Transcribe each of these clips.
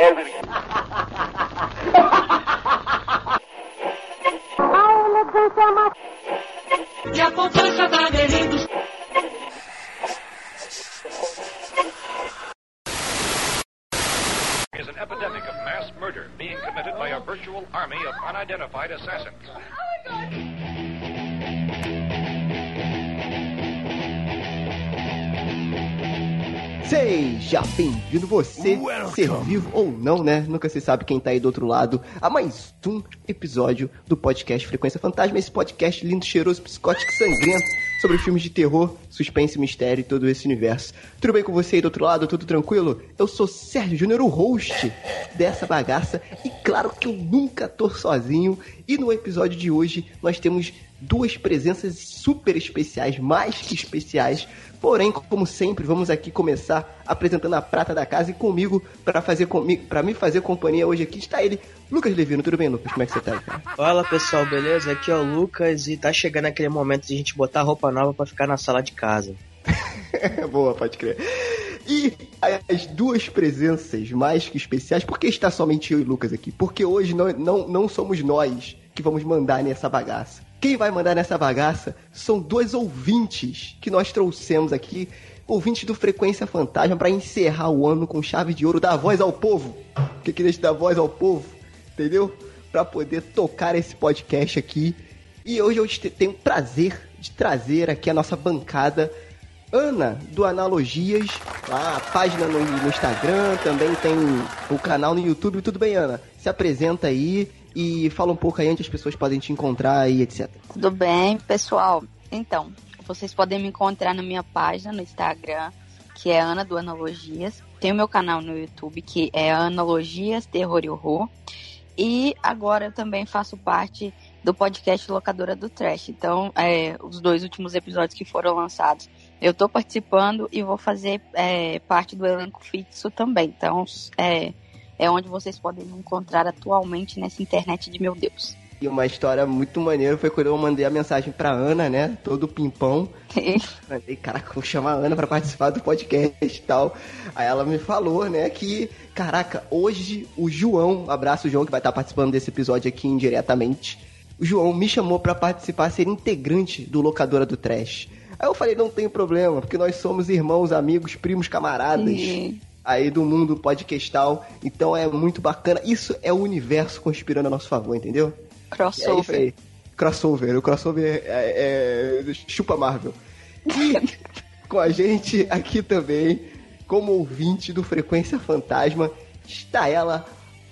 E a poupança da Meridos. is an epidemic of mass murder being committed by a virtual army of unidentified assassins. Seja bem-vindo você, ser vivo ou não, né? Nunca se sabe quem tá aí do outro lado, a mais um episódio do podcast Frequência Fantasma, esse podcast lindo, cheiroso, psicótico sangrento sobre filmes de terror, suspense, mistério e todo esse universo. Tudo bem com você aí do outro lado? Tudo tranquilo? Eu sou Sérgio Júnior, o host dessa bagaça e claro que eu nunca tô sozinho e no episódio de hoje nós temos duas presenças super especiais, mais que especiais, Porém, como sempre, vamos aqui começar apresentando a prata da casa e comigo para fazer comigo, para me fazer companhia hoje aqui está ele, Lucas Levino. Tudo bem, Lucas? Como é que você tá, cara? Fala pessoal, beleza? Aqui é o Lucas e tá chegando aquele momento de a gente botar roupa nova para ficar na sala de casa. Boa, pode crer. E as duas presenças mais que especiais, por que está somente eu e Lucas aqui? Porque hoje não, não, não somos nós que vamos mandar nessa bagaça. Quem vai mandar nessa bagaça são dois ouvintes que nós trouxemos aqui, ouvintes do Frequência Fantasma, para encerrar o ano com chave de ouro, dar voz ao povo. Que que deixa dar voz ao povo, entendeu? Para poder tocar esse podcast aqui. E hoje eu te- tenho o prazer de trazer aqui a nossa bancada. Ana, do Analogias, lá, a página no, no Instagram, também tem o canal no YouTube. Tudo bem, Ana? Se apresenta aí e fala um pouco aí onde as pessoas podem te encontrar e etc. Tudo bem, pessoal? Então, vocês podem me encontrar na minha página no Instagram, que é Ana do Analogias. Tem o meu canal no YouTube, que é Analogias Terror e Horror. E agora eu também faço parte do podcast Locadora do Trash. Então, é, os dois últimos episódios que foram lançados, eu tô participando e vou fazer é, parte do elenco fixo também. Então, é, é onde vocês podem me encontrar atualmente nessa internet de meu Deus. E uma história muito maneira foi quando eu mandei a mensagem pra Ana, né? Todo pimpão. Falei, caraca, vou chamar a Ana pra participar do podcast e tal. Aí ela me falou, né, que, caraca, hoje o João, abraço o João que vai estar participando desse episódio aqui indiretamente. O João me chamou pra participar, ser integrante do Locadora do Trash. Aí eu falei, não tem problema, porque nós somos irmãos, amigos, primos, camaradas E- aí do mundo podcastal. Então é muito bacana. Isso é o universo conspirando a nosso favor, entendeu? É isso crossover. aí. Crossover. O crossover é, é- chupa Marvel. E com a gente aqui também, como ouvinte do Frequência Fantasma, está ela,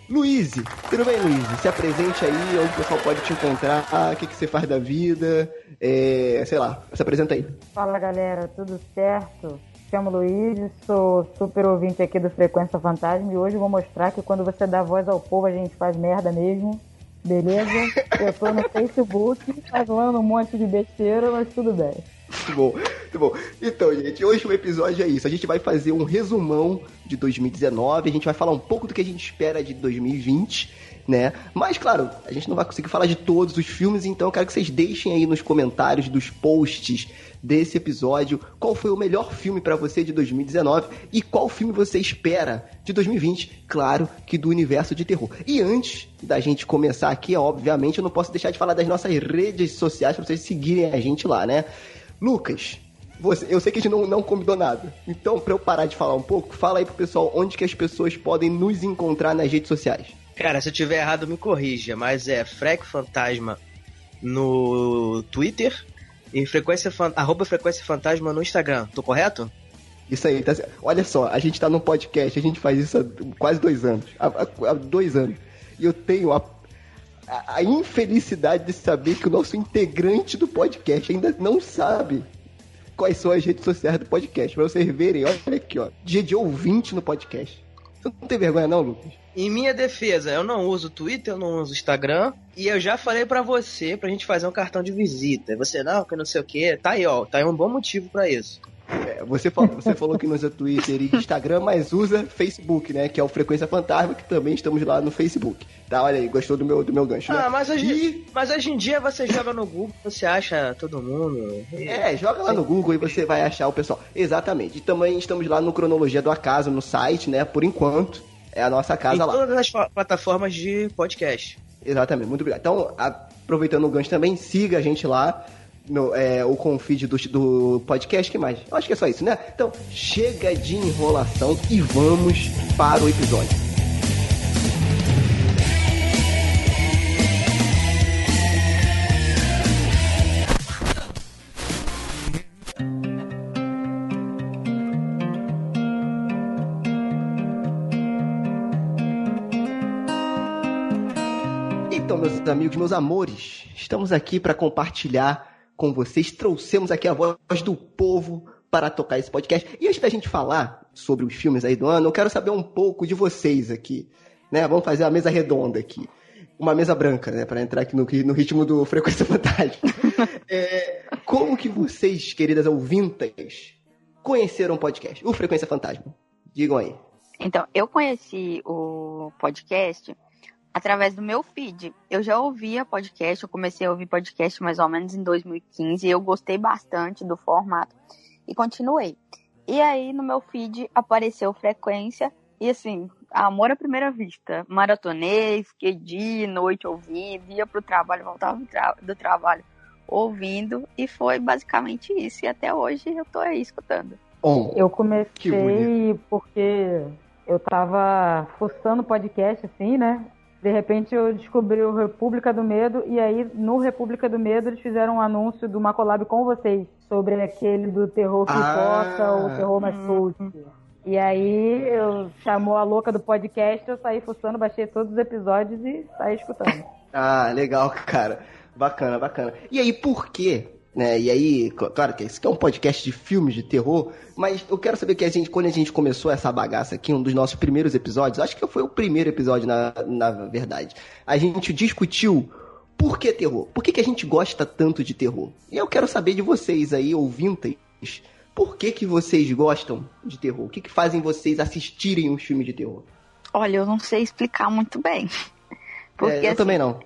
Luíse. Tudo bem, Luíse? Se apresente aí, onde o pessoal pode te encontrar, ah, o que, que você faz da vida, é, sei lá, se apresenta aí. Fala galera, tudo certo? Chamo Luiz, sou super ouvinte aqui do Frequência Fantasma e hoje vou mostrar que quando você dá voz ao povo a gente faz merda mesmo, beleza? Eu tô no Facebook falando um monte de besteira, mas tudo bem. Muito bom, muito bom. Então, gente, hoje o episódio é isso. A gente vai fazer um resumão de 2019, a gente vai falar um pouco do que a gente espera de 2020, né? Mas, claro, a gente não vai conseguir falar de todos os filmes, então eu quero que vocês deixem aí nos comentários dos posts desse episódio qual foi o melhor filme pra você de 2019 e qual filme você espera de 2020, claro que do universo de terror. E antes da gente começar aqui, obviamente, eu não posso deixar de falar das nossas redes sociais pra vocês seguirem a gente lá, né? Lucas, você, eu sei que a gente não, não combinou nada. Então, pra eu parar de falar um pouco, fala aí pro pessoal onde que as pessoas podem nos encontrar nas redes sociais. Cara, se eu tiver errado, me corrija, mas é Frec Fantasma no Twitter e frequência arroba Frequência Fantasma no Instagram. Tô correto? Isso aí, tá. Olha só, a gente tá num podcast, a gente faz isso há quase dois anos. Há- há dois anos. E eu tenho a, a, a infelicidade de saber que o nosso integrante do podcast ainda não sabe quais são as redes sociais do podcast. Pra vocês verem, olha aqui, ó. Dia de ouvinte no podcast. Você não tem vergonha, não, Lucas? Em minha defesa, eu não uso Twitter, eu não uso Instagram. E eu já falei pra você pra gente fazer um cartão de visita. Você, não, que não sei o que. Tá aí, ó. Tá aí um bom motivo pra isso. É, você, falou, você falou que não usa Twitter e Instagram, mas usa Facebook, né? Que é o Frequência Fantasma, que também estamos lá no Facebook. Tá, olha aí, gostou do meu, do meu gancho, né? Ah, mas hoje, E- mas hoje em dia você joga no Google, você acha todo mundo. É, joga lá no Google e você vai achar o pessoal. Exatamente. E também estamos lá no Cronologia do Acaso, no site, né? Por enquanto. É a nossa casa em lá. todas as plataformas de podcast. Exatamente, muito obrigado. Então, aproveitando o gancho também, siga a gente lá no é, o confeed do, do podcast, que mais? Eu acho que é só isso, né? Então, chega de enrolação e vamos para o episódio. Então, meus amigos, meus amores, estamos aqui para compartilhar com vocês. Trouxemos aqui a voz do povo para tocar esse podcast. E antes da gente falar sobre os filmes aí do ano, eu quero saber um pouco de vocês aqui. Né? Vamos fazer uma mesa redonda aqui. Uma mesa branca, né? Para entrar aqui no, no ritmo do Frequência Fantástica. É, como que vocês, queridas ouvintas, conheceram o podcast? O Frequência Fantasma. Digam aí. Então, eu conheci o podcast através do meu feed. Eu já ouvia podcast, eu comecei a ouvir podcast mais ou menos em 2015 e eu gostei bastante do formato e continuei. E aí no meu feed apareceu frequência e assim, amor à primeira vista. Maratonei, fiquei dia e noite ouvindo, ia pro trabalho, voltava do, tra do trabalho ouvindo e foi basicamente isso. E até hoje eu tô aí escutando. Bom, Eu comecei porque eu tava fuçando podcast, assim, né? De repente eu descobri o República do Medo, e aí no República do Medo eles fizeram um anúncio de uma collab com vocês sobre aquele do terror que Ah. toca, o terror mais cult. E aí eu chamou a louca do podcast, eu saí fuçando, baixei todos os episódios e saí escutando. Ah, legal, cara. Bacana, bacana. E aí, por quê? Né? E aí, cl- claro que esse aqui é um podcast de filmes de terror, mas eu quero saber que a gente, quando a gente começou essa bagaça aqui, um dos nossos primeiros episódios, acho que foi o primeiro episódio, na, na verdade, a gente discutiu por que terror? Por que, que a gente gosta tanto de terror? E eu quero saber de vocês aí, ouvintes, por que, que vocês gostam de terror? O que, que fazem vocês assistirem os filmes de terror? Olha, eu não sei explicar muito bem. Porque, É, eu assim, também não.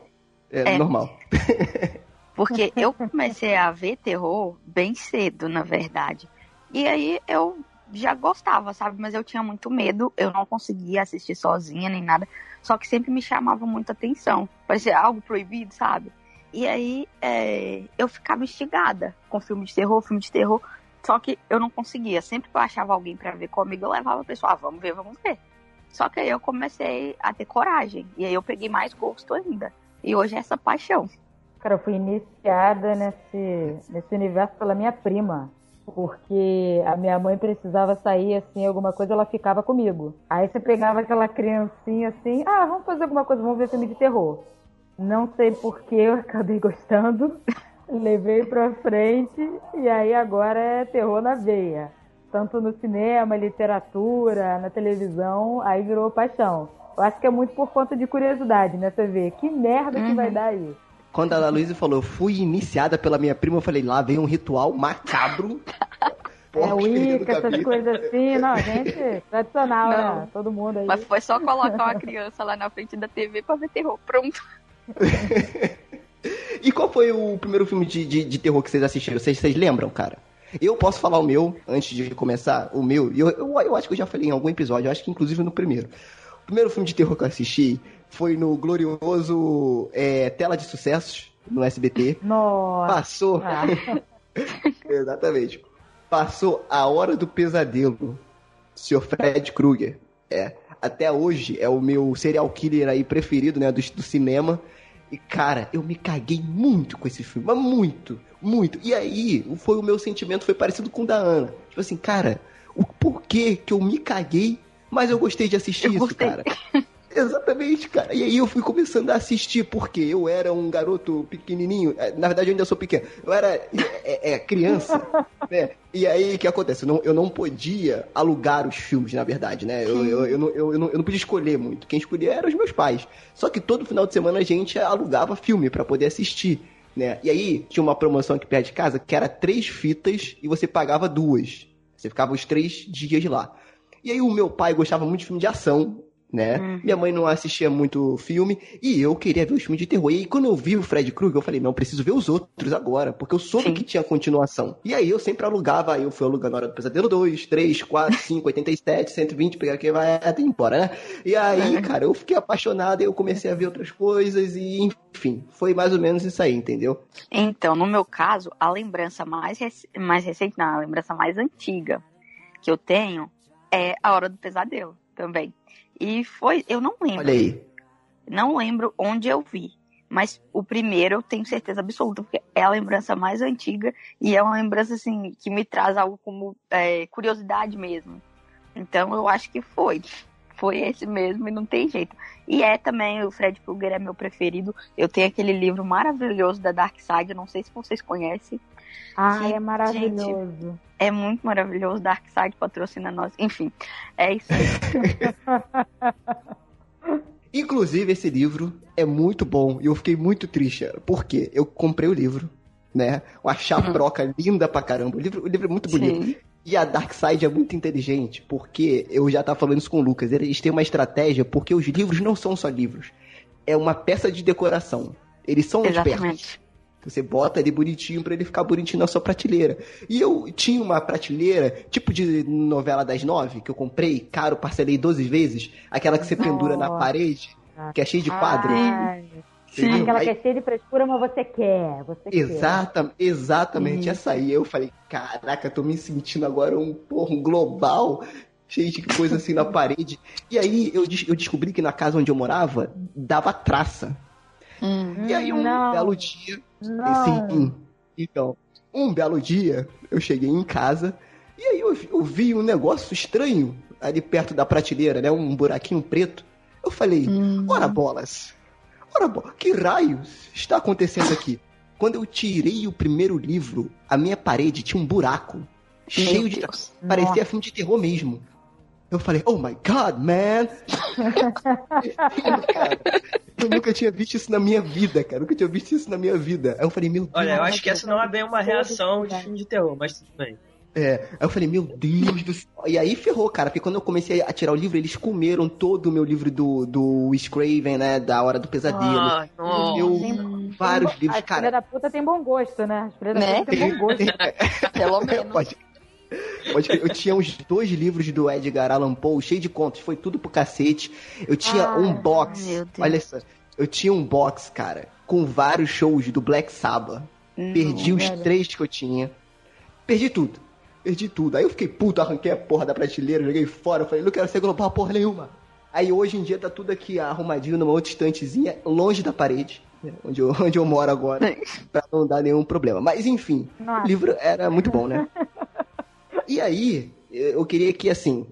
É, é. normal. Porque eu comecei a ver terror bem cedo, na verdade. E aí eu já gostava, sabe? Mas eu tinha muito medo, eu não conseguia assistir sozinha nem nada. Só que sempre me chamava muita atenção. Parecia algo proibido, sabe? E aí é, eu ficava instigada com filme de terror, filme de terror. Só que eu não conseguia. Sempre que eu achava alguém pra ver comigo, eu levava a pessoa, ah, vamos ver, vamos ver. Só que aí eu comecei a ter coragem. E aí eu peguei mais gosto ainda. E hoje é essa paixão. Cara, eu fui iniciada nesse, nesse universo pela minha prima. Porque a minha mãe precisava sair, assim, alguma coisa, ela ficava comigo. Aí você pegava aquela criancinha assim, ah, vamos fazer alguma coisa, vamos ver filme de terror. Não sei porquê, eu acabei gostando. Levei pra frente e aí agora é terror na veia. Tanto no cinema, literatura, na televisão, aí virou paixão. Eu acho que é muito por conta de curiosidade, né? Você vê que merda que Uhum. vai dar aí. Quando a Ana Luísa falou, fui iniciada pela minha prima, eu falei, lá vem um ritual macabro. É, Wicca, essas coisas assim. Não, gente, tradicional, Não. né? Todo mundo aí. Mas foi só colocar uma criança lá na frente da TV pra ver terror. Pronto. E qual foi o primeiro filme de, de, de terror que vocês assistiram? Vocês, vocês lembram, cara? Eu posso falar o meu, antes de começar, o meu. E eu, eu, eu acho que eu já falei em algum episódio, eu acho que inclusive no primeiro. O primeiro filme de terror que eu assisti foi no glorioso é, Tela de Sucessos, no SBT. Nossa. Passou. Ah, Exatamente. Passou a hora do pesadelo. Sr. Fred Krueger. É. Até hoje é o meu serial killer aí preferido, né? Do, do cinema. E, cara, eu me caguei muito com esse filme. Mas muito, muito. E aí, foi o meu sentimento, foi parecido com o da Ana. Tipo assim, cara, o porquê que eu me caguei, mas eu gostei de assistir Eu isso, gostei. cara. Exatamente, cara. E aí eu fui começando a assistir, porque eu era um garoto pequenininho. É, Na verdade, eu ainda sou pequeno. Eu era é, é, é, criança, né? E aí, o que acontece? Eu não, eu não podia alugar os filmes, na verdade, né? Eu, eu, eu, não, eu, eu não, eu não podia escolher muito. Quem escolhia eram os meus pais. Só que todo final de semana a gente alugava filme pra poder assistir, né? E aí, tinha uma promoção aqui perto de casa que era três fitas e você pagava duas. Você ficava os três dias lá. E aí, o meu pai gostava muito de filme de ação, né? Uhum. Minha mãe não assistia muito filme e eu queria ver os filmes de terror. E aí, quando eu vi o Fred Krueger, eu falei, não, preciso ver os outros agora, porque eu soube Sim. que tinha continuação. E aí eu sempre alugava, eu fui alugando Hora do Pesadelo 2, 3, 4, 5, 87, 120, pegar que vai até embora, né? E aí, É. cara, eu fiquei apaixonado e eu comecei a ver outras coisas e, enfim, foi mais ou menos isso aí, entendeu? Então, no meu caso, a lembrança mais, rec- mais recente, não, a lembrança mais antiga que eu tenho é a Hora do Pesadelo também. E foi, eu não lembro, Olha aí. não lembro onde eu vi. Mas o primeiro eu tenho certeza absoluta, porque é a lembrança mais antiga e é uma lembrança, assim, que me traz algo como é, curiosidade mesmo. Então eu acho que foi. Foi esse mesmo e não tem jeito. E é também, o Fred Krueger é meu preferido. Eu tenho aquele livro maravilhoso da Dark Side, não sei se vocês conhecem. Ai, Gente, é maravilhoso. É muito maravilhoso, Dark Side patrocina nós. Enfim, é isso. Inclusive, esse livro é muito bom e eu fiquei muito triste. Porque eu comprei o livro, né? Uma chaproca linda pra caramba. O livro, o livro é muito bonito. Sim. E a Darkseid é muito inteligente, porque eu já tava falando isso com o Lucas. Eles têm uma estratégia, porque os livros não são só livros. É uma peça de decoração. Eles são espertos. Você bota ele bonitinho pra ele ficar bonitinho na sua prateleira. E eu tinha uma prateleira, tipo de novela das nove, que eu comprei, caro, parcelei 12 vezes. Aquela que você pendura na Nossa. parede, que é cheia de quadro. Ai, entendeu? aquela Aí- que é cheia de frescura, mas você quer. Você quer. Exata, exatamente Isso. essa aí. Eu falei, caraca, tô me sentindo agora um, porra, um global, cheio de coisa assim na parede. E aí eu, eu descobri que na casa onde eu morava, dava traça. Hum. E aí um Não. belo dia, Não. sim, então, um belo dia, eu cheguei em casa, e aí eu, eu vi um negócio estranho ali perto da prateleira, né, um buraquinho preto. Eu falei, Hum. Ora bolas! Ora bolas! Que raios está acontecendo aqui? Quando eu tirei o primeiro livro, a minha parede tinha um buraco. Cheio Meu de. Deus. Parecia filme de terror mesmo. Eu falei, oh my god, man! Cara, eu nunca tinha visto isso na minha vida, cara. Eu nunca tinha visto isso na minha vida. Aí eu falei, meu Deus. Olha, eu Não, acho que essa não é bem uma reação de filme de terror, mas tudo bem. É, aí eu falei, meu Deus do céu. E aí ferrou, cara, porque quando eu comecei a tirar o livro, eles comeram todo o meu livro do, do Wes Craven, né? Da Hora do Pesadelo. Ah, meu, Tem- vários Tem- livros, cara. da puta tem bom gosto, né? As filhas da Né? puta tem bom gosto. Pelo menos. Pode. Eu tinha uns dois livros do Edgar Allan Poe, cheio de contos, foi tudo pro cacete. Eu tinha Ah, um box, olha só, eu tinha um box, cara, com vários shows do Black Sabbath. Perdi os velho. três que eu tinha. Perdi tudo. Perdi tudo. Aí eu fiquei puto, arranquei a porra da prateleira, joguei fora. Falei, não quero ser global porra nenhuma. Aí hoje em dia tá tudo aqui arrumadinho numa outra estantezinha, longe da parede, né, onde, eu, onde eu moro agora, pra não dar nenhum problema. Mas enfim, Nossa. o livro era muito bom, né? E aí, eu queria que, assim,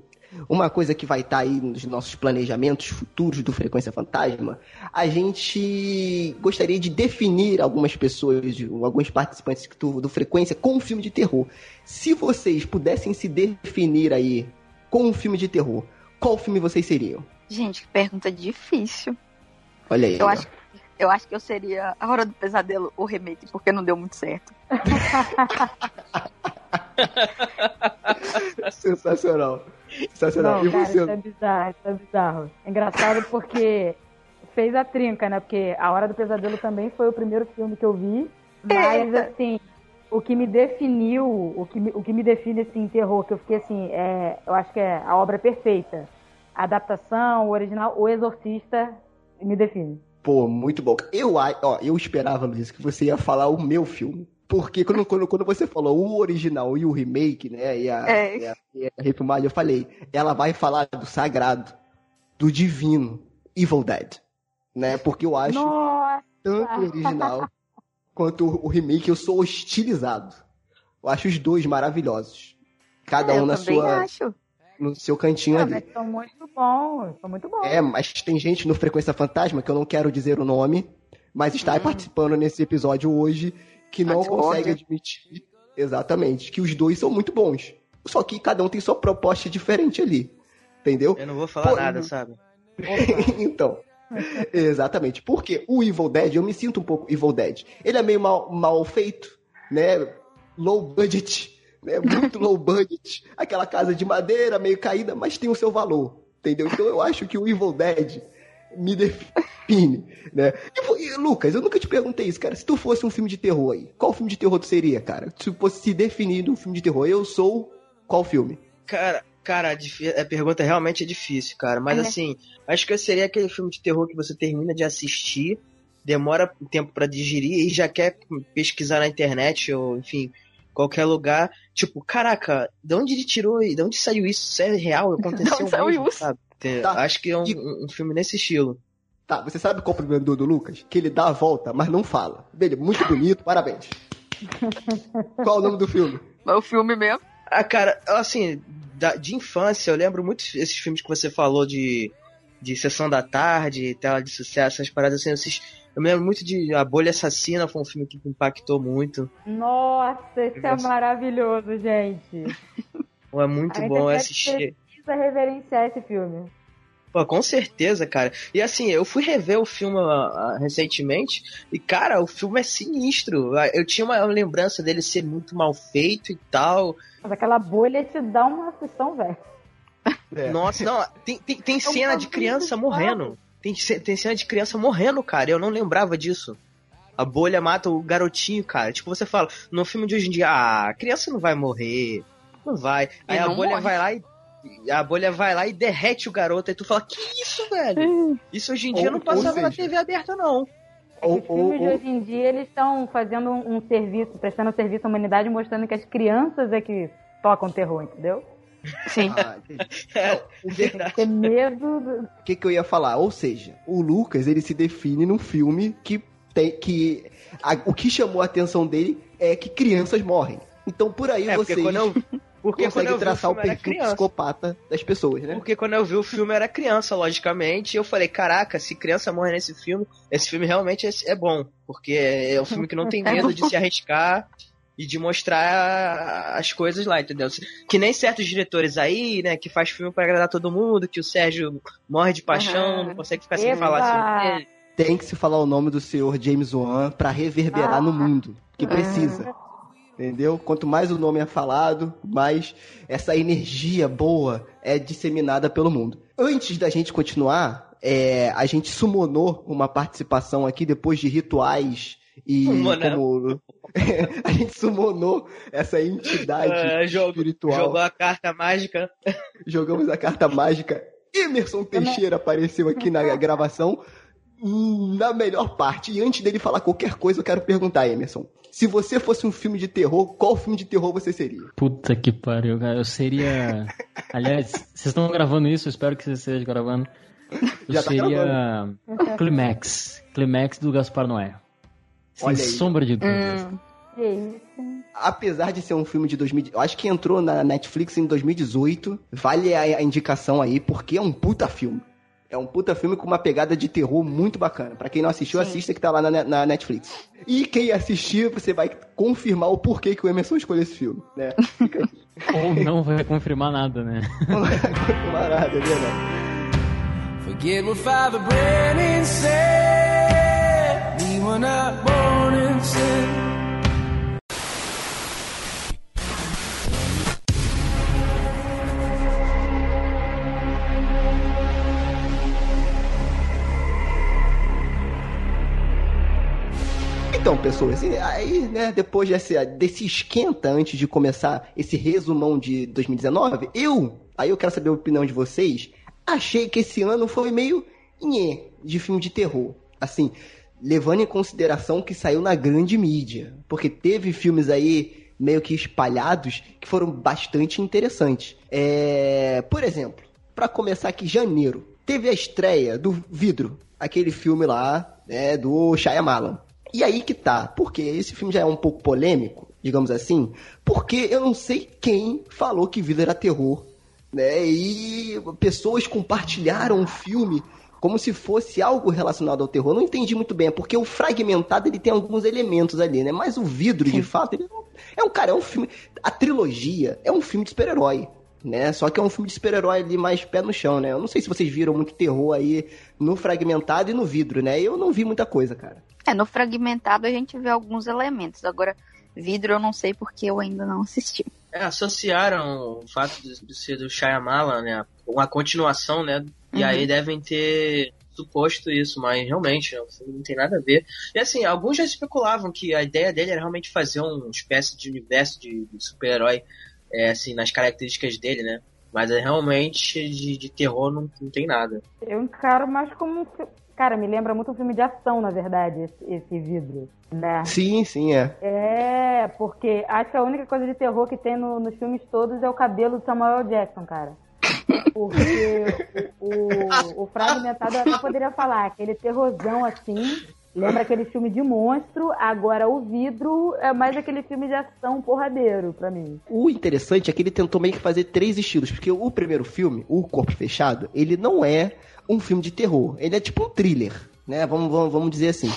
uma coisa que vai estar aí nos nossos planejamentos futuros do Frequência Fantasma, a gente gostaria de definir algumas pessoas, alguns participantes do, do Frequência com um filme de terror. Se vocês pudessem se definir aí com um filme de terror, qual filme vocês seriam? Gente, que pergunta difícil. Olha aí. Eu ó. acho, eu acho que eu seria A Hora do Pesadelo, o remake, porque não deu muito certo. Sensacional. Sensacional. Não, e cara, você? isso é bizarro, isso é bizarro. É engraçado porque fez a trinca, né? Porque A Hora do Pesadelo também foi o primeiro filme que eu vi. Mas, assim, o que me definiu, o que me, o que me define, assim, em terror, que eu fiquei, assim, é, eu acho que é a obra perfeita. A adaptação, o original, o Exorcista, me define. Pô, muito bom. Eu, ó, eu esperava, Luiz, que você ia falar o meu filme. Porque quando, quando, quando você falou o original e o remake, né, e a, É. e a, e a refilmagem, eu falei, ela vai falar do sagrado, do divino, Evil Dead. Né? Porque eu acho Nossa! tanto o original quanto o, o remake, eu sou hostilizado. Eu acho os dois maravilhosos. Cada É, um na sua, acho. no seu cantinho ali. mas são muito bons, são muito bons. É, mas tem gente no Frequência Fantasma, que eu não quero dizer o nome, mas está Hum. participando nesse episódio hoje, que não consegue admitir exatamente que os dois são muito bons. Só que cada um tem sua proposta diferente ali. Entendeu? Eu não vou falar Pô, nada, sabe? então. Exatamente. Porque o Evil Dead, eu me sinto um pouco Evil Dead. Ele é meio mal, mal feito, né? Low budget, né? Muito low budget. Aquela casa de madeira meio caída, mas tem o seu valor. Entendeu? Então eu acho que o Evil Dead me define, né? E, e, Lucas, eu nunca te perguntei isso, cara. Se tu fosse um filme de terror aí, qual filme de terror tu seria, cara? Se fosse se definir num filme de terror, eu sou qual filme? Cara, cara, a difí- a pergunta realmente é difícil, cara. Mas É. assim, acho que seria aquele filme de terror que você termina de assistir, demora um tempo pra digerir e já quer pesquisar na internet ou, enfim, qualquer lugar. Tipo, caraca, de onde ele tirou? De onde saiu isso? Isso é real? Aconteceu saiu mesmo, isso? sabe? Te- Tá. Acho que é um, E- um filme nesse estilo. Tá, você sabe qual é o problema do, do Lucas? Que ele dá a volta, mas não fala. Beleza, muito bonito, parabéns. qual o nome do filme? É o filme mesmo. Ah, cara, assim, da- de infância, eu lembro muito esses filmes que você falou de, de Sessão da Tarde, Tela de Sucesso, essas paradas assim, eu, assisti- eu me lembro muito de A Bolha Assassina, foi um filme que me impactou muito. Nossa, esse é maravilhoso, gente. É muito bom assistir. Precisa reverenciar esse filme. Pô, com certeza, cara. E assim, eu fui rever o filme ah, recentemente e, cara, o filme é sinistro. Ah, Eu tinha uma lembrança dele ser muito mal feito e tal. Mas aquela bolha te dá uma aflição, velho. É. Nossa, não, tem, tem, tem um cena de criança morrendo. Tem, tem cena de criança morrendo, cara. Eu não lembrava disso. A bolha mata o garotinho, cara. Tipo, você fala, no filme de hoje em dia, ah, a criança não vai morrer. Não vai. Aí a bolha morre. vai lá e. A bolha vai lá e derrete o garoto. Aí tu fala, que isso, velho? Isso hoje em dia Ou- não ou passava na seja- TV aberta, não. Ou, Os ou, filmes de ou, hoje em dia, eles estão fazendo um, um serviço, prestando um serviço à humanidade, mostrando que as crianças é que tocam terror, entendeu? Sim. Ah. É, Tem verdade. que ter medo do... O que, que eu ia falar? Ou seja, o Lucas, ele se define num filme que tem que. a- o que chamou a atenção dele é que crianças morrem. Então por aí É, porque vocês quando eu. Porque quando conseguem eu vi o traçar o filme era perfil psicopata das pessoas, né? Porque quando eu vi o filme era criança, logicamente, e eu falei, caraca, se criança morre nesse filme, esse filme realmente é, é bom. Porque é um filme que não tem medo de se arriscar e de mostrar as coisas lá, entendeu? Que nem certos diretores aí, né, que faz filme pra agradar todo mundo, que o Sérgio morre de paixão, Aham. não consegue ficar sem Epa! falar sobre ele. Tem que se falar o nome do senhor James Wan pra reverberar Ah. no mundo. Que precisa. Entendeu? Quanto mais o nome é falado, mais essa energia boa é disseminada pelo mundo. Antes da gente continuar, é, a gente sumonou uma participação aqui depois de rituais e como a gente sumonou essa entidade É, jogo- espiritual. Jogou a carta mágica. Jogamos a carta mágica. Emerson Teixeira apareceu aqui na gravação na melhor parte. E antes dele falar qualquer coisa, eu quero perguntar, Emerson. Se você fosse um filme de terror, qual filme de terror você seria? Puta que pariu, cara. Eu seria. Aliás, vocês estão gravando isso? Eu espero que vocês estejam gravando. Eu Já tá seria. Climax. Climax do Gaspar Noé. Sem Olha aí. sombra de dúvidas. Hum? Apesar de ser um filme de 2000, eu acho que entrou na Netflix em 2018. Vale a, a indicação aí, porque é um puta filme. É um puta filme com uma pegada de terror muito bacana. Pra quem não assistiu, Sim. assista que tá lá na, na Netflix. E quem assistir, você vai confirmar o porquê que o Emerson escolheu esse filme, né? Ou não vai confirmar nada, né? Camarada, é verdade. Forget what Father Brennan said. We were not born in sin. Então, pessoas, aí, né, depois desse, desse esquenta antes de começar esse resumão de 2019, eu, aí eu quero saber a opinião de vocês, achei que esse ano foi meio nhê de filme de terror. Assim, levando em consideração que saiu na grande mídia. Porque teve filmes aí meio que espalhados que foram bastante interessantes. É, por exemplo, pra começar aqui, janeiro, teve a estreia do Vidro, aquele filme lá, né, do Shyamalan. E aí que tá, porque esse filme já é um pouco polêmico, digamos assim, porque eu não sei quem falou que Vidro era terror, né? E pessoas compartilharam o filme como se fosse algo relacionado ao terror. Não entendi muito bem, porque o fragmentado ele tem alguns elementos ali, né? Mas o vidro, de fato, ele não- é um cara, é um filme. A trilogia é um filme de super-herói. Né? Só que é um filme de super-herói ali mais pé no chão, né? Eu não sei se vocês viram muito terror aí no fragmentado e no vidro, né? Eu não vi muita coisa, cara. É, no fragmentado a gente vê alguns elementos. Agora, vidro eu não sei porque eu ainda não assisti. É, associaram o fato de, de ser do Shyamalan, né? uma continuação, né? E Uhum. aí devem ter suposto isso, mas realmente o filme não tem nada a ver. E assim, alguns já especulavam que a ideia dele era realmente fazer uma espécie de universo de, de super-herói, é, assim, nas características dele, né? Mas é realmente de, de terror não, não tem nada. Eu encaro mais como um Cara, me lembra muito um filme de ação, na verdade, esse, esse vidro. Né? Sim, sim, é. É, porque acho que a única coisa de terror que tem no- nos filmes todos é o cabelo do Samuel Jackson, cara. Porque o, o, o fragmentado eu até poderia falar, aquele terrorzão assim, lembra aquele filme de monstro, agora o vidro é mais aquele filme de ação porradeiro pra mim. O interessante é que ele tentou meio que fazer três estilos, porque o primeiro filme, O Corpo Fechado, ele não é um filme de terror, ele é tipo um thriller, né? Vamos, vamos, vamos dizer assim.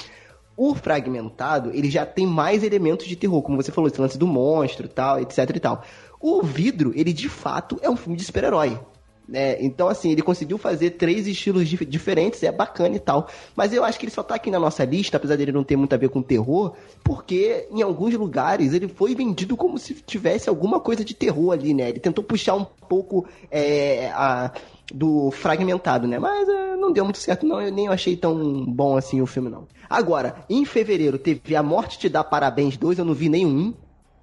O Fragmentado, ele já tem mais elementos de terror, como você falou, esse lance do monstro, tal, etc e tal. O Vidro, ele de fato é um filme de super-herói. Né? Então, assim, ele conseguiu fazer três estilos dif- diferentes, é bacana e tal. Mas eu acho que ele só tá aqui na nossa lista, apesar dele não ter muito a ver com terror, porque em alguns lugares ele foi vendido como se tivesse alguma coisa de terror ali, né? Ele tentou puxar um pouco é, a- do fragmentado, né? Mas é, não deu muito certo, não. Eu nem achei tão bom assim o filme, não. Agora, em fevereiro teve A Morte Te Dá Parabéns 2, eu não vi nenhum,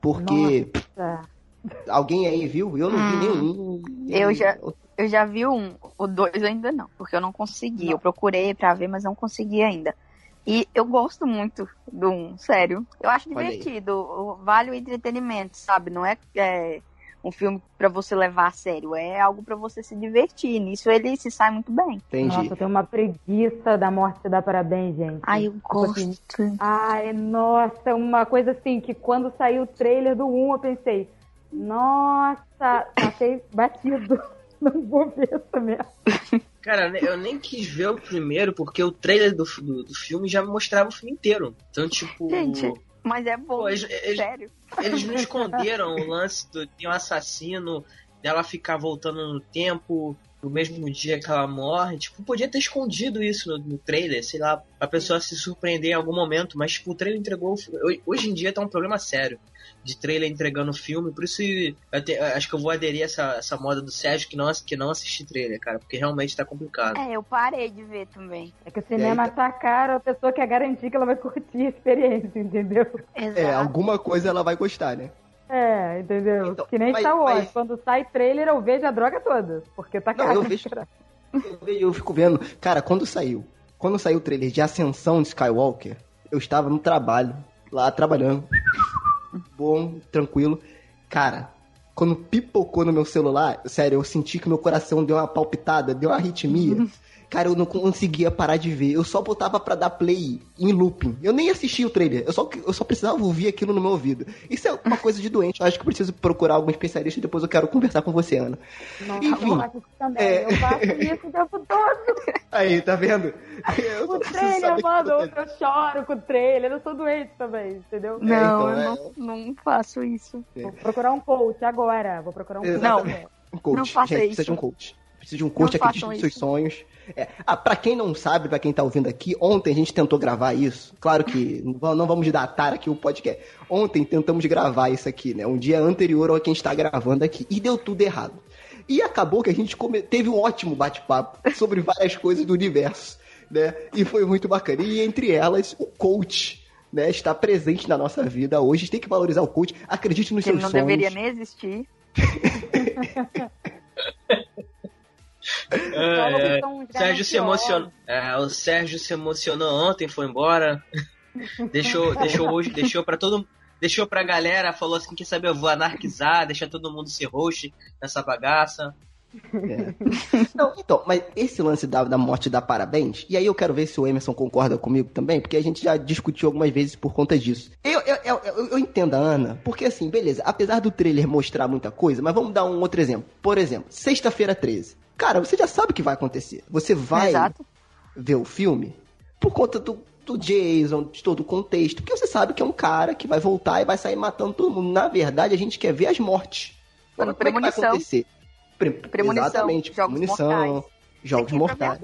porque Tá. alguém aí viu? Eu não vi nenhum. Eu já, eu já vi um, o dois ainda não, porque eu não consegui. Eu procurei pra ver, mas não consegui ainda. E eu gosto muito do um, sério. Eu acho divertido. Vale o entretenimento, sabe? Não é, é um filme pra você levar a sério, é algo pra você se divertir. Nisso ele se sai muito bem. Entendi. Nossa, eu tenho uma preguiça da morte te dá parabéns, gente. Ai, eu Tipo assim, gosto. Ai, nossa, uma coisa assim que quando saiu o trailer do 1 eu pensei, nossa, achei batido. Não vou ver essa merda. Cara, eu nem quis ver o primeiro, porque o trailer do, do, do filme já me mostrava o filme inteiro. Então, tipo. Gente, mas é bom, Pô, eles- eles- sério. Eles não esconderam o lance do, de um assassino, dela ficar voltando no tempo, no mesmo dia que ela morre. Tipo, podia ter escondido isso no, no trailer, sei lá, a pessoa se surpreender em algum momento, mas tipo, o trailer entregou. Hoje- em dia tá um problema sério de trailer entregando filme, por isso eu te- acho que eu vou aderir a essa, essa moda do Sérgio que não, que não assiste trailer, cara, porque realmente tá complicado. É, eu parei de ver também. É que o cinema tá caro, a pessoa quer garantir que ela vai curtir a experiência, entendeu? Exato. É, alguma coisa ela vai gostar, né? É, entendeu? Então, que nem mas- Star Wars. mas- Quando sai trailer, eu vejo a droga toda. Porque tá caro. eu vejo- Eu, vejo- eu fico vendo. Cara, quando saiu, quando saiu o trailer de Ascensão de Skywalker, eu estava no trabalho, lá trabalhando. Bom, tranquilo. Cara, quando pipocou no meu celular, sério, eu senti que meu coração deu uma palpitada, deu uma arritmia. Cara, eu não conseguia parar de ver. Eu só botava pra dar play em looping. Eu nem assistia o trailer. Eu só, eu só precisava ouvir aquilo no meu ouvido. Isso é uma coisa de doente. Eu acho que eu preciso procurar algum especialista e depois eu quero conversar com você, Ana. Não, Enfim, eu faço isso também. é. Eu faço isso o tempo todo. Aí, tá vendo? Eu O trailer, mano, que eu choro com o trailer. Eu sou doente também, entendeu? Não, então, eu é. não, não faço isso. Vou procurar um coach agora. Vou procurar um coach. Exatamente. Um coach. Não faça Gente, isso. precisa de um coach. Precisa de um coach, acredite nos seus sonhos. É. Ah, pra quem não sabe, pra quem tá ouvindo aqui, ontem a gente tentou gravar isso. Claro que não va- não vamos datar aqui o podcast. Ontem tentamos gravar isso aqui, né? Um dia anterior ao que a gente tá gravando aqui. E deu tudo errado. E acabou que a gente come- teve um ótimo bate-papo sobre várias coisas do universo, né? E foi muito bacana. E entre elas, o coach. Né, está presente na nossa vida hoje. A gente tem que valorizar o coach. Acredite nos Que ele seus não sonhos. deveria nem existir. É, uns Sérgio se emocionou. É, o Sérgio se emocionou ontem, foi embora. Deixou, deixou hoje, deixou para todo Deixou pra galera, falou assim: quer saber, eu vou anarquizar, deixar todo mundo ser host nessa bagaça. É. Não, então, mas esse lance da, da morte dá parabéns, e aí eu quero ver se o Emerson concorda comigo também, porque a gente já discutiu algumas vezes por conta disso. Eu, eu, eu, eu- entendo a Ana, porque assim, beleza, apesar do trailer mostrar muita coisa, mas vamos dar um outro exemplo. Por exemplo, sexta-feira 13. Cara, você já sabe o que vai acontecer. Você vai Exato. ver o filme por conta do, do Jason, de todo o contexto, porque você sabe que é um cara que vai voltar e vai sair matando todo mundo. Na verdade, a gente quer ver as mortes. Agora, como é que vai acontecer? Pre- Premonição, Exatamente, jogos premonição, mortais. jogos mortais.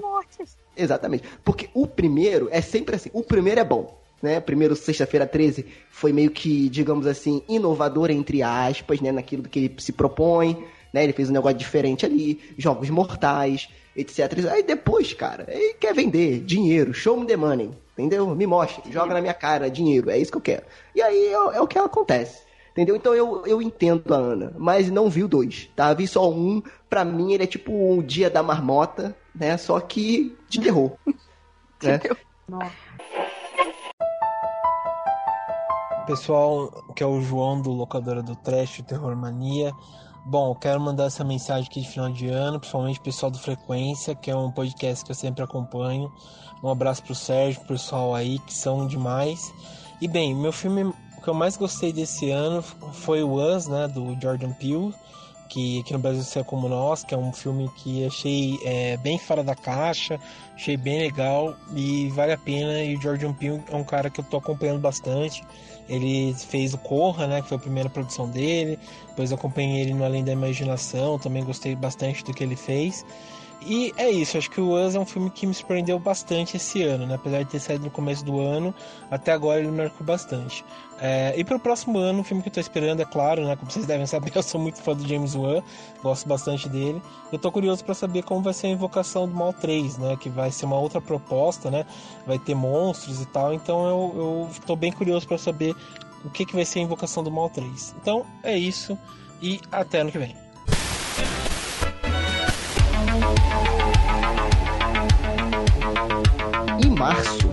Exatamente. Porque o primeiro é sempre assim. O primeiro é bom. Né? Primeiro, sexta-feira 13, foi meio que, digamos assim, inovador, entre aspas, né? Naquilo que ele se propõe. né? Ele fez um negócio diferente ali, Jogos Mortais, etc. Aí depois, cara, ele quer vender dinheiro, show me the money, entendeu? Me mostre, joga na minha cara, dinheiro, é isso que eu quero. E aí é, é o que acontece. Entendeu? Então eu, eu entendo a Ana, mas não vi o dois, tá? Vi só um. Pra mim, ele é tipo o Dia da Marmota, né? Só que de terror. né? Pessoal, que é o João do Locadora do Trash, Terror Mania. Bom, quero mandar essa mensagem aqui de final de ano, principalmente pro pessoal do Frequência, que é um podcast que eu sempre acompanho. Um abraço pro Sérgio, pro pessoal aí, que são demais. E bem, meu filme que eu mais gostei desse ano foi o Us, né, do Jordan Peele, que aqui no Brasil é como nós, que é um filme que achei é, bem fora da caixa, achei bem legal e vale a pena. E o Jordan Peele é um cara que eu tô acompanhando bastante. Ele fez o Corra, né, que foi a primeira produção dele. Depois acompanhei ele no Além da Imaginação, também gostei bastante do que ele fez. E é isso, acho que o Us é um filme que me surpreendeu bastante esse ano, né? Apesar de ter saído no começo do ano, até agora ele me marcou bastante. É, e pro próximo ano, o filme que eu tô esperando, é claro, né? Como vocês devem saber, eu sou muito fã do James Wan, gosto bastante dele. Eu tô curioso para saber como vai ser a Invocação do Mal 3, né? Que vai ser uma outra proposta, né? Vai ter monstros e tal, então eu, eu tô bem curioso para saber o que, que vai ser a Invocação do Mal 3. Então é isso, e até ano que vem. Março,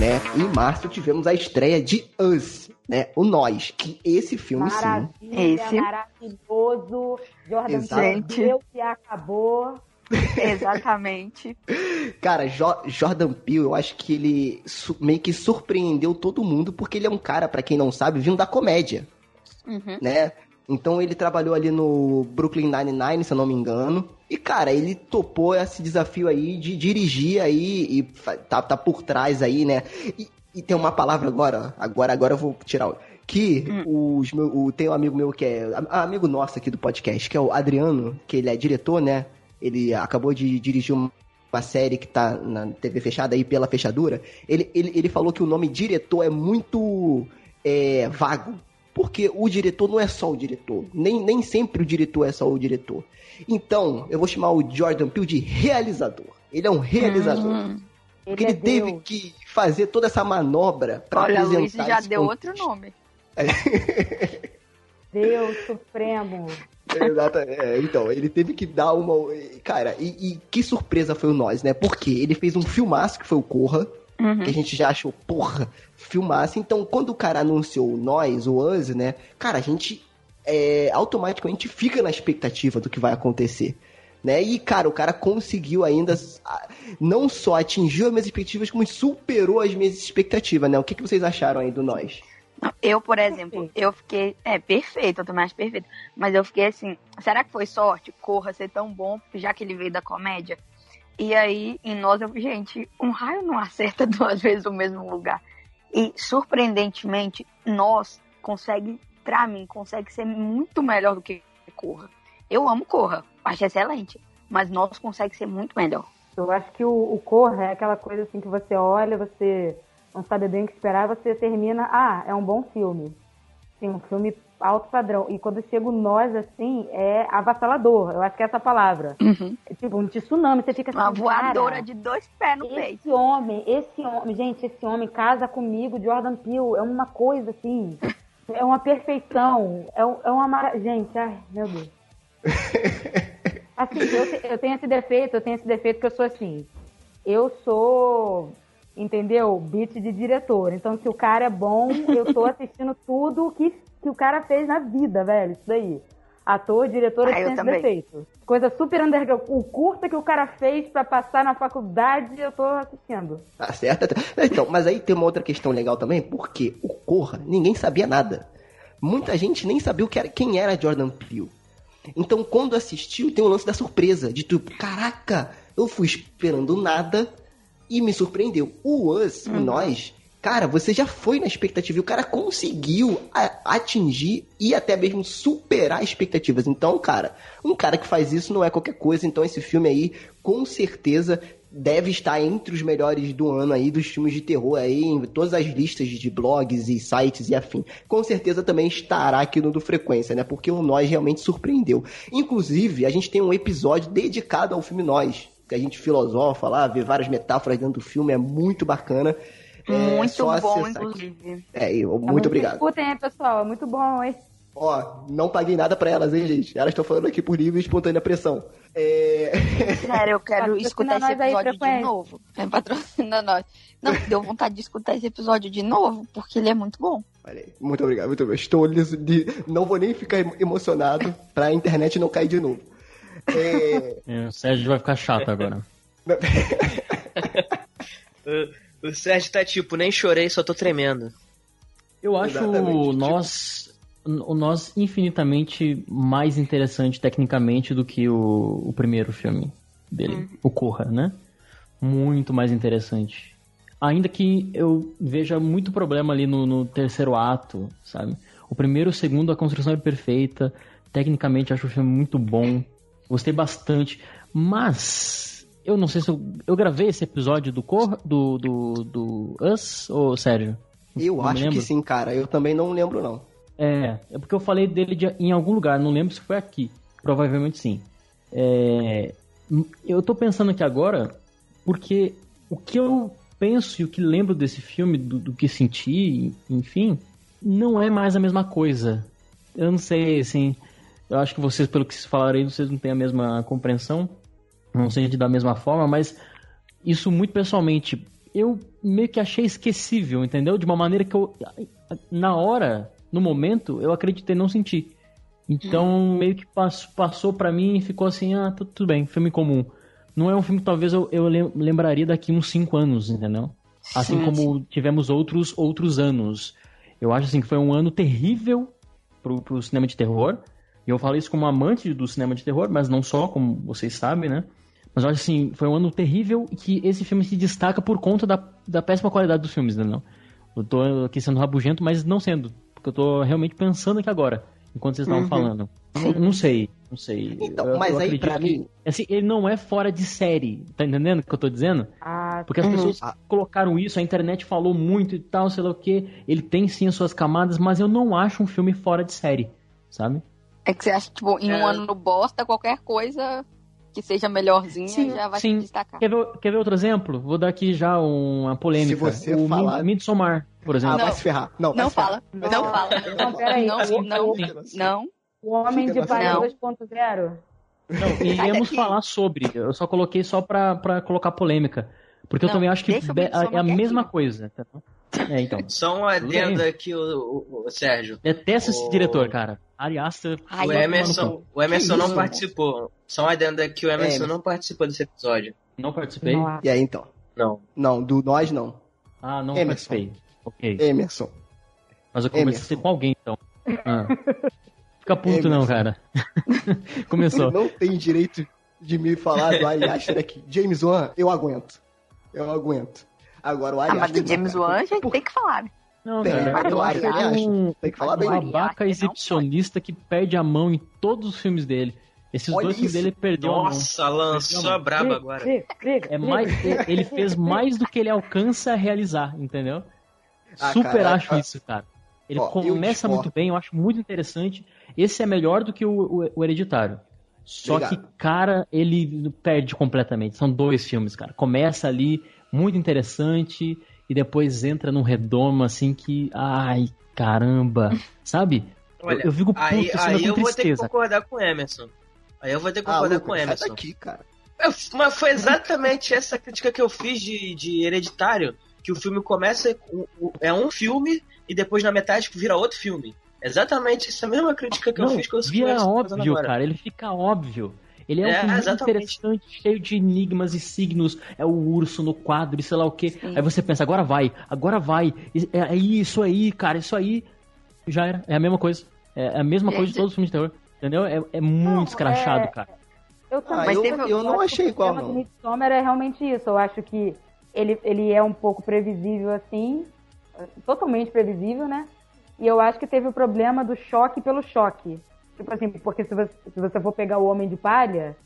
né? Em março tivemos a estreia de Us, né? O Nós, que esse filme sim. Maravilha, Esse. maravilhoso. Jordan. Peele que acabou. Exatamente. Cara, Jo- Jordan Peele, eu acho que ele meio que surpreendeu todo mundo, porque ele é um cara, pra quem não sabe, vindo da comédia, Uhum. né? Então ele trabalhou ali no Brooklyn Nine-Nine, se eu não me engano. E, cara, ele topou esse desafio aí de dirigir aí e tá, tá por trás aí, né? E, e tem uma palavra agora, ó, agora, agora eu vou tirar o... Que os meu, o, tem um amigo meu que é a- amigo nosso aqui do podcast, que é o Adriano, que ele é diretor, né? Ele acabou de dirigir uma uma série que tá na TV fechada aí pela fechadura, ele, ele, ele falou que o nome diretor é muito é, vago. Porque o diretor não é só o diretor. Nem, nem sempre o diretor é só o diretor. Então, eu vou chamar o Jordan Peele de realizador. Ele é um realizador. Hum. Porque Ele ele é teve Deus. que fazer toda essa manobra pra Olha, apresentar Luiz já deu contexto. outro nome. Deus Supremo. Exato, é, então, ele teve que dar uma. Cara, e, e que surpresa foi o Nós, né? Porque ele fez um filmaço que foi o Corra, Uhum. que a gente já achou, porra, filmaço. Então, quando o cara anunciou o Nós, o Us, né? Cara, a gente é, automaticamente fica na expectativa do que vai acontecer. Né? E, cara, o cara conseguiu ainda não só atingiu as minhas expectativas, como superou as minhas expectativas, né? O que, que vocês acharam aí do Nós? Eu, por exemplo, eu fiquei. É, perfeito, eu também acho perfeito. Mas eu fiquei assim, será que foi sorte? Corra ser tão bom, já que ele veio da comédia. E aí, em nós, eu, gente, um raio não acerta duas vezes o mesmo lugar. E, surpreendentemente, nós consegue, pra mim, consegue ser muito melhor do que Corra. Eu amo Corra, acho excelente. Mas nós consegue ser muito melhor. Eu acho que o, o Corra é aquela coisa assim que você olha, você não sabe bem o que esperar, você termina, ah, é um bom filme. Sim, um filme alto padrão. E quando chega o nós, assim, é avassalador. Eu acho que é essa palavra. Uhum. É tipo um tsunami, você fica assim, Uma voadora cara, de dois pés no peito. Esse homem, esse homem, gente, esse homem casa comigo, Jordan Peele, é uma coisa assim, é uma perfeição, é, é uma mara... Gente, ai, meu Deus. Assim, eu, eu tenho esse defeito, eu tenho esse defeito que eu sou assim, eu sou, entendeu, beat de diretor, então se o cara é bom, eu tô assistindo tudo que, que o cara fez na vida, velho, isso daí. Ator, diretor, eu Ah, defeito. Coisa super underground. O curta que o cara fez pra passar na faculdade, eu tô assistindo. Tá certo? Então, mas aí tem uma outra questão legal também, porque o Corra, ninguém sabia nada. Muita gente nem sabia o que era, quem era Jordan Peele. Então, quando assistiu, tem o lance da surpresa, de tipo, caraca, eu fui esperando nada e me surpreendeu. O Us, o Nós, cara, você já foi na expectativa e o cara conseguiu atingir e até mesmo superar expectativas. Então, cara, um cara que faz isso não é qualquer coisa. Então, esse filme aí, com certeza, deve estar entre os melhores do ano aí, dos filmes de terror aí, em todas as listas de blogs e sites e afim. Com certeza também estará aqui no do Frequência, né? Porque o Nós realmente surpreendeu. Inclusive, a gente tem um episódio dedicado ao filme Nós, que a gente filosofa lá, vê várias metáforas dentro do filme, é muito bacana. É Muito só bom, inclusive. É, eu- Tá muito obrigado. Escutem, hein, pessoal. É muito bom, hein? Ó, não paguei nada pra elas, hein, gente? Elas estão falando aqui por livre e espontânea pressão. É... Sério, eu quero Patrocina escutar esse episódio de novo. É, patrocina nós. Não, deu vontade de escutar esse episódio de novo, porque ele é muito bom. Olha aí, muito obrigado, muito obrigado. Estou liso de... Não vou nem ficar emo- emocionado pra internet não cair de novo. É... É, o Sérgio vai ficar chato agora. O, Sérgio tá tipo, nem chorei, só tô tremendo. Eu acho Exatamente, o tipo- nós, o nós infinitamente mais interessante tecnicamente do que o, o primeiro filme dele, o Corra, né? Muito mais interessante. Ainda que eu veja muito problema ali no, no terceiro ato, sabe? O primeiro e o segundo, a construção é perfeita. Tecnicamente, acho o filme muito bom. Gostei bastante. Mas, eu não sei se eu. Eu gravei esse episódio do Corra, do, do, do Us, ou Sérgio? Eu Não acho que sim, cara. Eu também não lembro, não. É, é porque eu falei dele de- em algum lugar, não lembro se foi aqui. Provavelmente sim. É, eu tô pensando aqui agora, porque o que eu penso e o que lembro desse filme, do, do que senti, enfim, não é mais a mesma coisa. Eu não sei, assim. Eu acho que vocês, pelo que vocês falaram aí, vocês não têm a mesma compreensão. Não sei da mesma forma, mas isso muito pessoalmente. Eu meio que achei esquecível, entendeu? De uma maneira que eu. Na hora, no momento, eu acreditei não sentir. Então, meio que passou, passou para mim e ficou assim: ah, tu- tudo bem, filme comum. Não é um filme que talvez eu, eu lem- lembraria daqui uns 5 anos, entendeu? Assim Sim, como tivemos outros outros anos. Eu acho assim que foi um ano terrível pro, pro cinema de terror. E eu falo isso como amante do cinema de terror, mas não só, como vocês sabem, né? Mas eu acho assim, foi um ano terrível e que esse filme se destaca por conta da, da péssima qualidade dos filmes, entendeu? Eu tô aqui sendo rabugento, mas não sendo. Porque eu tô realmente pensando aqui agora, enquanto vocês estavam Uhum. falando. Não, não sei, não sei. Então, Eu- mas eu aí, pra que, mim- Assim, ele não é fora de série, tá entendendo o que eu tô dizendo? Ah, Porque as Uhum. pessoas colocaram isso, a internet falou muito e tal, sei lá o que. Ele tem sim as suas camadas, mas eu não acho um filme fora de série, sabe? É que você acha, tipo, em É. um ano bosta, qualquer coisa que seja melhorzinha Sim, já vai sim. se destacar. Quer ver, quer ver outro exemplo? Vou dar aqui já uma polêmica. Se você o falar- Mid- Midsommar, por Ah, exemplo. vai se ferrar. Não, vai Não se ferrar. fala, não fala. Não, peraí. Não, O- não, o- não. O Homem de Não. 2.0. Não, iremos falar sobre. Eu só coloquei só pra, pra colocar polêmica. Porque eu Não, também acho que Midsommar é a mesma coisa. É, então. Só um adendo aqui, o, o- o Sérgio. Detesto esse diretor, cara. Ari Aster. Ai, o Emerson, o Emerson Que não isso? participou. Só um adendo aqui, o Emerson Emerson. não participou desse episódio. Não participei. Não, E aí, então? Não. Não, do nós, não. Ah, não Emerson. participei. Ok. Emerson. Mas eu conversei Emerson. com alguém, então. Ah. Fica puto, não, Emerson. cara. Começou. Não tem direito de me falar do Ari Aster aqui. James Wan, eu aguento. Eu aguento. Agora o Ari Ah, mas do não, James. Wan a gente Por- tem que falar. Não, Tem, cara. mas Eu acho ele Aster um tem que falar bem. um babaca exibicionista que perde a mão em todos os filmes dele. Esses Olha dois filmes dele ele perdeu a mão. Nossa, lançou a braba agora. É mais, ele fez mais do que ele alcança a realizar, entendeu? Ah, Super cara, acho ah, isso, cara. Ele ó, começa muito bem, eu acho muito interessante. Esse é melhor do que o, o- o Hereditário. Só Obrigado. que, cara, ele perde completamente. São dois filmes, cara. Começa ali, muito interessante, e depois entra num redomo assim que. Ai, caramba! Sabe? Olha, eu, eu fico puto, Aí, assim, aí com eu vou ter que tristeza. concordar com o Emerson. Aí eu vou ter que Ah, concordar Lucas, com o sai Emerson. daqui, cara. Eu- mas foi exatamente essa crítica que eu fiz de, de Hereditário, que o filme começa, com- o- é um filme e depois na metade vira outro filme. Exatamente essa mesma crítica que eu Não, fiz que eu vira óbvio, agora. cara. Ele fica óbvio. Ele é, um É, filme muito exatamente. interessante, cheio de enigmas e signos. É o urso no quadro e sei lá o quê. Sim. Aí você pensa, agora vai, agora vai. É, é isso aí, cara, isso aí. Já era. É a mesma coisa. É a mesma coisa de todos os filmes de terror. Entendeu? É, é muito Não, escrachado, é- cara. Eu Ah, também. Mas eu, teve- eu não acho que achei o igual, não. Midsommar é realmente isso. Eu acho que ele, ele é um pouco previsível assim, totalmente previsível, né? E eu acho que teve o problema do choque pelo choque. Tipo assim, porque se você, se você for pegar o Homem de Palha,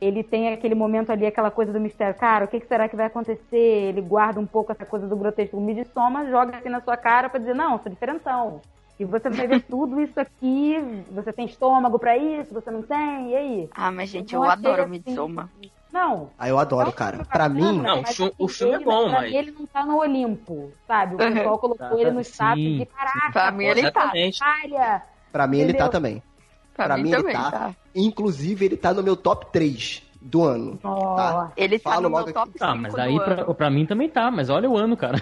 ele tem aquele momento ali, aquela coisa do mistério. Cara, o que, que será que vai acontecer? Ele guarda um pouco essa coisa do grotesco. O Midsommar joga assim na sua cara pra dizer, não, sou diferentão. E você vai ver tudo isso aqui, você tem estômago pra isso, você não tem, e aí? Ah, mas gente, Então, eu adoro assim- Midsommar. Não. Ah, eu adoro, Não, cara. Pra mim, Não, o mas fi- o assim, filme é ele- bom, pra mas- Ele não tá no Olimpo, sabe? O pessoal colocou Tá, ele no status sim, de caraca. Pra mim ele tá. Pra mim ele tá também. Pra, Pra mim, mim ele tá. tá. Inclusive, ele tá no meu top 3 do ano. Ó, Tá? Ele tá Falo no meu top 5 Tá, mas do aí pra, pra mim também tá, mas olha o ano, cara.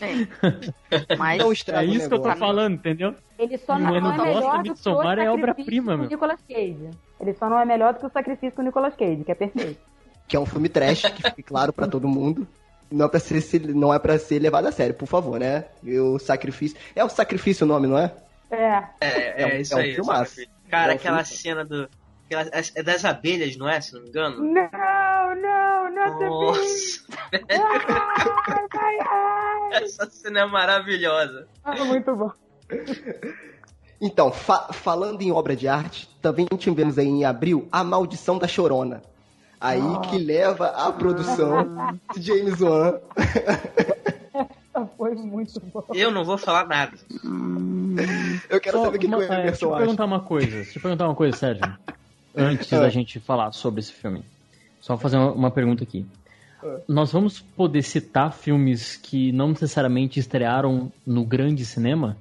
É. Mas Não É isso que eu tô falando, entendeu? Ele só não o ano é melhor Oscar, do que o Midsommar é obra-prima, meu. o Nicolas Cage. Ele só não é melhor do que o sacrifício com o Nicolas Cage, que é perfeito. Que é um filme trash, que fique claro pra todo mundo. Não é pra ser, se- não é pra ser levado a sério, por favor, né? E o sacrifício. É o sacrifício o nome, não é? É. É, É é, um- isso é um aí. filmaço. Cara, É um aquela filme. cena do. aquela- é das abelhas, não é? Se não me engano. Não, não, não te Nossa, Ai, ai, ai. essa cena é maravilhosa. Ah, muito bom. Então, fa- falando em obra de arte, também tivemos aí em abril A Maldição da Chorona. Aí que leva a produção de James Wan. Foi muito bom. Eu não vou falar nada. Eu quero Só saber o que, o é, deixa Emerson eu acha. perguntar uma coisa. Deixa eu perguntar uma coisa, Sérgio. Antes Ah. da gente falar sobre esse filme. Só fazer uma, uma pergunta aqui. Ah. Nós vamos poder citar filmes que não necessariamente estrearam no grande cinema?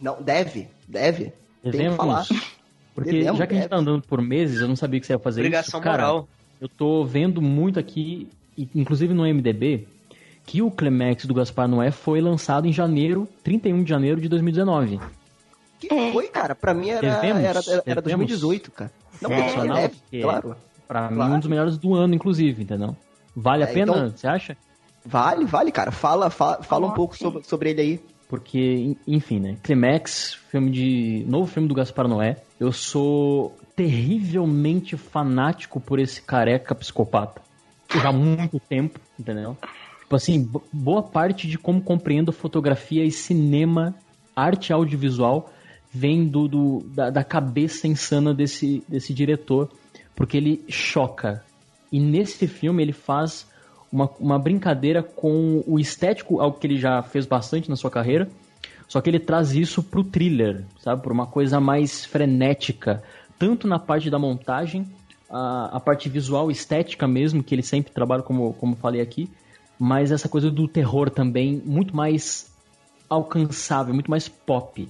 Não, deve, deve. Tem que Devemos? falar. Porque Devemos, já que a gente deve. tá andando por meses, eu não sabia que você ia fazer Obrigação isso. Cara, moral. eu tô vendo muito aqui, inclusive no MDB, que o Clemax do Gaspar Noé foi lançado em janeiro, 31 de janeiro de 2019. Que foi, cara? Pra mim era, Devemos, era, era, era devemos. 2018, cara. Não, É, porque não, deve, porque- claro. Pra mim, Claro. um dos melhores do ano, inclusive, entendeu? Vale a É, pena, então- você acha? Vale, vale, cara. Fala, fala, fala um pouco sim. sobre, sobre ele aí. Porque, en- enfim, né? Climax, filme de. Novo filme do Gaspar Noé. Eu sou terrivelmente fanático por esse careca psicopata. Já há muito tempo, entendeu? Tipo assim, bo- boa parte de como compreendo fotografia e cinema, arte audiovisual, vem do, do- da, da cabeça insana desse, desse diretor. Porque ele choca. E nesse filme ele faz uma, uma brincadeira com o estético, algo que ele já fez bastante na sua carreira. Só que ele traz isso pro thriller, sabe? Por uma coisa mais frenética. Tanto na parte da montagem, a, a parte visual, estética mesmo, que ele sempre trabalha, como, como falei aqui. Mas essa coisa do terror também, muito mais alcançável, muito mais pop.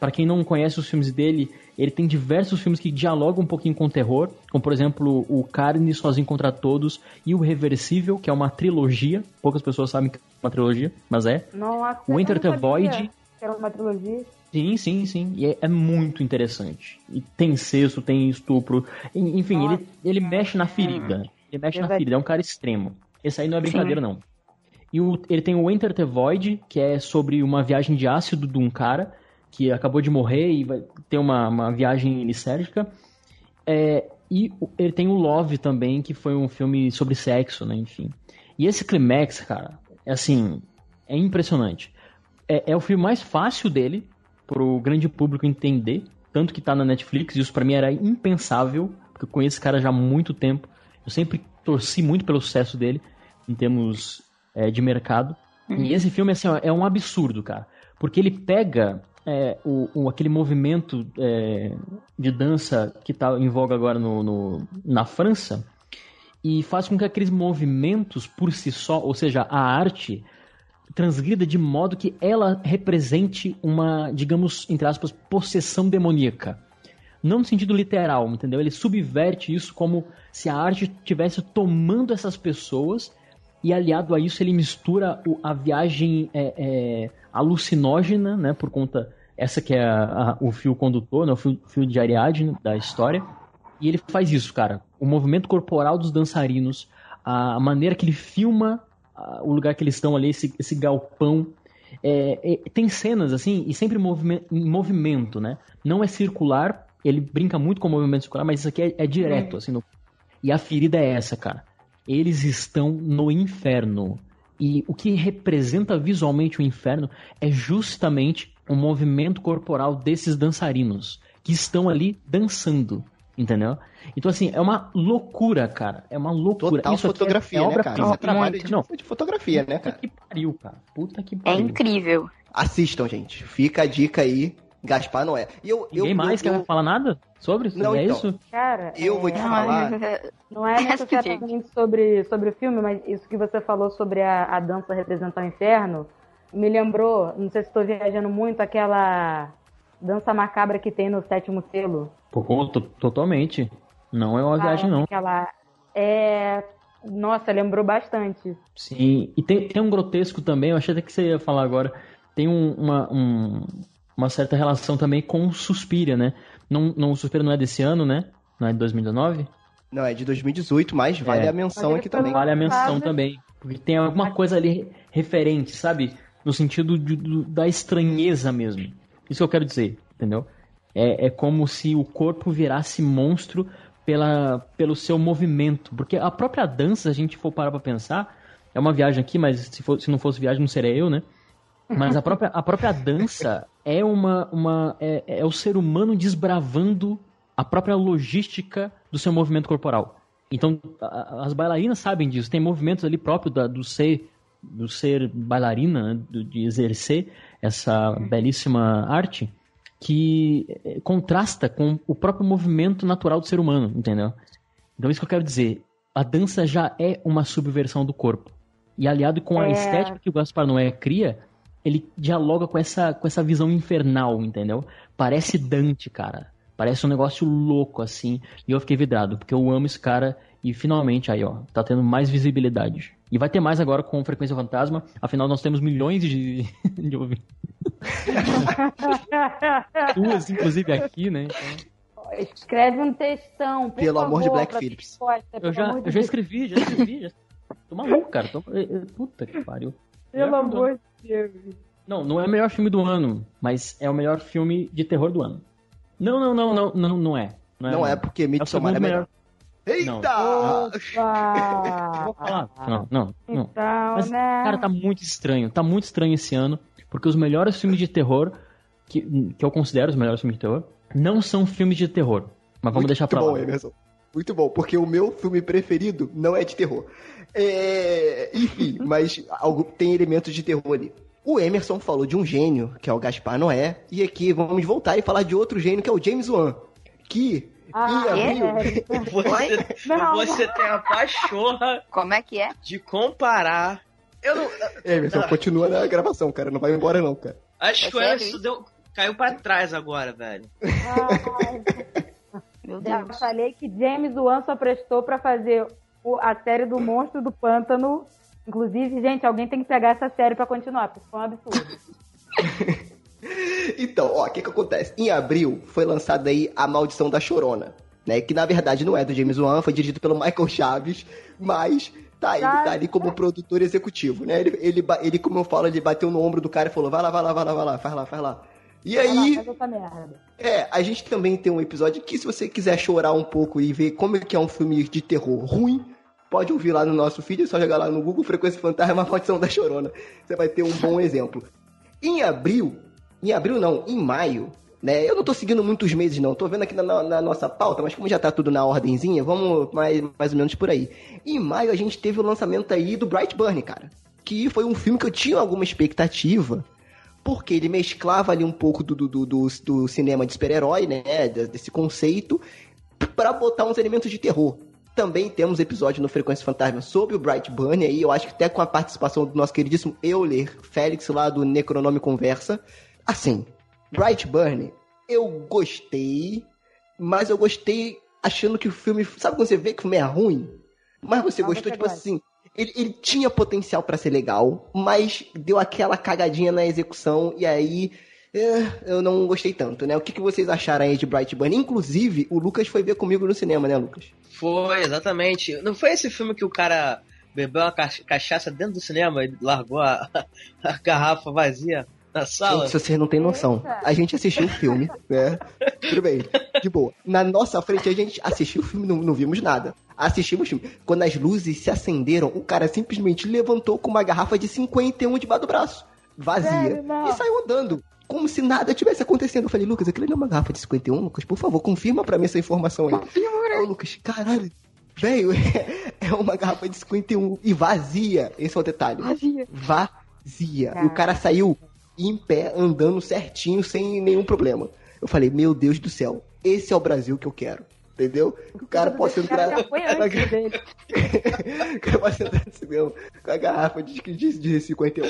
Para quem não conhece os filmes dele, ele tem diversos filmes que dialogam um pouquinho com o terror, como por exemplo o Carne Sozinho contra Todos e o Reversível, que é uma trilogia. Poucas pessoas sabem que é uma trilogia, mas é. Nossa, O Enter the Void. que Era uma trilogia. Sim, sim, sim. E é, é muito interessante. E tem sexo, tem estupro. En- Enfim, ele, ele mexe na ferida. Ele mexe na ferida, é um cara extremo. Esse aí não é brincadeira, não. E o- ele tem o Enter the Void, que é sobre uma viagem de ácido de um cara que acabou de morrer e vai ter uma, uma viagem lisérgica. É, e ele tem o Love também, que foi um filme sobre sexo, né? Enfim. E esse Climax, cara, é assim, é impressionante. É, é o filme mais fácil dele, pro grande público entender, tanto que tá na Netflix, e isso pra mim era impensável, porque eu conheço esse cara já há muito tempo. Eu sempre torci muito pelo sucesso dele, em termos é, de mercado. E esse filme, assim, ó, é um absurdo, cara. Porque ele pega é, o, o- aquele movimento é, de dança que tá em voga agora no, no- na França e faz com que aqueles movimentos por si só, ou seja, a arte, transgrida de modo que ela represente uma, digamos, entre aspas, possessão demoníaca. Não no sentido literal, entendeu? Ele subverte isso como se a arte estivesse tomando essas pessoas e aliado a isso ele mistura o- a viagem é, é, alucinógena, né, por conta essa que é a- a- o fio condutor, né, o fio, fio de Ariadne da história, e ele faz isso, cara. O movimento corporal dos dançarinos, a maneira que ele filma ah, o lugar que eles estão ali, esse, esse galpão. É, é, tem cenas assim, e sempre em movime- em movimento, né? Não é circular, ele brinca muito com o movimento circular, mas isso aqui é, é direto, assim. no- E a ferida é essa, cara. Eles estão no inferno. E o que representa visualmente o inferno é justamente o movimento corporal desses dançarinos que estão ali dançando. Entendeu? Então, assim, é uma loucura, cara. É uma loucura. Total Isso aqui fotografia, é, é né, obra cara? é trabalho Muito. de, Não. de fotografia, né, Puta cara? que pariu, cara. Puta que É pariu. incrível. Assistam, gente. Fica a dica aí. Gaspar Noé. E eu, eu, Ninguém mais eu, quer falar nada sobre isso? Não, é então. isso? Cara, Eu vou te é, falar. não é Essa necessariamente sobre, sobre o filme, mas isso que você falou sobre a, a dança representar o inferno me lembrou, não sei se estou viajando muito, aquela dança macabra que tem no sétimo selo. Pô, to- totalmente. Não é uma Ah, viagem, não. Aquela. É. Nossa, lembrou bastante. Sim, e tem, tem um grotesco também, eu achei até que você ia falar agora. Tem um- uma, um- uma certa relação também com o Suspiria, né? Não, não, o Suspiria não é desse ano, né? Não é de 2019? Não, é de 2018, mas vale É. a menção aqui também. Vale a menção também. Porque tem alguma coisa ali referente, sabe? No sentido de- do- da estranheza mesmo. Isso que eu quero dizer, entendeu? É, é como se o corpo virasse monstro pela, pelo seu movimento. Porque a própria dança, se a gente for parar pra pensar, é uma viagem aqui, mas se, for- se não fosse viagem, não seria eu, né? Mas a própria, a própria dança é uma. uma é, é o ser humano desbravando a própria logística do seu movimento corporal. Então, a- a- as bailarinas sabem disso. Tem movimentos ali próprios da- do ser do ser bailarina, né, do- de exercer essa belíssima arte, que eh, contrasta com o próprio movimento natural do ser humano, entendeu? Então, isso que eu quero dizer. A dança já é uma subversão do corpo. E aliado com a É. estética que o Gaspar Noé cria, ele dialoga com essa, com essa visão infernal, entendeu? Parece Dante, cara. Parece um negócio louco, assim. E eu fiquei vidrado, porque eu amo esse cara. E finalmente, aí, ó, tá tendo mais visibilidade. E vai ter mais agora com Frequência Fantasma. Afinal, nós temos milhões de, de ouvintes. Duas, inclusive, aqui, né? Então, Escreve um textão. por Pelo amor de favor, Black Phillips. resposta, eu, pelo já, amor de eu já escrevi, já escrevi. Já... Tô maluco, cara. Tô... eh, eh, Puta que pariu. Pelo amor de Deus. Não, não é o melhor filme do ano, mas é o melhor filme de terror do ano. Não, não, não, não, não, não é. Não é porque É o Midsommar segundo é melhor. melhor. Eita! Vou falar. Não, não, não. Então, Mas, né? cara, tá muito estranho. Tá muito estranho esse ano, porque os melhores filmes de terror, que, que eu considero os melhores filmes de terror, não são filmes de terror. Mas vamos Muito deixar pra bom, lá. Emerson. Muito bom, porque o meu filme preferido não é de terror. É, Enfim, mas algo, tem elementos de terror ali. O Emerson falou de um gênio, que é o Gaspar Noé, e aqui vamos voltar e falar de outro gênio, que é o James Wan. Que Ah, em abril. é. Você, você tem a pachorra Como é que é? de comparar. Eu não. Emerson, continua na gravação, cara. Não vai embora, não, cara. Acho É que o Emerson deu, caiu pra trás agora, velho. Ai, Meu Já Deus. falei que James Wan só prestou pra fazer o- a série do Monstro do Pântano. Inclusive, gente, alguém tem que pegar essa série pra continuar, porque foi um absurdo. Então, ó, o que que acontece? Em abril foi lançada aí A Maldição da Chorona, né? Que na verdade não é do James Wan, foi dirigido pelo Michael Chaves, mas tá, ele tá ali como produtor executivo, né? Ele, ele, ele, como eu falo, ele bateu no ombro do cara e falou: vai lá, vai lá, vai lá, vai lá, faz lá, faz lá. E aí, é, a gente também tem um episódio que se você quiser chorar um pouco e ver como é que é um filme de terror ruim, pode ouvir lá no nosso feed, é só jogar lá no Google Frequência Fantasma, Maldição da Chorona. Você vai ter um bom exemplo. Em abril, em abril não, em maio, né? Eu não tô seguindo muitos meses não, tô vendo aqui na, na- na nossa pauta, mas como já tá tudo na ordenzinha, vamos mais, mais ou menos por aí. Em maio a gente teve o lançamento aí do Brightburn, cara. Que foi um filme que eu tinha alguma expectativa, porque ele mesclava ali um pouco do, do, do, do- cinema de super-herói, né? de- Desse conceito, pra botar uns elementos de terror. Também temos episódio no Frequência Fantasma sobre o Brightburn, aí eu acho que até com a participação do nosso queridíssimo Euler Félix lá do Necronome Conversa. Assim, Brightburn, eu gostei, mas eu gostei achando que o filme. Sabe quando você vê que o filme é ruim? Mas você gostou, tipo assim. Ele, ele tinha potencial pra ser legal, mas deu aquela cagadinha na execução e aí é, eu não gostei tanto, né? O que, que vocês acharam aí de Brightburn? Inclusive, o Lucas foi ver comigo no cinema, né, Lucas? Foi, exatamente. Não foi esse filme que o cara bebeu uma cach- cachaça dentro do cinema e largou a, a garrafa vazia na sala? Gente, se vocês não têm noção, Eita. a gente assistiu o filme, né? Tudo bem, de boa. Na nossa frente, a gente assistiu o filme, não, não vimos nada. Assistimos o filme. Quando as luzes se acenderam, o cara simplesmente levantou com uma garrafa de 51 debaixo do braço. Vazia. Sério, e saiu andando. como se nada tivesse acontecendo. Eu falei, Lucas, aquilo não é uma garrafa de 51, Lucas? Por favor, confirma pra mim essa informação aí. Aí o Lucas, caralho, velho, é uma garrafa de 51 e vazia. Esse é o detalhe. Vazia. Vazia. E o cara saiu em pé, andando certinho, sem nenhum problema. Eu falei, meu Deus do céu, esse é o Brasil que eu quero. Entendeu? O cara possa entrar. já foi antes dele. o cara possa entrar no cinema com a garrafa de, de, de 51.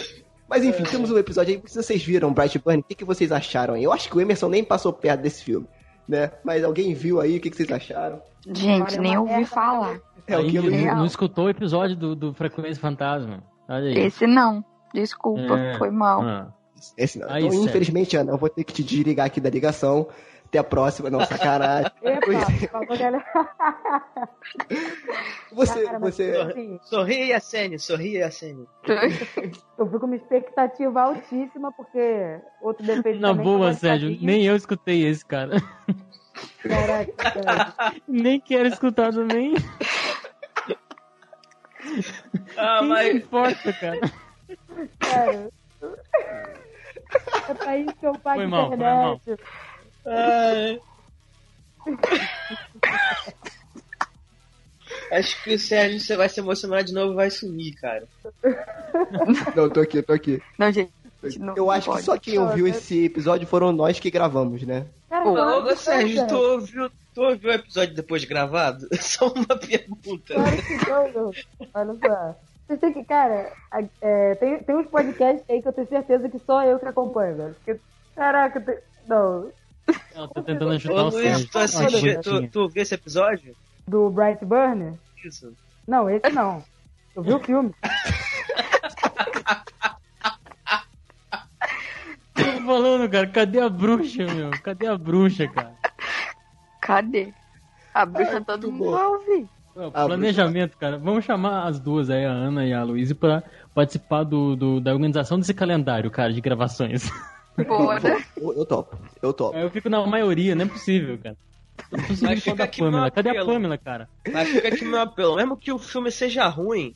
Mas enfim, temos um episódio aí. Se vocês viram Brightburn, o que, que vocês acharam aí? Eu acho que o Emerson nem passou perto desse filme, né? Mas alguém viu aí, o que, que vocês acharam? Gente, Olha, nem uma ouvi merda, falar. É o Aí, que eu não, não escutou o episódio do, do Frequência Fantasma. Olha aí. Esse não. Desculpa, É. foi mal. Ah. Esse não. Aí, então, sério. infelizmente, Ana, eu vou ter que te desligar aqui da ligação. Até a próxima. Não, sacanagem. Epa, falou, galera. Você, Cara, você, assim, Sorria, Sene, sorria, Sene. eu fui com uma expectativa altíssima, porque outro defeito Na boa, Sérgio, nem eu escutei esse, cara. Caraca, cara. nem quero escutar também. Ah, Quem mas importa, cara? Cara. É pra isso que eu pago Foi mal, foi mal. internet. Ai. Acho que o Sérgio você vai se emocionar de novo e vai sumir, cara. Não, eu tô aqui, eu tô aqui. Não, gente. Não, eu acho não que só pode. quem ouviu esse episódio foram nós que gravamos, né? Cara, Pô, claro Ô, Sérgio, tu ouviu, tu ouviu o episódio depois de gravado? Só uma pergunta. Claro que não. Olha só. Vocês têm que, cara, é, tem, tem uns podcasts aí que eu tenho certeza que só eu que acompanho, velho. Porque, caraca, tem- não. Eu tô tentando ajudar o Luiz, tu Ah, assistiu, tu, tu viu esse episódio? Do Bright Burn? Isso. Não, esse não. Eu vi o filme. Tô falando, cara, cadê a bruxa, meu? Cadê a bruxa, cara? Cadê? A bruxa Ai, todo mundo bom. Ah, planejamento, cara. Vamos chamar as duas aí, a Ana e a Luísa, pra participar do, do- da organização desse calendário, cara, de gravações. Bora. Eu, eu topo, eu topo. Aí eu fico na maioria, não é possível, cara. Tô Mas fica aqui meu Pamela. Cadê a. Pamela, cara? Mas fica aqui meu apelo. Mesmo que o filme seja ruim,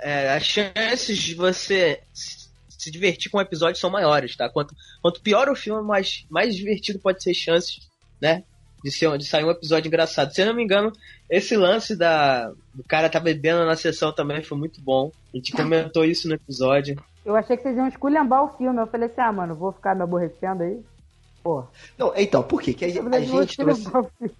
é, as chances de você se se divertir com o episódio são maiores, tá? Quanto, quanto pior o filme, mais, mais divertido pode ser chances, né? De, ser, de sair um episódio engraçado. Se eu não me engano, esse lance da, do cara tá bebendo na sessão também foi muito bom. A gente comentou isso no episódio. Eu achei que vocês iam esculhambar o filme. Eu falei assim, ah, mano, vou ficar me aborrecendo aí. Pô. Não, então, por quê? Que a, a gente trouxe. o filme.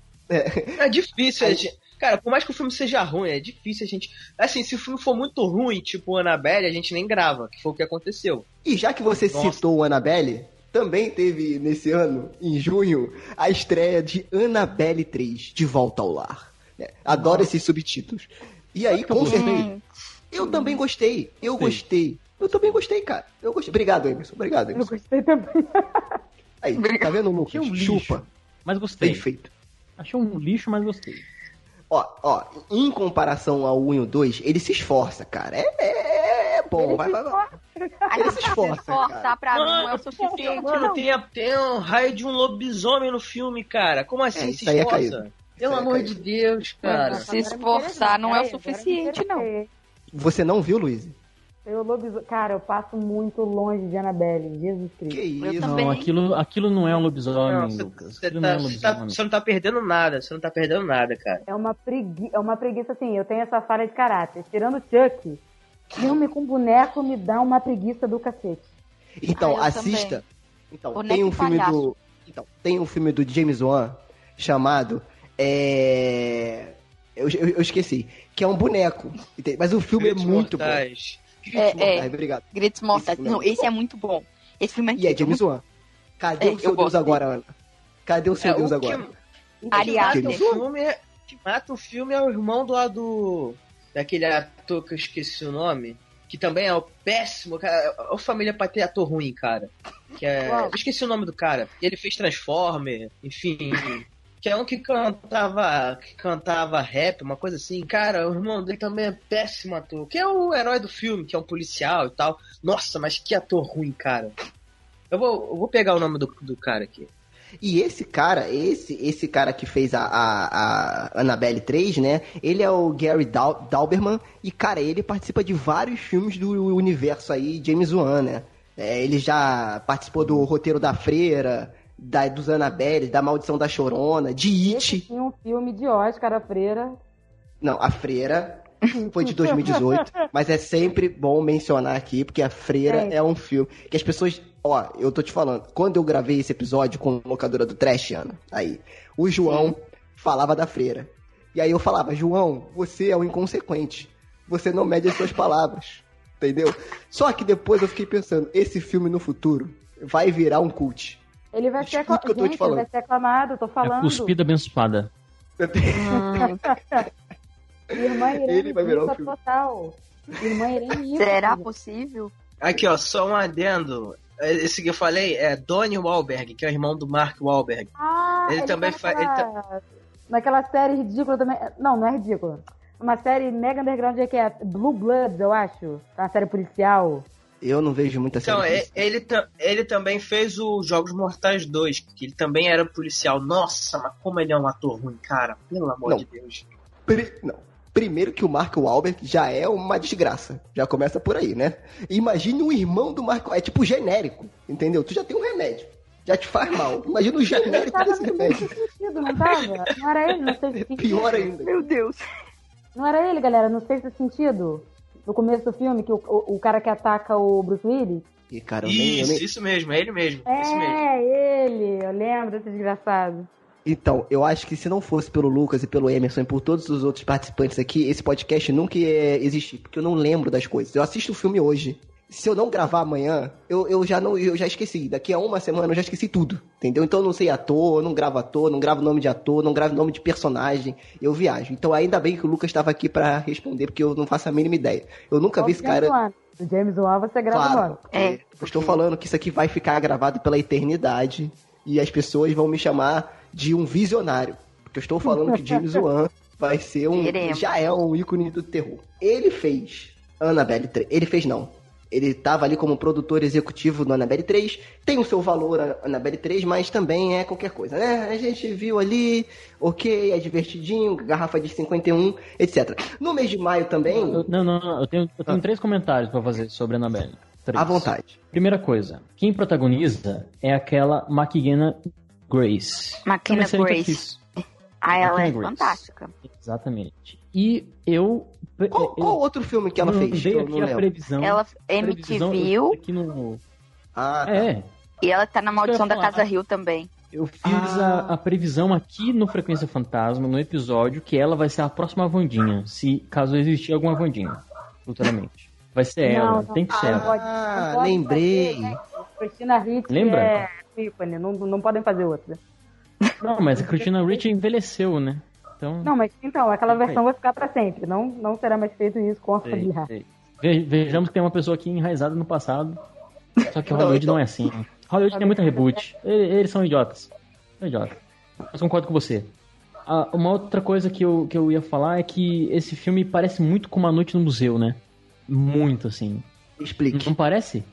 É difícil, a gente- cara, por mais que o filme seja ruim, é difícil a gente. Assim, se o filme for muito ruim, tipo Annabelle, a gente nem grava, que foi o que aconteceu. E já que você Nossa. citou o Annabelle, também teve nesse ano, em junho, a estreia de Annabelle 3, De Volta ao Lar. né? Adoro esses subtítulos. E aí, com certeza, eu também gostei. Eu gostei. Eu também gostei, cara. Eu gostei. Obrigado, Emerson. Obrigado, Eu Emerson. gostei também. Aí, tá vendo, Lucas? Achei um lixo. Chupa. Mas gostei. Perfeito. Achei um lixo, mas gostei. Ó, ó, em comparação ao 1 e o 2, ele se esforça, cara. É, é, é bom. Vai, vai, vai. Aí Ele se esforça, esforçar cara. pra mim não é o suficiente, mano, não. tem, a- tem um raio de um lobisomem no filme, cara. Como assim É, se é esforça? caído. Pelo é amor de Deus, cara. Se esforçar não é o suficiente, não. Você não viu, Luiz? Eu lobiso... Cara, eu passo muito longe de Annabelle, Jesus Cristo. Que isso? Não, aquilo, aquilo não é um lobisomem, Não, Lucas. você tá- não é um tá- lobisomem. você não tá perdendo nada, você não tá perdendo nada, cara. É uma, pregui... é uma preguiça, assim, eu tenho essa falha de caráter. Tirando o Chuck, filme com boneco me dá uma preguiça do cacete. Então, Ah, assista. também. Então, Boneco tem um filme palhaço. do. Então, tem um filme do James Wan chamado. É. Eu, eu, eu esqueci. Que é um boneco. Mas o filme Gritos é muito mortais. É, é. bom. Ai, obrigado. Gritos mortais. Esse filme é Não, muito esse é muito bom. Esse filme é E é. James Wan. Cadê É, o seu eu Deus agora, Ana? Cadê o seu É, Deus o agora? Que, o que Ariadne. mata o filme é, o que mata o filme é o irmão do lado daquele ator que eu esqueci o nome, que também é o péssimo, cara. Olha a família pra ter ator ruim, cara. Que é, Uau. eu esqueci o nome do cara. Ele fez Transformer, enfim. Que é um que cantava, que cantava rap, uma coisa assim. Cara, o irmão dele também é péssimo ator. Que é o herói do filme, que é um policial e tal. Nossa, mas que ator ruim, cara. Eu vou, eu vou pegar o nome do, do cara aqui. E esse cara, esse esse cara que fez a, a, a Annabelle 3, né? Ele é o Gary Dal Dalberman. E, cara, ele participa de vários filmes do universo aí, James Wan, né? É, ele já participou do roteiro da Freira, da, dos Annabelle, da Maldição da Chorona, de It. Tinha um filme de Oscar, a Freira. Não, a Freira foi de 2018, mas é sempre bom mencionar aqui, porque a Freira É. é um filme que as pessoas. Ó, eu tô te falando, quando eu gravei esse episódio com a locadora do Trash, Ana, aí, o João falava da Freira. E aí eu falava, João, você é um inconsequente. Você não mede as suas palavras. Entendeu? Só que depois eu fiquei pensando, esse filme no futuro vai virar um cult. Ele vai ser, Escuta o que eu tô te gente, ele falando. vai ser aclamado, tô É falando. cuspida abençoada. Irmã Irene, Ele vai virar um filme. total. Irmã Irene, Será possível? Aqui, ó, só um adendo. Esse que eu falei é Donnie Wahlberg, que é o irmão do Mark Wahlberg. Ah, Ele também tá fa- ele naquela, série ridícula também. Não, não é ridícula. Uma série mega underground que é Blue Bloods, eu acho. É Uma série policial. Eu não vejo muita Então, série. e- ele, ta- ele também fez o Jogos Mortais 2, que ele também era policial. Nossa, mas como ele é um ator ruim, cara. Pelo amor Não. de Deus. Pri- Não. Primeiro que o Mark Wahlberg já é uma desgraça. Já começa por aí, né? Imagine o irmão do Mark É tipo genérico, entendeu? Tu já tem um remédio. Já te faz mal. Imagina o genérico desse remédio. sentido, não tava? Não era ele no sexto sentido? Pior ainda. Meu Deus. Não era ele, galera, no sexto sentido? No começo do filme, que o, o, o cara que ataca o Bruce Willis? E, cara, Isso, nem- isso mesmo, é ele mesmo. Isso mesmo. É, ele. Eu lembro desse desgraçado. Então, eu acho que se não fosse pelo Lucas e pelo Emerson e por todos os outros participantes aqui, esse podcast nunca ia existir, porque eu não lembro das coisas. Eu assisto o filme hoje. Se eu não gravar amanhã, eu, eu já não eu já esqueci. Daqui a uma semana eu já esqueci tudo. Entendeu? Então eu não sei ator, eu não gravo ator, não gravo nome de ator, não gravo nome de personagem. Eu viajo. Então ainda bem que o Lucas estava aqui pra responder, porque eu não faço a mínima ideia. Eu nunca vi esse cara. O James Wan você grava Claro, É. eu estou falando que isso aqui vai ficar gravado pela eternidade e as pessoas vão me chamar de um visionário. Porque eu estou falando que James Wan vai ser um. Veremos. Já é um ícone do terror. Ele fez Annabelle 3. Ele fez não. Ele estava ali como produtor executivo do Annabelle 3. Tem o seu valor a Annabelle 3, mas também é qualquer coisa, né? A gente viu ali, ok, é divertidinho, garrafa de 51, etc. No mês de maio também, Eu- não, não, não. Eu tenho, eu tenho três comentários pra fazer sobre a Annabelle. Três. à vontade. Primeira coisa, quem protagoniza é aquela McGinna Grace. É eu Grace. Ah, ela é Grace. fantástica. Exatamente. E eu. Qual, eu- qual outro filme que ela não, fez? Eu aqui não a previsão. Ela eu MTV aqui no. Ah, tá. É, e ela tá na Maldição da. Casa Rio também. eu fiz Ah. a, a previsão aqui no Frequência Fantasma, no episódio, que ela vai ser a próxima Vandinha. Se caso existir alguma Vandinha, futuramente. Vai ser Não, ela, não. tem que ser Ah, ela. pode- Ah, pode lembrei. fazer, né? Cristina Lembra? é ícone, não, não podem fazer outra. Não, mas a Christina Ricci envelheceu, né? Então. Não, mas então, aquela versão vai ficar pra sempre. Não, não será mais feito isso com a sei, família. sei. Vejamos que tem uma pessoa aqui enraizada no passado. Só que Não, Hollywood então- não é assim. Hollywood tem muita reboot. Eles são idiotas. São idiotas. Mas concordo com você. Ah, uma outra coisa que eu, que eu ia falar é que esse filme parece muito com Uma Noite no Museu, né? Muito, assim. Explique. Não parece?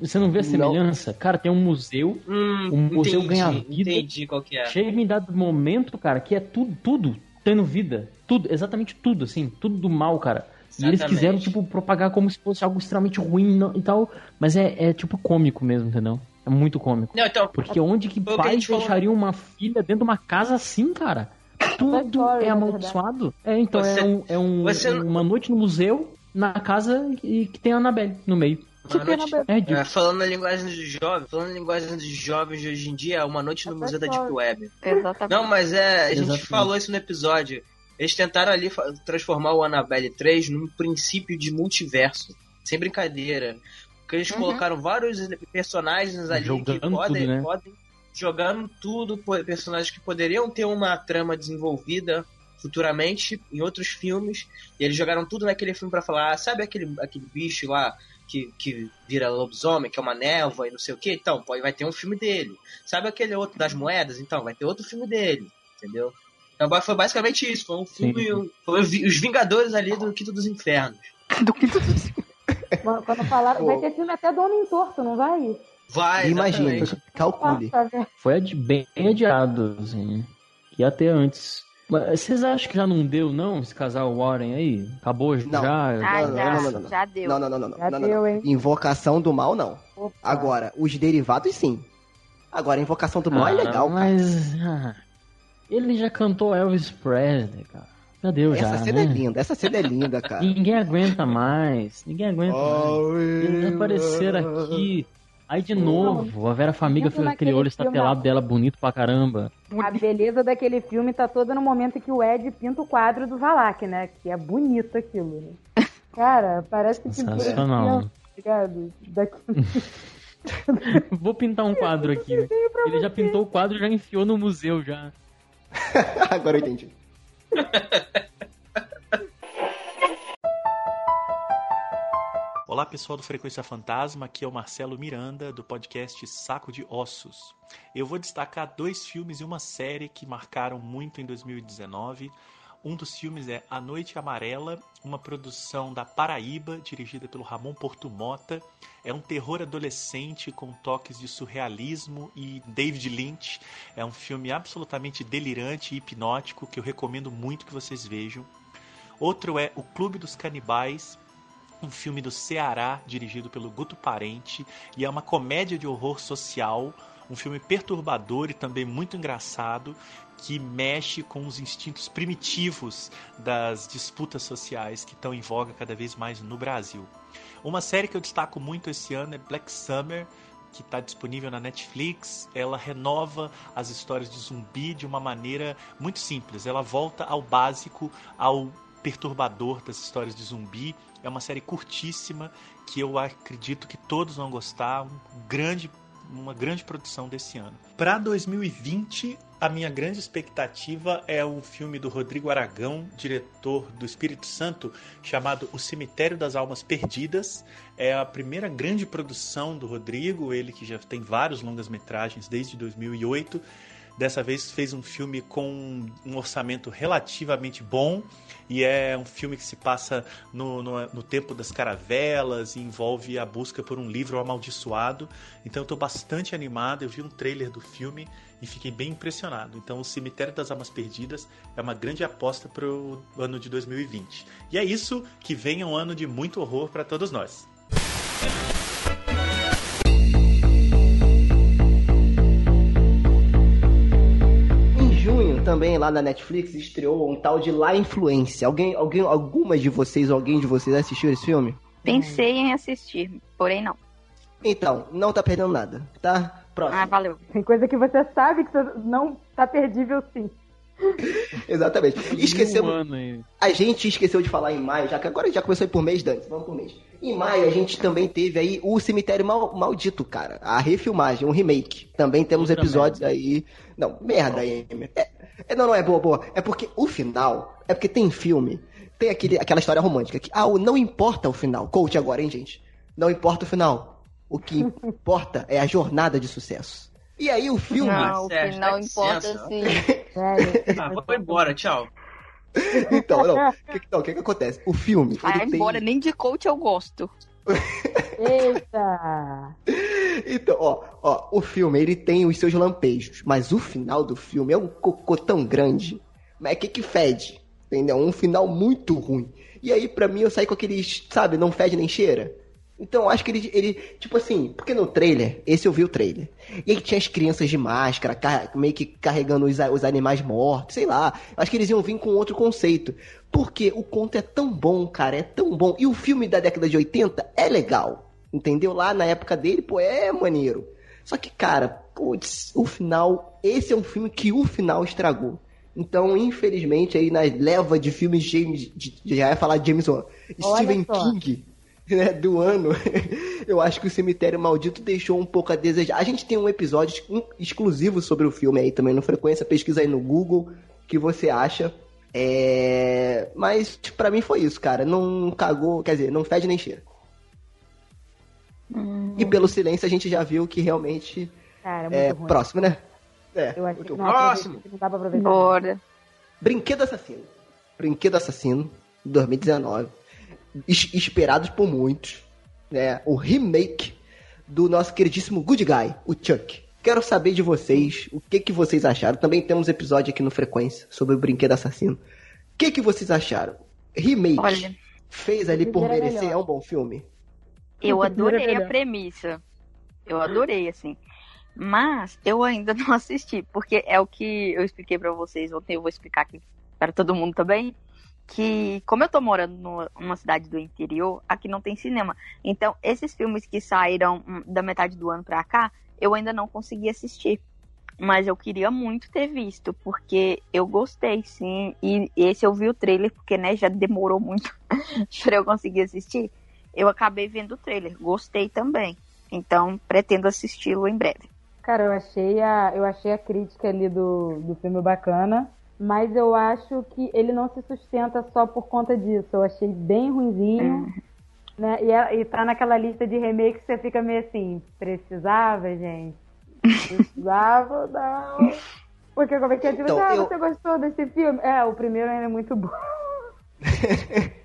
Você não vê a Não. semelhança? Cara, tem um museu Hum, O museu entendi, ganha vida. Entendi qual que é. Chega em dado momento, cara, que é tudo, tudo tendo vida. Tudo, exatamente tudo, assim, tudo do mal, cara. E eles Exatamente. quiseram, tipo, propagar como se fosse algo extremamente ruim não- e tal. Mas é, é, tipo, cômico mesmo, entendeu? É muito cômico. Não, então, Porque onde que pais deixariam uma filha dentro de uma casa assim, cara? Tudo é na amaldiçoado. É, então, Você- é, um, é um- você não- uma noite no museu, na casa e que tem a Annabelle no meio. Uma noite- É é, falando na linguagem de jovens, falando na linguagem dos jovens de hoje em dia, é uma noite no É Museu da Deep Web. Exatamente. Não, mas é, a gente Exatamente. falou isso no episódio. Eles tentaram ali transformar o Annabelle 3 num princípio de multiverso. Sem brincadeira. Porque eles Uhum. colocaram vários personagens ali que Jogando podem, tudo, né? podem jogando tudo, personagens que poderiam ter uma trama desenvolvida futuramente em outros filmes. E eles jogaram tudo naquele filme pra falar, ah, sabe aquele, aquele bicho lá que, que vira lobisomem, que é uma névoa e não sei o que? Então, pode, vai ter um filme dele. Sabe aquele outro das moedas? Então, vai ter outro filme dele. Entendeu? Então, foi basicamente isso. Foi um filme. Sim. Foi os Vingadores ali do Quinto dos Infernos. Do que tudo isso. Quando falaram, vai ter filme até do Homem Torto, não vai? Vai, Imagina, calcule. Nossa. Foi bem adiado, assim. Ia ter antes. Mas vocês acham que já não deu, não, esse casal Warren aí? Acabou Não. já? Ah, não, já, não, não, não, não. já deu. Não, não, não, não, não, Já não, não, deu, não. hein? Invocação do mal, não. Opa. Agora, os derivados, sim. Agora, Invocação do Mal é Ah, legal, cara. Mas. ah, ele já cantou Elvis Presley, cara. Já deu, já. Essa cena né? é linda, essa cena é linda, cara. Ninguém aguenta mais. Ninguém aguenta mais. Eles apareceram aqui. Aí de novo, a Vera Famiga fica com aquele olho filme, estatelado dela bonito pra caramba. A beleza daquele filme tá toda no momento que o Ed pinta o quadro do Valak, né? Que é bonito aquilo, né? Cara, parece que pintura Sensacional. criança, tá ligado? Daqui... Vou pintar um quadro aqui. Ele já pintou o quadro e já enfiou no museu já. Agora eu entendi. Olá pessoal do Frequência Fantasma, aqui é o Marcelo Miranda do podcast Saco de Ossos. Eu vou destacar dois filmes e uma série que marcaram muito em 2019. Um dos filmes é A Noite Amarela, uma produção da Paraíba, dirigida pelo Ramon Portumota. É um terror adolescente com toques de surrealismo e David Lynch. É um filme absolutamente delirante e hipnótico que eu recomendo muito que vocês vejam. Outro é O Clube dos Canibais, um filme do Ceará dirigido pelo Guto Parente e é uma comédia de horror social, um filme perturbador e também muito engraçado que mexe com os instintos primitivos das disputas sociais que estão em voga cada vez mais no Brasil. Uma série que eu destaco muito esse ano é Black Summer, que está disponível na Netflix. Ela renova as histórias de zumbi de uma maneira muito simples. Ela volta ao básico, ao perturbador das histórias de zumbi. É uma série curtíssima que eu acredito que todos vão gostar. Um grande, uma grande produção desse ano. Para 2020, a minha grande expectativa é o filme do Rodrigo Aragão, diretor do Espírito Santo, chamado O Cemitério das Almas Perdidas. É a primeira grande produção do Rodrigo, ele que já tem vários longas-metragens desde 2008. Dessa vez fez um filme com um orçamento relativamente bom e é um filme que se passa no, no, no tempo das caravelas e envolve a busca por um livro amaldiçoado. Então eu estou bastante animado. Eu vi um trailer do filme e fiquei bem impressionado. Então, O Cemitério das Almas Perdidas é uma grande aposta para o ano de 2020. E é isso que venha um ano de muito horror para todos nós. Também lá na Netflix, estreou um tal de La Influência. Alguém, alguém, algumas de vocês, alguém de vocês assistiu esse filme? Pensei em assistir, porém não. Então, não tá perdendo nada, tá? Próximo. Ah, valeu. Tem coisa que você sabe que você não tá perdível sim. Exatamente. Esquecemos. A gente esqueceu de falar em maio, já que agora já começou a ir por mês, Dante. Vamos por mês. Em maio a gente também teve aí o Cemitério Mal- Maldito, cara. A refilmagem, um remake. Também temos Outra episódios aí. Não, merda aí. É, é- não, não é boa, boa. É porque o final. É porque tem filme. Tem aquele, aquela história romântica que. Ah, não importa o final. Coach agora, hein, gente? Não importa o final. O que importa é a jornada de sucesso. E aí o filme. Não, o Sérgio, que não dá importa assim. Sério. Ah, vou embora, tchau. Então, não. O que, o que, que acontece? O filme. Vai ele tem- embora, nem de coach eu gosto. Eita! Então, ó, ó, o filme ele tem os seus lampejos, mas o final do filme é um cocô tão grande, mas que que fede, entendeu? Um final muito ruim. E aí, pra mim, eu saí com aqueles, sabe, não fede nem cheira. Então, acho que ele, ele, tipo assim, porque no trailer, esse eu vi o trailer. E aí tinha as crianças de máscara, car- meio que carregando os, os animais mortos, sei lá. Eu acho que eles iam vir com outro conceito. Porque o conto é tão bom, cara, é tão bom. E o filme da década de 80 é legal. Entendeu? Lá na época dele, pô, é maneiro. Só que, cara, putz, o final. Esse é um filme que o final estragou. Então, infelizmente, aí na leva de filmes James. de- já ia falar de James Wan. Stephen só. King. Né, do ano, eu acho que o Cemitério Maldito deixou um pouco a desejar. A gente tem um episódio ex- exclusivo sobre o filme aí também no Frequência, pesquisa aí no Google, que você acha. É... Mas pra mim foi isso, cara. Não cagou, quer dizer, não fede nem cheira. E pelo silêncio a gente já viu que realmente Cara, muito é ruim. próximo, né? É, Eu acho muito que não, Próximo. não dá pra aproveitar. Bora. Brinquedo Assassino. Brinquedo Assassino, 2019. Es- esperados por muitos. Né? O remake do nosso queridíssimo Good Guy, o Chuck. quero saber de vocês, o que que vocês acharam. Também temos episódio aqui no Frequência sobre o Brinquedo Assassino. O que que vocês acharam? Remake. Olha, Fez ali por é merecer, melhor. é um bom filme? eu é adorei a premissa. Eu adorei, assim. Mas eu ainda não assisti, porque é o que eu expliquei pra vocês ontem, eu vou explicar aqui para todo mundo também. Que, como eu tô morando numa cidade do interior, aqui não tem cinema. Então, esses filmes que saíram hum, da metade do ano pra cá, eu ainda não consegui assistir. Mas eu queria muito ter visto, porque eu gostei, sim. E esse eu vi o trailer, porque, né, já demorou muito pra eu conseguir assistir. Eu acabei vendo o trailer, gostei também. Então, pretendo assisti-lo em breve. Cara, eu achei a, eu achei a crítica ali do, do filme bacana, mas eu acho que ele não se sustenta só por conta disso. Eu achei bem ruinzinho, né? E, é- e tá naquela lista de remake que você fica meio assim, precisava, gente? Precisava, não. Porque como é que é? Tipo, Então, ah, eu- você gostou desse filme? É, o primeiro ainda é muito bom.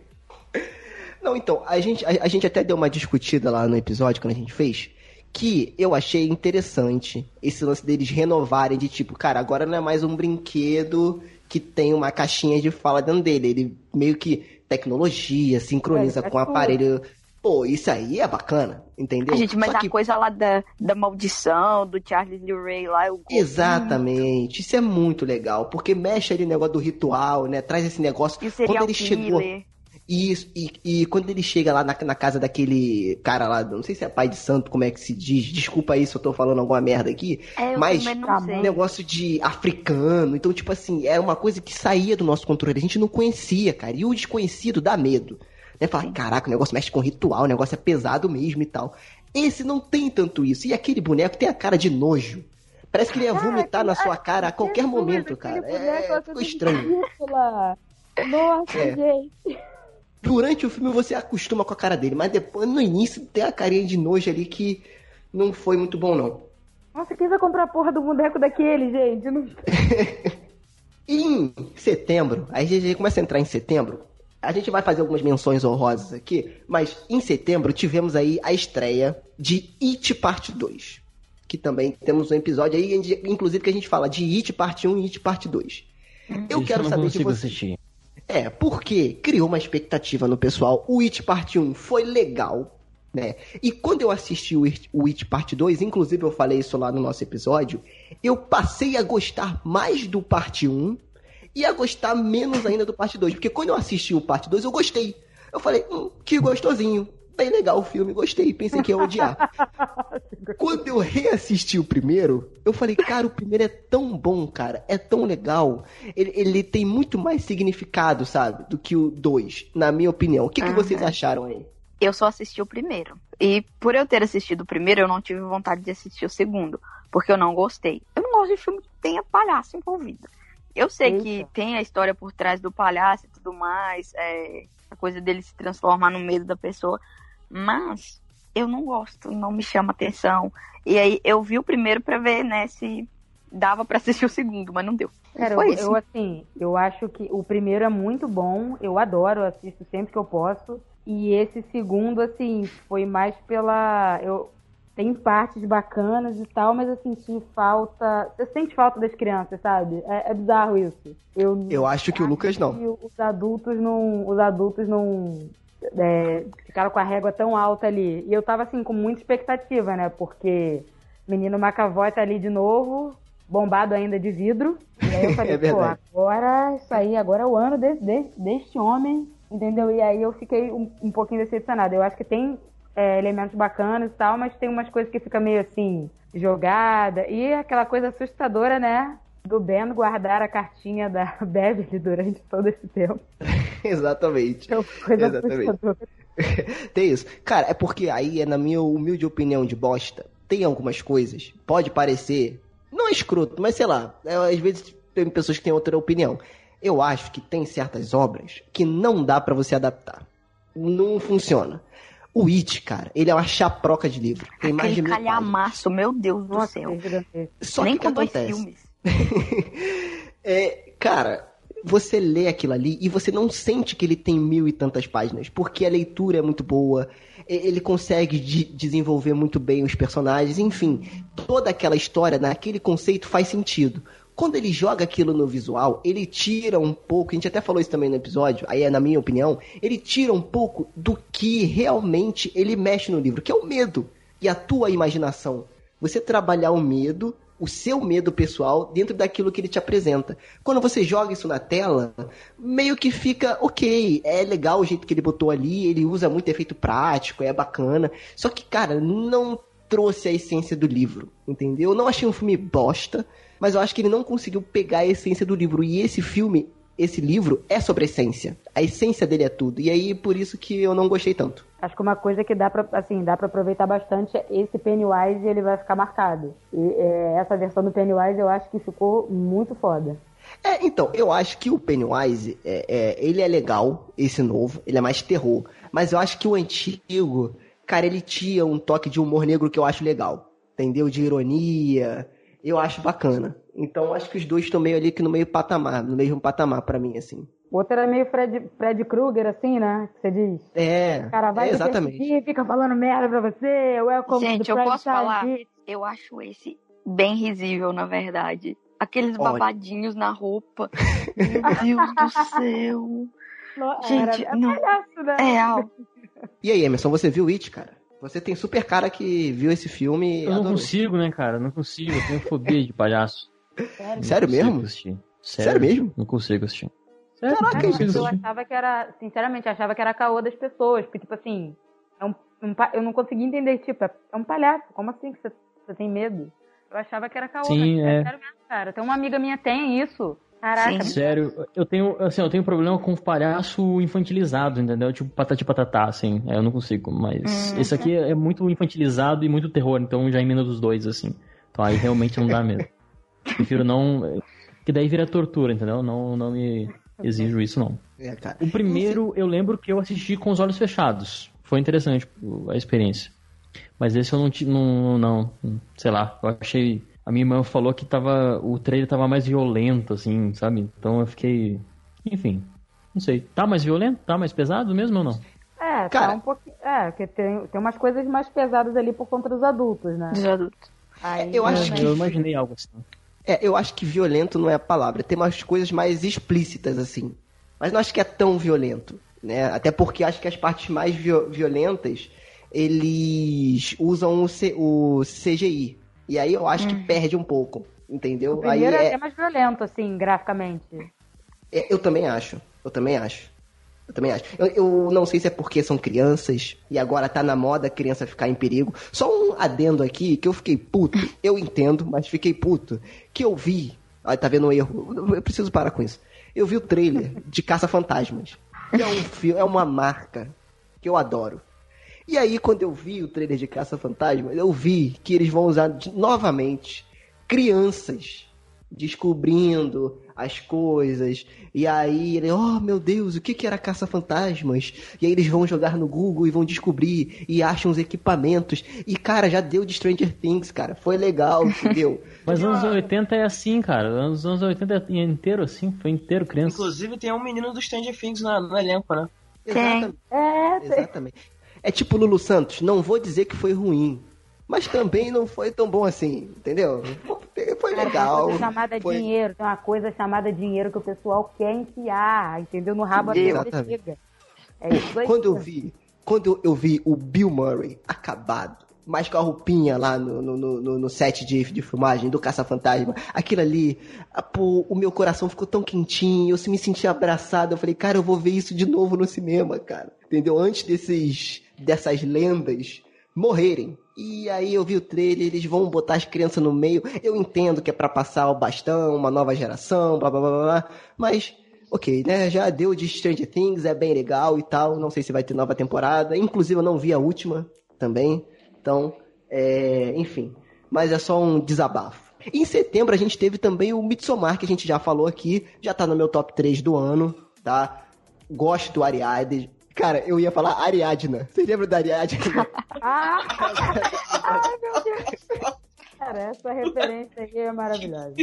Não, então, a gente, a, a gente até deu uma discutida lá no episódio quando a gente fez, que eu achei interessante esse lance deles renovarem de tipo, cara, agora não é mais um brinquedo que tem uma caixinha de fala dentro dele. Ele meio que tecnologia, sincroniza É, é com o aparelho. Pô, isso aí é bacana, entendeu? A gente, mas Só a que- coisa lá da, da maldição, do Charles Lee Ray lá, eu Exatamente, isso é muito legal, porque mexe ali no negócio do ritual, né? Traz esse negócio. E o quando ele chegou, killer. Isso, e, e quando ele chega lá na, na casa daquele cara lá, não sei se é pai de santo, como é que se diz, desculpa aí se eu tô falando alguma merda aqui, É, mas bom. negócio de africano, então tipo assim, era uma coisa que saía do nosso controle, a gente não conhecia, cara, e o desconhecido dá medo. Né? Fala, caraca, o negócio mexe com ritual, o negócio é pesado mesmo e tal. Esse não tem tanto isso, e aquele boneco tem a cara de nojo. Parece que ele ia vomitar na sua cara a qualquer momento, cara. É, ficou estranho. Nossa, É. gente. Durante o filme você acostuma com a cara dele, mas depois, no início, tem a carinha de nojo ali que não foi muito bom, não. Nossa, quem vai comprar a porra do boneco daquele, gente? Não... Em setembro, aí a gente começa a entrar em setembro, a gente vai fazer algumas menções honrosas aqui, mas em setembro tivemos aí a estreia de It Parte 2. Que também temos um episódio aí, inclusive, que a gente fala de It Parte 1 e It Parte 2. Eu Isso quero não saber de você. assistir. É, porque criou uma expectativa no pessoal. O It Parte 1 foi legal, né? E quando eu assisti o It, Parte 2, inclusive eu falei isso lá no nosso episódio, eu passei a gostar mais do Parte 1 e a gostar menos ainda do Parte 2. Porque quando eu assisti o Parte 2, eu gostei. Eu falei, hum, que gostosinho. Bem legal o filme, gostei. Pensei que ia odiar. Quando eu reassisti o primeiro, eu falei, cara, o primeiro é tão bom, cara, é tão legal. Ele, ele tem muito mais significado, sabe, do que o 2, na minha opinião. O que, que Aham. vocês acharam aí? Eu só assisti o primeiro. E por eu ter assistido o primeiro, eu não tive vontade de assistir o segundo. Porque eu não gostei. Eu não gosto de filme que tenha palhaço envolvido. Eu sei Eita. que tem a história por trás do palhaço e tudo mais. é, a coisa dele se transformar no medo da pessoa. Mas eu não gosto, não me chama atenção. E aí eu vi o primeiro pra ver, né, se dava pra assistir o segundo, mas não deu. Cara, Foi eu, isso. eu, assim, eu acho que o primeiro é muito bom, eu adoro, eu assisto sempre que eu posso. E esse segundo, assim, foi mais pela. Eu, tem partes bacanas e tal, mas eu senti falta. Você sente falta das crianças, sabe? É, é bizarro isso. Eu, Eu acho que o Lucas não. que os adultos não. Os adultos não. É, ficaram com a régua tão alta ali. E eu tava assim, com muita expectativa, né? Porque menino McAvoy tá ali de novo, bombado ainda de vidro. E aí eu falei, É pô, agora isso aí, agora é o ano desse, desse, deste homem, entendeu? E aí eu fiquei um, um pouquinho decepcionada. Eu acho que tem é, elementos bacanas e tal, mas tem umas coisas que fica meio assim, jogada. E aquela coisa assustadora, né? Do Ben guardar a cartinha da Beverly durante todo esse tempo. Exatamente. É uma coisa Exatamente. assustadora. Tem isso. Cara, é porque aí, é na minha humilde opinião de bosta, tem algumas coisas, pode parecer, não escroto, mas sei lá, é, às vezes tem pessoas que têm outra opinião. Eu acho que tem certas obras que não dá pra você adaptar. Não funciona. O It, cara, ele é uma chaproca de livro. Tem mais de Aquele mil páginas. calhamaço, meu Deus do Nossa, céu. é. Só Nem que com dois acontece? filmes. É, cara, você lê aquilo ali e você não sente que ele tem mil e tantas páginas, porque a leitura é muito boa, ele consegue de desenvolver muito bem os personagens, enfim, toda aquela história naquele conceito faz sentido. Quando ele joga aquilo no visual, ele tira um pouco, a gente até falou isso também no episódio, aí é na minha opinião, ele tira um pouco do que realmente ele mexe no livro, que é o medo e a tua imaginação. Você trabalhar o medo, o seu medo pessoal, dentro daquilo que ele te apresenta. Quando você joga isso na tela, meio que fica ok, é legal o jeito que ele botou ali, ele usa muito efeito prático, é bacana. Só que, cara, não trouxe a essência do livro, entendeu? Eu não achei um filme bosta, mas eu acho que ele não conseguiu pegar a essência do livro. E esse filme, esse livro, é sobre a essência. A essência dele é tudo. E aí, por isso que eu não gostei tanto. Acho que uma coisa que dá pra, assim, dá pra aproveitar bastante é esse Pennywise ele vai ficar marcado. E é, essa versão do Pennywise eu acho que ficou muito foda. É, então, eu acho que o Pennywise, é, é, ele é legal, esse novo, ele é mais terror. Mas eu acho que o antigo, cara, ele tinha um toque de humor negro que eu acho legal. Entendeu? De ironia, eu acho bacana. Então acho que os dois estão meio ali que no meio patamar, no mesmo patamar para mim, assim. O outro era meio Fred, Fred Krueger, assim, né? Que você diz. É, O cara vai é te exatamente. fica falando merda pra você. Welcome Gente, eu posso Time, falar? bitch. Eu acho esse bem risível, na verdade. Aqueles Olha. babadinhos na roupa. Meu Deus do céu. No- Gente, era, é não. palhaço, né? É real. E aí, Emerson, você viu It, cara? Você tem super cara que viu esse filme Eu não adorou. consigo, né, cara? Não consigo. Eu tenho fobia de palhaço. Sério? Sério mesmo? assistir. Sério mesmo? Não consigo assistir. Sério, Caraca, não Cara, consigo eu assistir. achava que era, sinceramente, eu achava que era caô das pessoas. Porque, tipo assim, é um, um eu não conseguia entender, tipo, é, é um palhaço. Como assim que você, você tem medo? Eu achava que era caô, Sim, mas é. sério mesmo, cara. Tem uma amiga minha tem isso. Caraca, Sim. Sério, eu tenho, assim, eu tenho problema com palhaço infantilizado, entendeu? Tipo patati patatá, assim. É, eu não consigo. Mas Hum. esse aqui é muito infantilizado e muito terror, então já emenda dos dois, assim. Então aí realmente não dá mesmo. Prefiro não. Que daí vira tortura, entendeu? Não, não me exijo isso, não. É, cara. O primeiro eu lembro que eu assisti com os olhos fechados. Foi interessante a experiência. Mas esse eu não, ti- não, não, sei lá, eu achei. A minha irmã falou que tava, o trailer tava mais violento, assim, sabe? Então eu fiquei. Enfim, não sei. Tá mais violento? Tá mais pesado mesmo ou não? É, Cara- tá um pouquinho. É, porque tem, tem umas coisas mais pesadas ali por conta dos adultos, né? Dos adultos. Aí, Eu acho né, que- Eu imaginei algo assim. É, eu acho que violento não é a palavra. Tem umas coisas mais explícitas, assim. Mas não acho que é tão violento, né? Até porque acho que as partes mais viol- violentas, eles usam o, C- o CGI. E aí eu acho que perde um pouco, entendeu? O Aí primeiro é é- até mais violento, assim, graficamente. é, eu também acho. Eu também acho. Eu também acho. Eu, eu não sei se é porque são crianças e agora tá na moda a criança ficar em perigo. Só um adendo aqui que eu fiquei puto. Eu entendo, mas fiquei puto. Que eu vi. Olha, tá vendo um erro. Eu preciso parar com isso. Eu vi o trailer de Caça Fantasmas. Que é um filme, é uma marca que eu adoro. E aí, quando eu vi o trailer de Caça Fantasmas, eu vi que eles vão usar de- novamente crianças descobrindo as coisas. E aí, ele, oh meu Deus, o que que era caça-fantasmas? E aí eles vão jogar no Google e vão descobrir e acham os equipamentos. E cara, já deu de Stranger Things, cara. Foi legal, entendeu? Mas anos 80 é assim, cara. Os anos 80 é inteiro assim, foi inteiro criança. Inclusive tem um menino do Stranger Things na- no elenco, né? Exatamente. É, tem- Exatamente. É tipo Lulu Santos, não vou dizer que foi ruim. Mas também não foi tão bom assim, entendeu? Foi legal. Tem uma coisa chamada foi- dinheiro, tem uma coisa chamada dinheiro que o pessoal quer enfiar, entendeu? No rabo Exatamente. chega. É. Quando eu vi, quando eu vi o Bill Murray acabado, mas com a roupinha lá no, no, no, no set de, de filmagem do Caça-Fantasma, aquilo ali, ah, pô, o meu coração ficou tão quentinho, eu se me senti abraçado, eu falei, cara, eu vou ver isso de novo no cinema, cara. Entendeu? Antes desses, dessas lendas morrerem. E aí eu vi o trailer, eles vão botar as crianças no meio. Eu entendo que é pra passar o bastão, uma nova geração, blá blá blá blá, mas ok, né? Já deu de Stranger Things, é bem legal e tal. Não sei se vai ter nova temporada. Inclusive eu não vi a última também. Então, é, enfim. Mas é só um desabafo. Em setembro a gente teve também o Midsommar, que a gente já falou aqui. Já tá no meu top 3 do ano, tá? Gosto do Ariadne. Cara, eu ia falar Ariadna. Você lembra da Ariadna? Ah! Ai, meu Deus! Cara, essa referência aí é maravilhosa.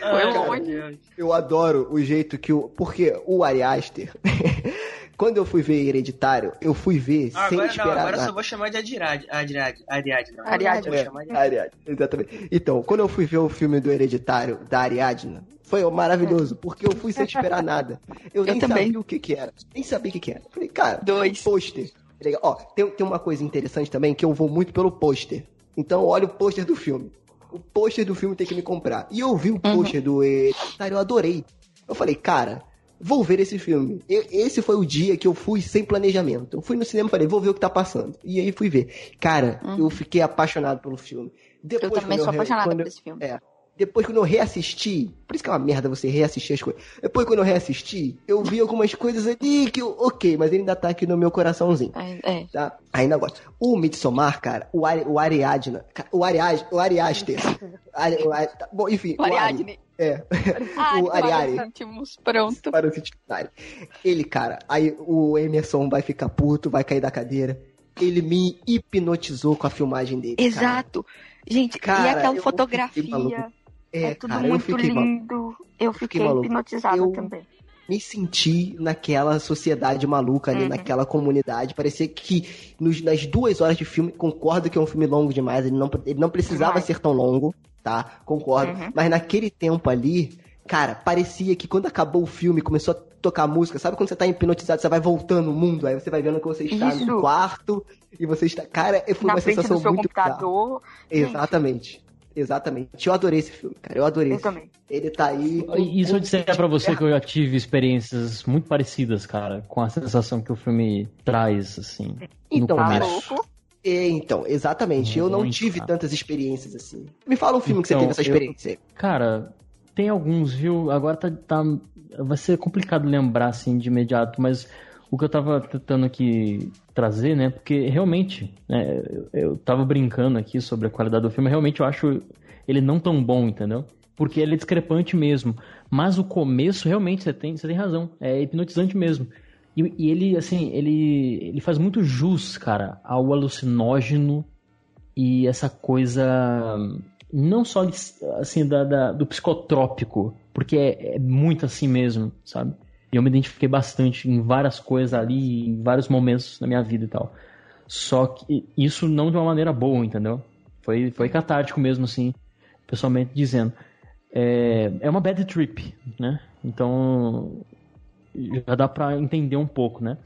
Foi longe. Eu adoro o jeito que o. Porque o Ari Aster. Quando eu fui ver Hereditário, eu fui ver Ah, sem agora não, esperar agora eu nada. só vou chamar de Adirad. Adirad. Ariadne. não. Ariadne. Vou É, chamar de Ariadne, exatamente. Então, quando eu fui ver o filme do Hereditário, da Ariadna, foi maravilhoso, porque eu fui sem esperar nada. Eu, Eu nem também. sabia o que que era. Nem sabia o que que era. Falei, cara, Dois. pôster. Legal. Ó, tem, tem uma coisa interessante também, que eu vou muito pelo pôster. Então, olha o pôster do filme. O pôster do filme tem que me comprar. E eu vi o pôster do Hereditário, eu adorei. Eu falei, cara, vou ver esse filme. Esse foi o dia que eu fui sem planejamento. Eu fui no cinema e falei, vou ver o que tá passando. E aí fui ver. Cara, eu fiquei apaixonado pelo filme. Depois, Eu também sou re- apaixonada por esse filme. É. Depois, quando eu reassisti, por isso que é uma merda você reassistir as coisas. Depois, quando eu reassisti, eu vi algumas coisas ali que eu, ok, mas ele ainda tá aqui no meu coraçãozinho. É, é. Tá? Ainda gosto. O Midsommar, cara, o, Ari, o Ariadna, o Arias, o Ariaster. Ari- o Ari- tá, bom, enfim. O Ari, Ariadne. é. Ah, o Ariari. Pronto. Para o Cincinnati. Ele, cara, aí o Emerson vai ficar puto, vai cair da cadeira. Ele me hipnotizou com a filmagem dele. cara. Exato. Gente, e Cara, aquela eu fiquei fotografia. É, É, tudo cara, eu muito fiquei maluco. lindo. Eu fiquei fiquei hipnotizada Eu- também. me senti naquela sociedade maluca ali, Uhum. naquela comunidade. Parecia que nos- nas duas horas de filme, concordo que é um filme longo demais, ele não, ele não precisava Demais. ser tão longo, tá? Concordo. Uhum. Mas naquele tempo ali, cara, parecia que quando acabou o filme, começou a tocar música, sabe quando você tá hipnotizado, você vai voltando no mundo, aí você vai vendo que você está Isso. no quarto e você está. Cara, foi Na uma sensação do seu muito computador. Exatamente. Exatamente. Eu adorei esse filme, cara. Eu adorei. Eu esse filme. também. Ele tá aí. E se eu disser pra você que eu já tive experiências muito parecidas, cara, com a sensação que o filme traz, assim, Então, no Tá começo. louco? É, então, exatamente. eu não Muito, tive cara. tantas experiências assim. Me fala um filme que você Então, teve essa eu- experiência. Cara, tem alguns, viu? Agora tá, tá- Vai ser complicado lembrar, assim, de imediato, mas o que eu tava tentando aqui trazer, né? Porque realmente, né, eu, tava brincando aqui sobre a qualidade do filme, realmente eu acho ele não tão bom, entendeu? Porque ele é discrepante mesmo. Mas o começo, realmente, você tem, você tem razão. É hipnotizante mesmo. E, e ele, assim, ele, ele faz muito jus, cara, ao alucinógeno e essa coisa não só assim da, da- do psicotrópico, porque é, é muito assim mesmo, sabe? E eu me identifiquei bastante em várias coisas ali, em vários momentos da minha vida e tal. Só que isso não de uma maneira boa, entendeu? Foi, foi catártico mesmo, assim, pessoalmente dizendo. É, é uma bad trip, né? Então já dá pra entender um pouco, né?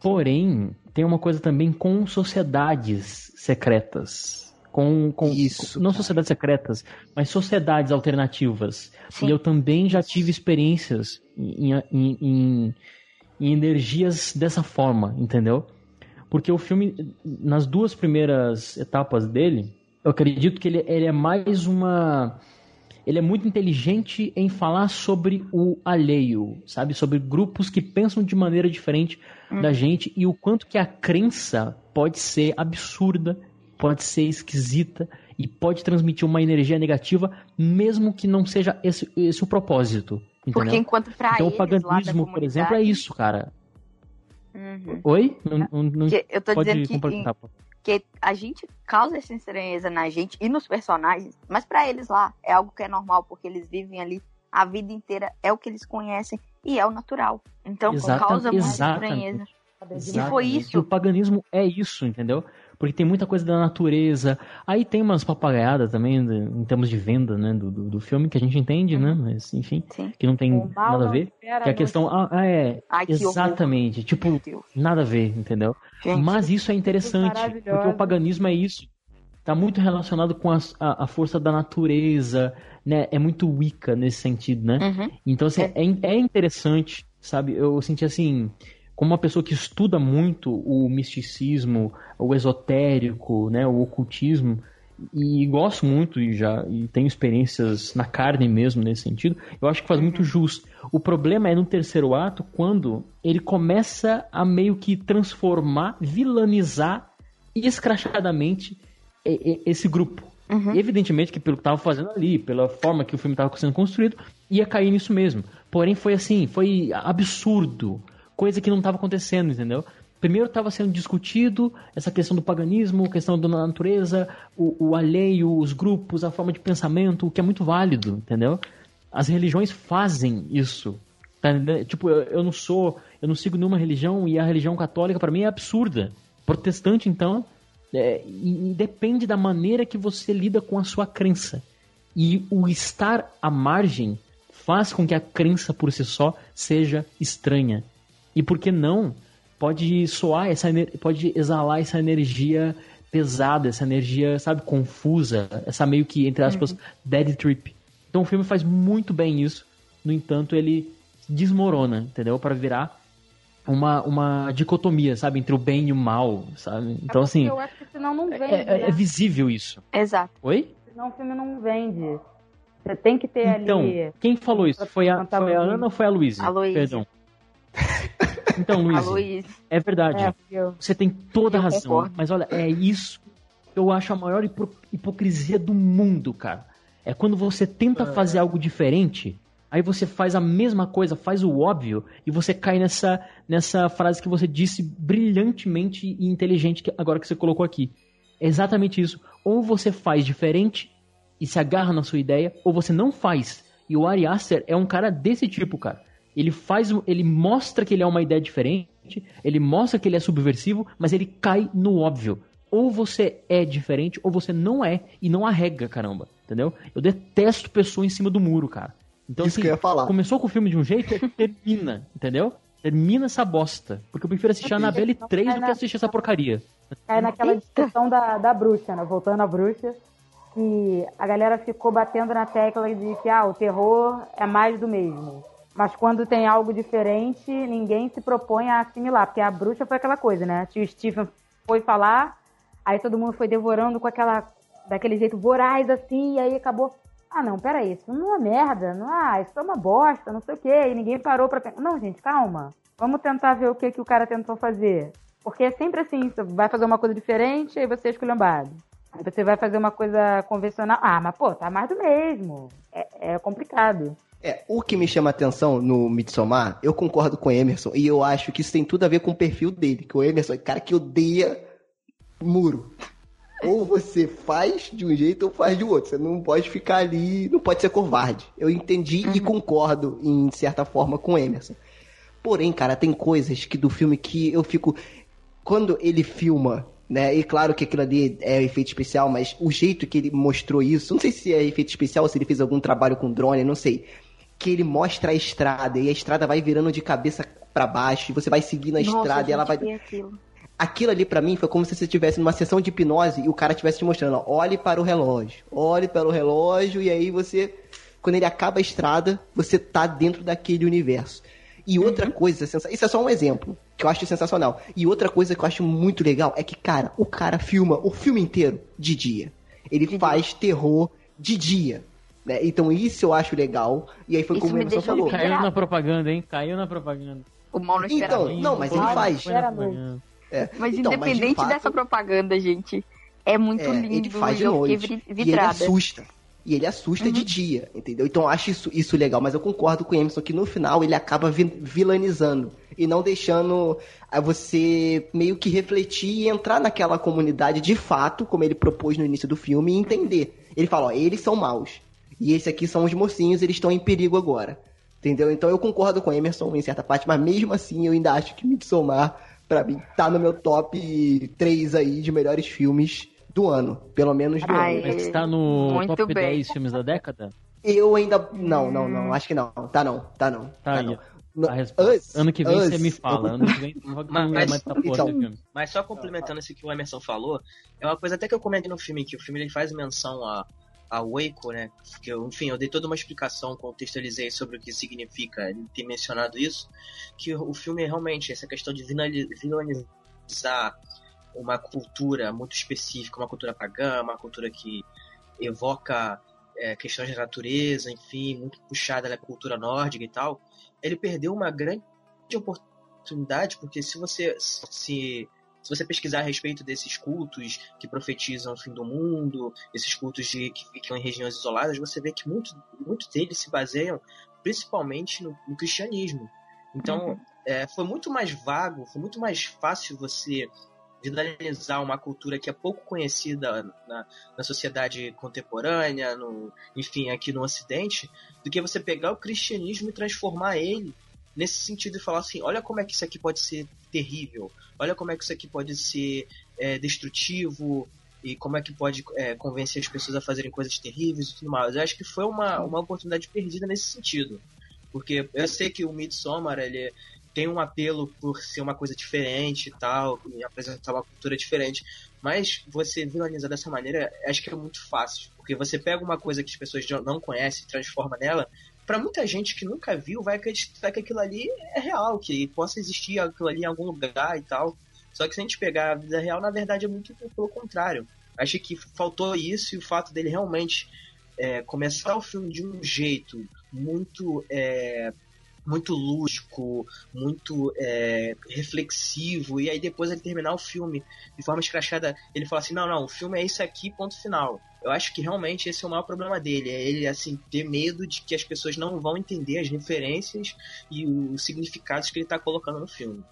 Porém, tem uma coisa também com sociedades secretas. Com, com Isso, não cara. sociedades secretas, mas sociedades alternativas. Sim. E eu também já tive experiências em, em, em- em energias dessa forma, entendeu? Porque o filme, nas duas primeiras etapas dele, eu acredito que ele, ele é mais uma. Ele é muito inteligente em falar sobre o alheio, sabe? Sobre grupos que pensam de maneira diferente da gente e o quanto que a crença pode ser absurda, pode ser esquisita e pode transmitir uma energia negativa, mesmo que não seja esse, esse o propósito. Entendeu? Porque enquanto pra então o paganismo, por exemplo, é isso, cara. Uhum. Oi? Não, não, eu tô dizendo que, pô. que a gente causa essa estranheza na gente e nos personagens, mas pra eles lá é algo que é normal, porque eles vivem ali a vida inteira, é o que eles conhecem e é o natural. Então causa muita estranheza. Exatamente. foi isso. E o paganismo é isso, entendeu? Porque tem muita coisa da natureza. Aí tem umas papagaiadas também, de- em termos de venda, né, do, do, do filme, que a gente entende, né? Mas, enfim, Sim. que não tem O nada a ver. Que a a questão. Ah, é. Ai. Exatamente. Tipo, nada a ver, entendeu? Gente, Mas isso é interessante, porque o paganismo é isso. Tá muito relacionado com as- a, a força da natureza, né? É muito Wicca nesse sentido, né? Uhum. Então, assim, é, é interessante, sabe? Eu senti assim, como uma pessoa que estuda muito o misticismo, o esotérico, né? O ocultismo, e gosto muito e já e tenho experiências na carne mesmo nesse sentido, eu acho que faz muito jus. O problema é no terceiro ato, quando ele começa a meio que transformar, vilanizar escrachadamente esse grupo. Uhum. Evidentemente que pelo que estava fazendo ali, pela forma que o filme estava sendo construído, ia cair nisso mesmo. Porém, foi assim, foi absurdo. Coisa que não estava acontecendo, entendeu? Primeiro estava sendo discutido essa questão do paganismo, questão da natureza, o, o alheio, os grupos, a forma de pensamento, o que é muito válido, entendeu? As religiões fazem isso. Tá? Tipo, eu, eu não sou, eu não sigo nenhuma religião e a religião católica para mim é absurda. Protestante, então, é, e, e depende da maneira que você lida com a sua crença. E o estar à margem faz com que a crença por si só seja estranha. E por que não? Pode soar essa pode exalar essa energia pesada, essa energia, sabe, confusa, essa meio que entre aspas dead trip. Então o filme faz muito bem isso. No entanto, ele desmorona, entendeu? Para virar uma, uma dicotomia, sabe, entre o bem e o mal, sabe? Então assim, Eu acho que senão não vende. é, é- né? é visível isso. Exato. Oi? Senão o filme não vende. Você tem que ter Então, ali. quem falou isso? Foi a, foi a. Ana ou foi a Luísa? A Luísa. Perdão. Então, Luiz. é verdade. É, eu- Você tem toda a razão. concordo. Mas olha, é isso que eu acho a maior hipo- hipocrisia do mundo, cara. É quando você tenta fazer algo diferente, aí você faz a mesma coisa, faz o óbvio, e você cai nessa, nessa frase que você disse brilhantemente e inteligente que, agora que você colocou aqui. É exatamente isso. Ou você faz diferente e se agarra na sua ideia, ou você não faz. E o Ari Aster é um cara desse tipo, cara. Ele faz, o- ele mostra que ele é uma ideia diferente, ele mostra que ele é subversivo, mas ele cai no óbvio. Ou você é diferente, ou você não é, e não arrega, caramba. Entendeu? Eu detesto pessoa em cima do muro, cara. Então, Isso assim, que eu ia falar. começou com o filme de um jeito, termina, entendeu? Termina essa bosta. Porque eu prefiro assistir a Annabelle 3 do que assistir essa porcaria. Cai naquela discussão da, da bruxa, né? Voltando à bruxa, que a galera ficou batendo na tecla de que ah, o terror é mais do mesmo. Mas quando tem algo diferente, ninguém se propõe a assimilar, porque a bruxa foi aquela coisa, né? Se o Stephen foi falar, aí todo mundo foi devorando com aquela daquele jeito voraz assim, e aí acabou. Ah, não, peraí, isso não é merda, não, ah, isso é uma bosta, não sei o quê, e ninguém parou pra pensar. Não, gente, calma. Vamos tentar ver o que, que o cara tentou fazer. Porque é sempre assim, você vai fazer uma coisa diferente, aí você é esculhambado. Aí você vai fazer uma coisa convencional, ah, mas pô, tá mais do mesmo. É, é complicado. É, o que me chama a atenção no Midsommar, eu concordo com o Emerson, e eu acho que isso tem tudo a ver com o perfil dele, que o Emerson é cara que odeia muro. Ou você faz de um jeito ou faz de outro. Você não pode ficar ali, não pode ser covarde. Eu entendi e concordo, em certa forma, com o Emerson. Porém, cara, tem coisas que do filme que eu fico. Quando ele filma, né? E claro que aquilo ali é efeito especial, mas o jeito que ele mostrou isso, não sei se é efeito especial, se ele fez algum trabalho com drone, não sei. Que ele mostra a estrada e a estrada vai virando de cabeça pra baixo, e você vai seguindo a estrada e ela vai. Aquilo. Aquilo ali pra mim foi como se você estivesse numa sessão de hipnose e o cara estivesse te mostrando, ó, olhe para o relógio, olhe para o relógio e aí você, quando ele acaba a estrada, você tá dentro daquele universo. E outra coisa, sensa- isso é só um exemplo, que eu acho sensacional. E outra coisa que eu acho muito legal é que, cara, o cara filma o filme inteiro de dia. Ele faz terror de dia. Né? Então isso eu acho legal. E aí foi Isso como o me Emerson falou. Caiu na propaganda, hein? Caiu na propaganda. O mal não esperava. Então, não, mas ele faz. É. Mas Então, mas de independente fato- dessa propaganda, gente, é muito É, lindo. ele faz de noite. E ele assusta. E ele assusta de dia, entendeu? Então eu acho isso, isso legal, mas eu concordo com o Emerson que no final ele acaba vi- vilanizando e não deixando a você meio que refletir e entrar naquela comunidade de fato, como ele propôs no início do filme, e entender. Ele fala, ó, eles são maus. E esses aqui são os mocinhos, eles estão em perigo agora. Entendeu? Então eu concordo com o Emerson em certa parte, mas mesmo assim eu ainda acho que Midsommar, pra mim, tá no meu top 3 aí de melhores filmes do ano. Pelo menos do Ai, ano. Mas tá no top bem. 10 filmes da década? Eu ainda. Não, não, não. Acho que não. Tá não. Tá não. Tá aí. não. Us, ano que vem Us, você me fala. Ano que vem não vai Mas- vai mais tá porra então. Mas só complementando isso que o Emerson falou, é uma coisa até que eu comentei no filme, que o filme ele faz menção a, a Waco, né? Que eu, enfim, eu dei toda uma explicação, contextualizei sobre o que significa ele ter mencionado isso, que o filme realmente, essa questão de vilanizar uma cultura muito específica, uma cultura pagã, uma cultura que evoca é, questões de natureza, enfim, muito puxada da cultura nórdica e tal, ele perdeu uma grande oportunidade, porque se você se, se você pesquisar a respeito desses cultos que profetizam o fim do mundo, esses cultos de, que ficam em regiões isoladas, você vê que muito, muitos deles se baseiam principalmente no, no cristianismo. Então, é, foi muito mais vago, foi muito mais fácil você viralizar uma cultura que é pouco conhecida na, na sociedade contemporânea, no, enfim, aqui no Ocidente, do que você pegar o cristianismo e transformar ele nesse sentido de falar assim, olha como é que isso aqui pode ser terrível, olha como é que isso aqui pode ser é, destrutivo e como é que pode é, convencer as pessoas a fazerem coisas terríveis e tudo mais. Eu acho que foi uma, uma oportunidade perdida nesse sentido. Porque eu sei que o Midsommar, ele tem um apelo por ser uma coisa diferente e tal, e apresentar uma cultura diferente. Mas você vilanizar dessa maneira, acho que é muito fácil. Porque você pega uma coisa que as pessoas não conhecem e transforma nela. Para muita gente que nunca viu, vai acreditar que aquilo ali é real, que possa existir aquilo ali em algum lugar e tal. Só que se a gente pegar a vida real, na verdade é muito pelo contrário. Acho que faltou isso e o fato dele realmente é, começar o filme de um jeito muito é, muito lúdico, muito é, reflexivo, e aí depois ele terminar o filme de forma escrachada, ele fala assim, não, não, o filme é isso aqui, ponto final. Eu acho que realmente esse é o maior problema dele, é ele, assim, ter medo de que as pessoas não vão entender as referências e os significados que ele está colocando no filme.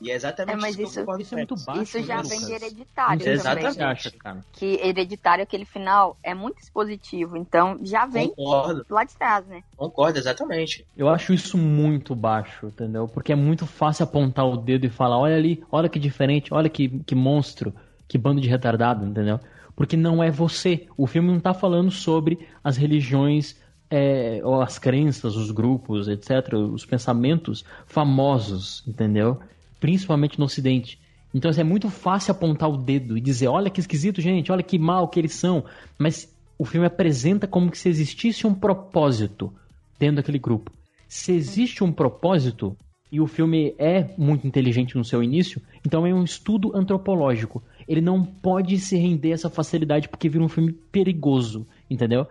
E é exatamente É, mas isso, que isso- eu concordo Isso é muito baixo, Isso já né, vem de Lucas? hereditário Você Exatamente. também. acha, cara? Que hereditário, aquele final, é muito expositivo. Então já vem Concordo, lá de trás, né? concordo, exatamente. Eu acho isso muito baixo, entendeu? Porque é muito fácil apontar o dedo e falar, olha ali, olha que diferente, olha que, que monstro, que bando de retardado, entendeu? Porque não é você. O filme não tá falando sobre as religiões, é, ou as crenças, os grupos, etc., os pensamentos famosos, entendeu? Principalmente no Ocidente. Então assim, é muito fácil apontar o dedo e dizer, olha que esquisito, gente, olha que mal que eles são. Mas o filme apresenta como se existisse um propósito dentro daquele grupo. Se existe um propósito, e o filme é muito inteligente no seu início, então é um estudo antropológico. Ele não pode se render a essa facilidade porque vira um filme perigoso, entendeu?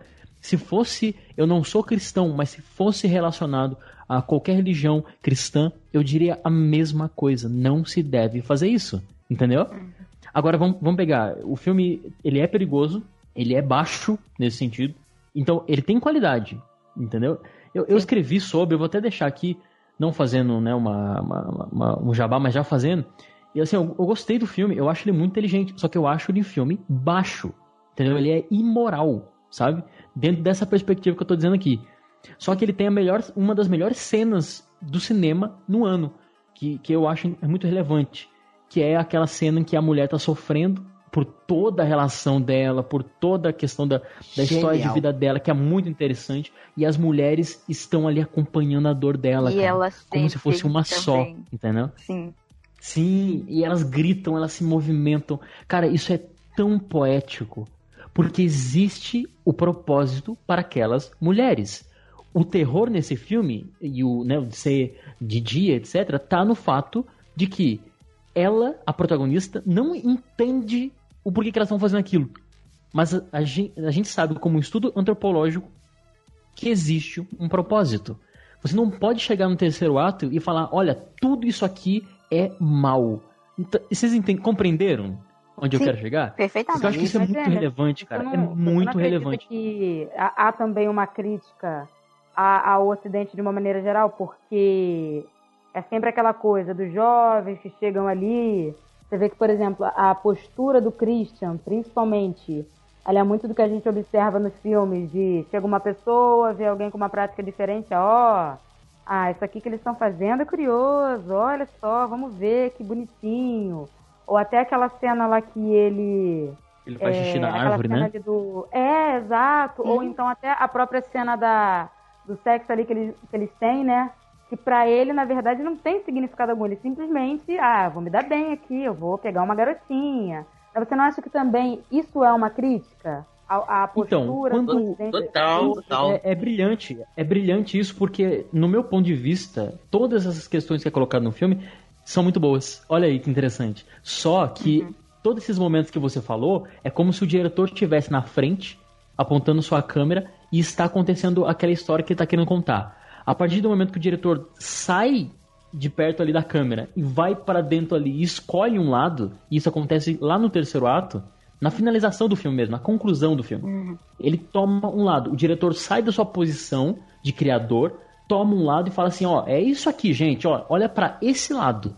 Se fosse, eu não sou cristão, mas se fosse relacionado a qualquer religião cristã, eu diria a mesma coisa. Não se deve fazer isso, entendeu? Agora vamos, vamos pegar. O filme ele é perigoso, ele é baixo nesse sentido. Então ele tem qualidade, entendeu? Eu, eu escrevi sobre, eu vou até deixar aqui, não fazendo né, uma, uma- uma- um jabá, mas já fazendo. E assim, eu, eu gostei do filme, eu acho ele muito inteligente, só que eu acho ele um filme baixo, entendeu? Ele é imoral, sabe? Dentro dessa perspectiva que eu tô dizendo aqui. Só que ele tem a melhor, uma das melhores cenas do cinema no ano, que, que eu acho muito relevante, que é aquela cena em que a mulher tá sofrendo por toda a relação dela, por toda a questão da, da história de vida dela, que é muito interessante, e as mulheres estão ali acompanhando a dor dela, e cara, elas como se fosse uma também. só, entendeu? Sim. Sim, e elas gritam, elas se movimentam. Cara, isso é tão poético. Porque existe o propósito para aquelas mulheres. O terror nesse filme, e o né, de ser de dia, etc., tá no fato de que ela, a protagonista, não entende o porquê que elas estão fazendo aquilo. Mas a, a a gente sabe, como estudo antropológico, que existe um propósito. Você não pode chegar no terceiro ato e falar, olha, tudo isso aqui é mal. Então, vocês entendem, compreenderam onde Sim, eu quero chegar? Perfeitamente. Porque eu acho que isso é muito é, relevante, cara. É não- não muito relevante. que há, há também uma crítica ao Ocidente de uma maneira geral, porque é sempre aquela coisa dos jovens que chegam ali. Você vê que, por exemplo, a postura do Christian, principalmente, ela é muito do que a gente observa nos filmes de chega uma pessoa, vê alguém com uma prática diferente, ó, ah, isso aqui que eles estão fazendo é curioso, olha só, vamos ver que bonitinho. Ou até aquela cena lá que ele Ele faz xixi na É, árvore, cena né? ali do... É, exato. Ou então até a própria cena da, do sexo ali que eles, que eles têm, né? Que pra ele, na verdade, não tem significado algum. Ele simplesmente, ah, vou me dar bem aqui, eu vou pegar uma garotinha. Mas você não acha que também isso é uma crítica? À, à Então, postura quando- do Ocidente? Total, total. É, é brilhante, é brilhante isso porque, no meu ponto de vista, todas essas questões que é colocado no filme são muito boas. Olha aí que interessante. Só que todos esses momentos que você falou é como se o diretor estivesse na frente, apontando sua câmera e está acontecendo aquela história que ele está querendo contar. A partir do momento que o diretor sai de perto ali da câmera e vai para dentro ali e escolhe um lado, e isso acontece lá no terceiro ato, na finalização do filme mesmo, na conclusão do filme. Ele toma um lado, o diretor sai da sua posição de criador, toma um lado e fala assim, ó, é isso aqui, gente, ó, olha para esse lado.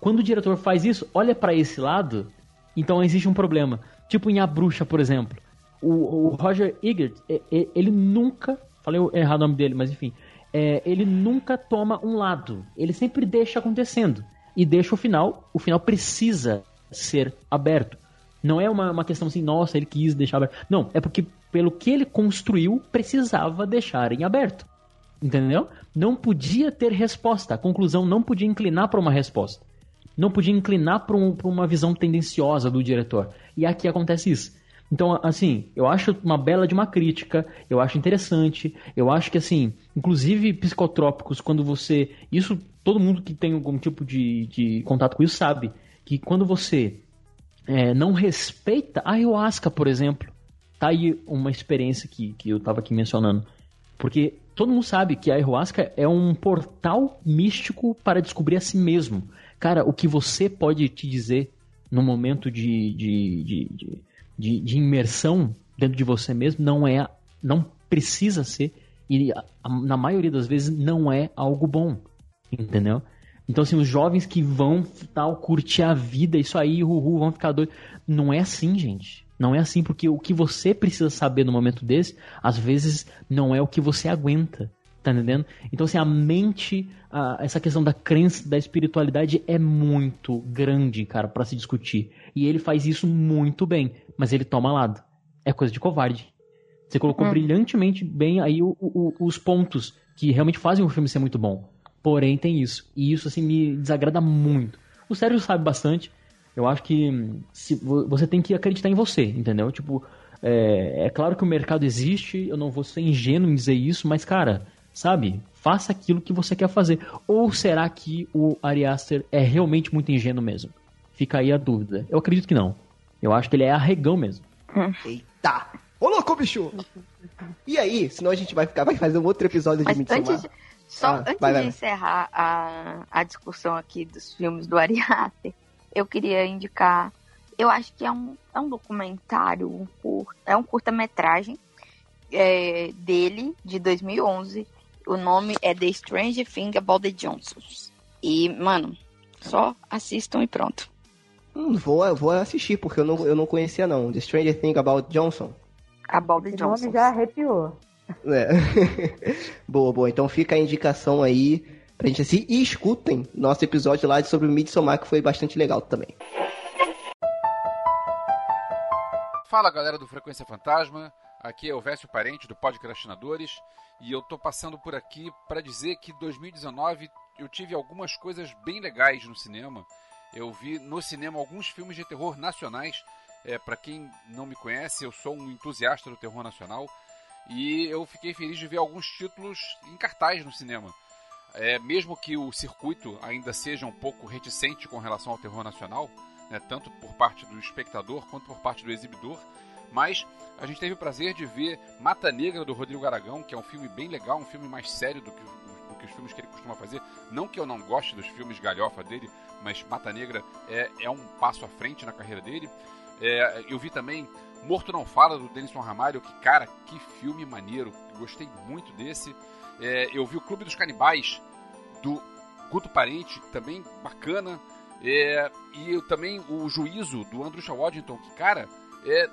Quando o diretor faz isso, olha para esse lado, então existe um problema. Tipo em A Bruxa, por exemplo. O, o Roger Ebert, e- e- ele nunca, falei errado o nome dele, mas enfim, é, ele nunca toma um lado. Ele sempre deixa acontecendo. E deixa o final. O final precisa ser aberto. Não é uma, uma questão assim, nossa, ele quis deixar aberto. Não, é porque pelo que ele construiu, precisava deixar em aberto. Entendeu? Não podia ter resposta. A conclusão não podia inclinar para uma resposta. Não podia inclinar para um, uma visão tendenciosa do diretor. E aqui acontece isso. Então, assim, eu acho uma bela de uma crítica, eu acho interessante, eu acho que, assim, inclusive psicotrópicos, quando você. Isso, todo mundo que tem algum tipo de, de contato com isso sabe, que quando você é, não respeita a ayahuasca, por exemplo, tá aí uma experiência que, que eu estava aqui mencionando. Porque todo mundo sabe que a ayahuasca é um portal místico para descobrir a si mesmo. Cara, o que você pode te dizer no momento de, de, de, de de, imersão dentro de você mesmo não é, não precisa ser e na maioria das vezes não é algo bom, entendeu? Então, assim, os jovens que vão tal, curtir a vida, isso aí, uhul, vão ficar doidos. Não é assim, gente. Não é assim, porque o que você precisa saber no momento desse, às vezes, não é o que você aguenta. Tá entendendo? Então, assim, a mente, a, essa questão da crença, da espiritualidade é muito grande, cara, para se discutir. E ele faz isso muito bem, mas ele toma lado. É coisa de covarde. Você colocou hum. brilhantemente bem aí o, o, os pontos que realmente fazem o filme ser muito bom. Porém, tem isso. E isso, assim, me desagrada muito. O Sérgio sabe bastante. Eu acho que hum, se, você tem que acreditar em você, entendeu? Tipo, é, é claro que o mercado existe, eu não vou ser ingênuo em dizer isso, mas, cara, sabe? Faça aquilo que você quer fazer. Ou será que o Ari Aster é realmente muito ingênuo mesmo? Fica aí a dúvida. Eu acredito que não. Eu acho que ele é arregão mesmo. Eita! Ô louco, bicho! E aí, senão a gente vai ficar, vai fazer um outro episódio de Midsommar. Antes de, só ah, antes vai, de vai. encerrar a, a discussão aqui dos filmes do Ari Aster, eu queria indicar. Eu acho que é um, é um documentário, um curta, é um curta-metragem é, dele, de 2011, o nome é The Strange Thing About the Johnsons. E, mano, só assistam e pronto. Hum, vou, vou assistir, porque eu não, eu não conhecia não. The Strange Thing About Johnson. About the Johnson. nome já arrepiou. É. boa, boa. Então fica a indicação aí pra gente assistir. E escutem nosso episódio lá sobre o Midsommar, que foi bastante legal também. Fala galera do Frequência Fantasma, aqui é o Vécio Parente do Podcrastinadores e eu tô passando por aqui para dizer que 2019 eu tive algumas coisas bem legais no cinema. Eu vi no cinema alguns filmes de terror nacionais. É, para quem não me conhece, eu sou um entusiasta do terror nacional e eu fiquei feliz de ver alguns títulos em cartaz no cinema. É, mesmo que o circuito ainda seja um pouco reticente com relação ao terror nacional, né, tanto por parte do espectador quanto por parte do exibidor, mas a gente teve o prazer de ver Mata Negra do Rodrigo Aragão, que é um filme bem legal, um filme mais sério do que, do que os filmes que ele costuma fazer. Não que eu não goste dos filmes galhofa dele, mas Mata Negra é, é um passo à frente na carreira dele. É, eu vi também Morto Não Fala, do Denison Ramalho, que, cara, que filme maneiro. Gostei muito desse. É, eu vi o Clube dos Canibais, do Guto Parente, também bacana. É, e eu, também o Juízo, do Andrew Waddington, que, cara, é,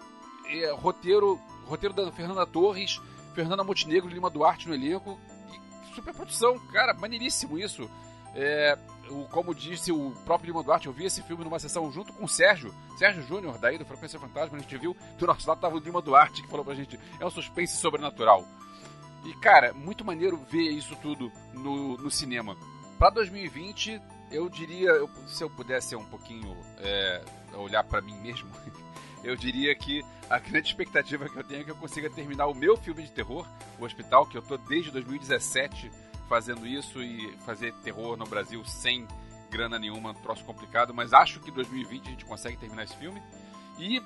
é, roteiro, roteiro da Fernanda Torres, Fernanda Montenegro, Lima Duarte no elenco. E super produção, cara, maneiríssimo isso. É, o, como disse o próprio Lima Duarte, eu vi esse filme numa sessão junto com o Sérgio, Sérgio Júnior, daí do Frequência Fantasma, a gente viu, do nosso lado tava o Lima Duarte, que falou pra gente, é um suspense sobrenatural. E, cara, muito maneiro ver isso tudo no, no cinema. Pra 2020, eu diria, eu, se eu pudesse ser um pouquinho, é, olhar para mim mesmo, eu diria que a grande expectativa que eu tenho é que eu consiga terminar o meu filme de terror, O Hospital, que eu tô desde 2017 fazendo isso e fazer terror no Brasil sem grana nenhuma, um troço complicado, mas acho que 2020 a gente consegue terminar esse filme. E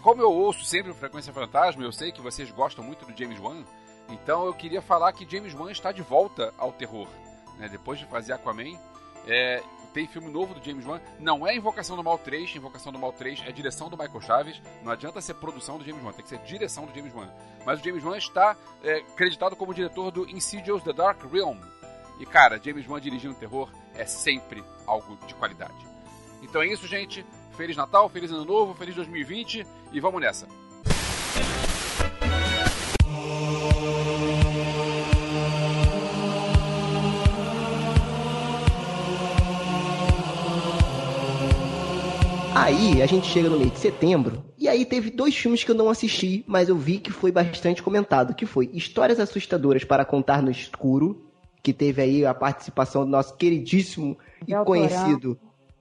como eu ouço sempre o Frequência Fantasma, eu sei que vocês gostam muito do James Wan, então eu queria falar que James Wan está de volta ao terror. Né? Depois de fazer Aquaman, é, tem filme novo do James Wan. Não é Invocação do Mal 3. Invocação do Mal 3 é direção do Michael Chaves. Não adianta ser produção do James Wan, tem que ser direção do James Wan. Mas o James Wan está é, creditado como diretor do Insidious The Dark Realm. E cara, James Wan dirigindo terror é sempre algo de qualidade. Então é isso, gente. Feliz Natal, feliz Ano Novo, feliz 2020 e vamos nessa. Aí a gente chega no mês de setembro e aí teve dois filmes que eu não assisti, mas eu vi que foi bastante comentado, que foi Histórias assustadoras para contar no escuro, que teve aí a participação do nosso queridíssimo e Del conhecido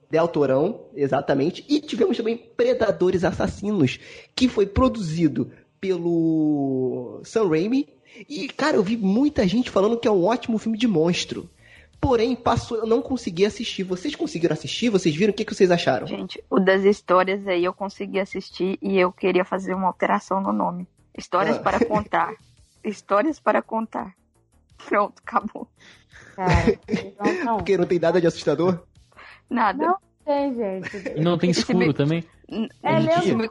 Del Torão, exatamente, e tivemos também Predadores Assassinos, que foi produzido pelo Sam Raimi, e cara, eu vi muita gente falando que é um ótimo filme de monstro. Porém, passou, eu não consegui assistir. Vocês conseguiram assistir? Vocês viram? O que, que vocês acharam? Gente, o das histórias aí eu consegui assistir e eu queria fazer uma alteração no nome. Histórias Ah. para contar. Histórias para contar. Pronto, acabou. Cara, não, não. Porque não tem nada de assustador? Nada. Não tem, gente. E não tem escuro me- também? É e, se me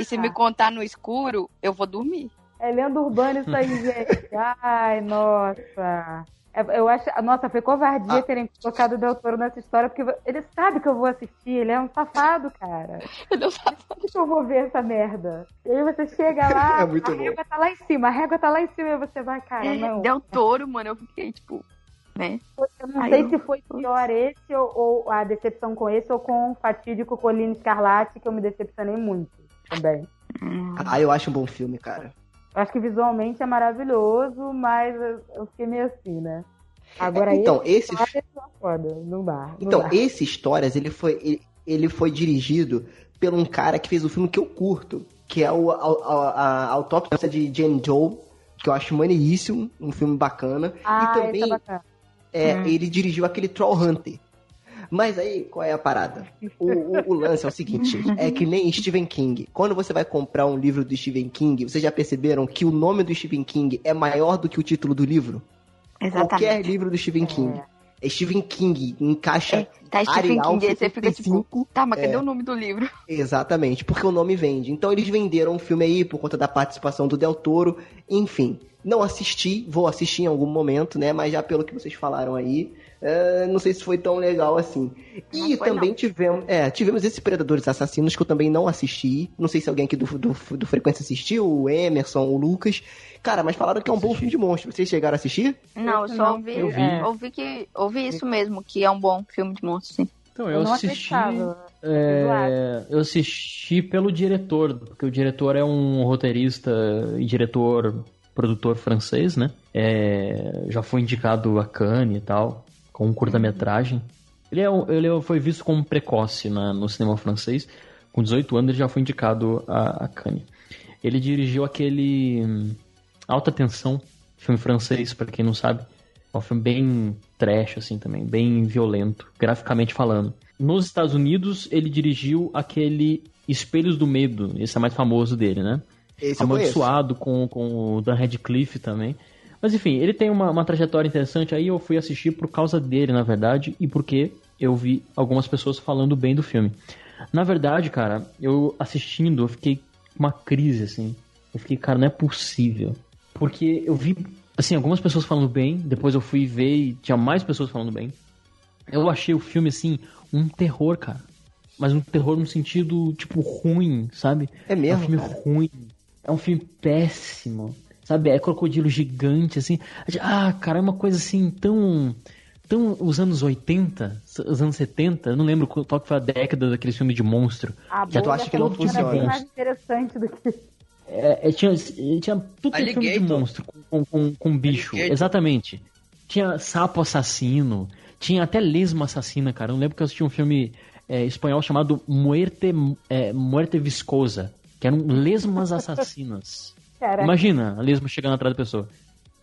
e se me contar no escuro, eu vou dormir. É lenda urbana isso aí, gente. Ai, nossa. É, Eu acho, nossa, foi covardia Ah. terem colocado o Del Toro nessa história, porque ele sabe que eu vou assistir, ele é um safado, cara. Ele sabe. Por que eu vou ver essa merda? E aí você chega lá, É muito a bom. régua tá lá em cima, a régua tá lá em cima e você vai, cara, É, não. Del Toro, mano, eu fiquei tipo, né? Eu não Aí sei eu- se foi pior esse ou, ou a decepção com esse ou com o fatídico Colina Escarlate, que eu me decepcionei muito também. Ah, eu acho um bom filme, cara. Acho que visualmente é maravilhoso, mas eu, fiquei meio assim, né? Agora Então, esse- é foda, não dá. Então, dá. esse Histórias, ele foi, ele, ele foi dirigido por um cara que fez o filme que eu curto, que é o, a, a, a Autópsia de Jane Joe, que eu acho maneiríssimo, um filme bacana. ah, e também esse é bacana. é, Hum. ele dirigiu aquele Troll Hunter. Mas aí, qual é a parada? O, o- o lance é o seguinte, é que nem Stephen King. Quando você vai comprar um livro do Stephen King, vocês já perceberam que o nome do Stephen King é maior do que o título do livro? Qualquer exatamente. livro do Stephen King. É Stephen King, encaixa É, tá Stephen King, aí você fica tipo, 55. tá, mas cadê É. o nome do livro? Exatamente, porque o nome vende. Então eles venderam o filme aí por conta da participação do Del Toro. Enfim, não assisti, vou assistir em algum momento, né? Mas já pelo que vocês falaram aí, é, não sei se foi tão legal assim. E também não. tivemos, é, tivemos esses Predadores Assassinos que eu também não assisti. Não sei se alguém aqui do, do, do Frequência assistiu, o Emerson, o Lucas. Cara, mas falaram que é um bom filme de monstro. Vocês chegaram a assistir? Não, eu Esse só não, ouvi, eu vi. ouvi que ouvi isso mesmo, que é um bom filme de monstro, sim. Então, Eu eu não assisti. É, eu assisti pelo diretor, porque o diretor é um roteirista e diretor, produtor francês, né? É, já foi indicado a Cannes e tal, com um curta-metragem. Ele, é, ele é- foi visto como precoce na- no cinema francês. Com 18 anos ele já foi indicado a, a Cannes. Ele dirigiu aquele hum, Alta Tensão, filme francês, pra quem não sabe. É um filme bem trash, assim, também, bem violento, graficamente falando. Nos Estados Unidos, ele dirigiu aquele Espelhos do Medo, esse é mais famoso dele, né? Esse. Amaldiçoado com, com o Dan Radcliffe também. Mas enfim, ele tem uma, uma trajetória interessante, aí eu fui assistir por causa dele, na verdade, e porque eu vi algumas pessoas falando bem do filme. Na verdade, cara, eu assistindo, eu fiquei com uma crise, assim. Eu fiquei, cara, não é possível. Porque eu vi, assim, algumas pessoas falando bem, depois eu fui ver e tinha mais pessoas falando bem. Eu achei o filme, assim, um terror, cara. Mas um terror no sentido, tipo, ruim, sabe? É É um mesmo, filme cara? ruim. É um filme péssimo. Sabe? É crocodilo gigante, assim. Ah, cara, é uma coisa assim tão. Tão os anos 80, os anos 70, eu não lembro qual que foi a década daquele filme de monstro. A Já tu acha que não era bem funciona? mais interessante do que. É, é, tinha, tinha tudo que filme de monstro com, com, com bicho. Alligator. Exatamente. Tinha sapo assassino. Tinha até lesma assassina, cara. Eu lembro que eu assisti um filme é, espanhol chamado Muerte, é, Muerte Viscosa. Que eram lesmas assassinas. Cara, Imagina a lesma chegando atrás da pessoa.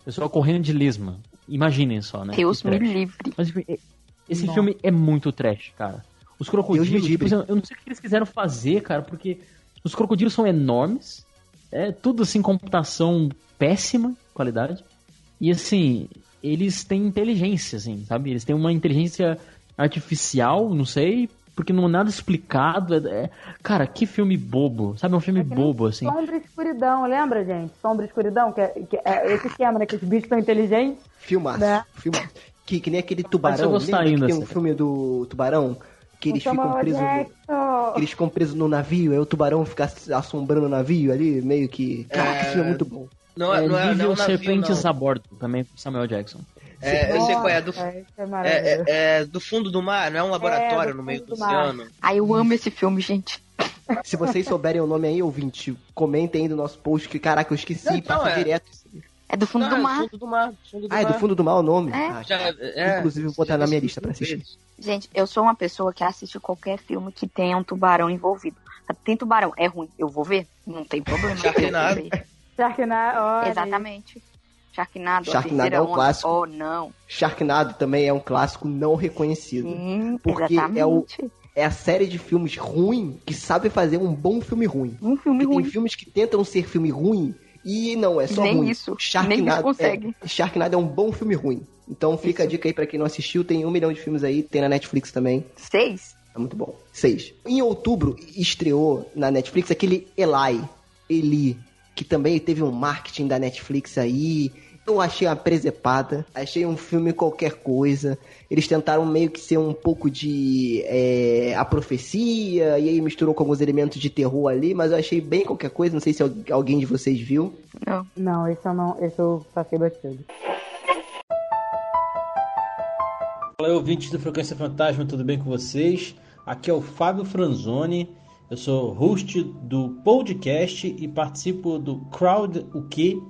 Pessoa correndo de lesma. Imaginem só, né? Deus Que me livre. Mas enfim, esse Nossa. filme é muito trash, cara. Os crocodilos, tipo, eu não sei o que eles quiseram fazer, cara, porque os crocodilos são enormes. É tudo assim, computação péssima qualidade. E assim, eles têm inteligência, assim, sabe? Eles têm uma inteligência artificial, não sei, porque não é nada explicado. é- é- Cara, que filme bobo, sabe? É um filme É bobo, assim. Sombra e escuridão, lembra, gente? Sombra e escuridão, que é, que é esse esquema, né? Que os bichos são inteligentes. Filmaço, Né? filmaço. Que, que nem aquele tubarão. Lembra ainda, que tem um assim. filme do tubarão? Que eles ficam presos. no- eles ficam presos no navio, aí o tubarão fica assombrando o navio ali, meio que. Caraca, esse filme é muito bom. Não, É, não é, não é um navio, Serpentes não. a Bordo, também com Samuel Jackson. É, eu sei qual é, do, é é, é- é do fundo do mar, não é um laboratório do no meio do do mar. oceano. Ai, eu amo esse filme, gente. Se vocês souberem o nome aí, ouvinte, comentem aí no nosso post que, caraca, eu esqueci, Não, passa é. direto. É do fundo Não, do é mar. fundo do mar. Fundo do Ah, é do mar. fundo do mar o nome? É. Ah, Já, é, Inclusive, vou botar na minha lista pra assistir. vezes. Gente, eu sou uma pessoa que assiste qualquer filme que tenha um tubarão envolvido. Tem tubarão, é ruim. Eu vou ver? Não tem problema. Sharknado. Sharknado, olha. Exatamente. Sharknado, Sharknado é um onda. clássico. Oh, não. Sharknado também é um clássico não reconhecido. Sim, Porque exatamente. é o- É a série de filmes ruim que sabe fazer um bom filme ruim. Um filme Porque ruim. tem filmes que tentam ser filme ruim e não, é só Nem ruim. isso, nem Sharknado, isso consegue. É, Sharknado é um bom filme ruim. Então fica a dica aí pra quem não assistiu, tem um milhão de filmes aí, tem na Netflix também. Seis? É muito bom. Seis. Em outubro, estreou na Netflix aquele Eli, Eli, que também teve um marketing da Netflix aí. Eu achei uma presepada, achei um filme qualquer coisa. Eles tentaram meio que ser um pouco de é, a profecia, e aí misturou com alguns elementos de terror ali, mas eu achei bem qualquer coisa. Não sei se al- alguém de vocês viu. Não. Não, esse eu não. Esse eu passei batido. Fala, ouvintes do Frequência Fantasma, tudo bem com vocês? Aqui é o Fábio Franzoni, eu sou host do podcast e participo do Crowd O Que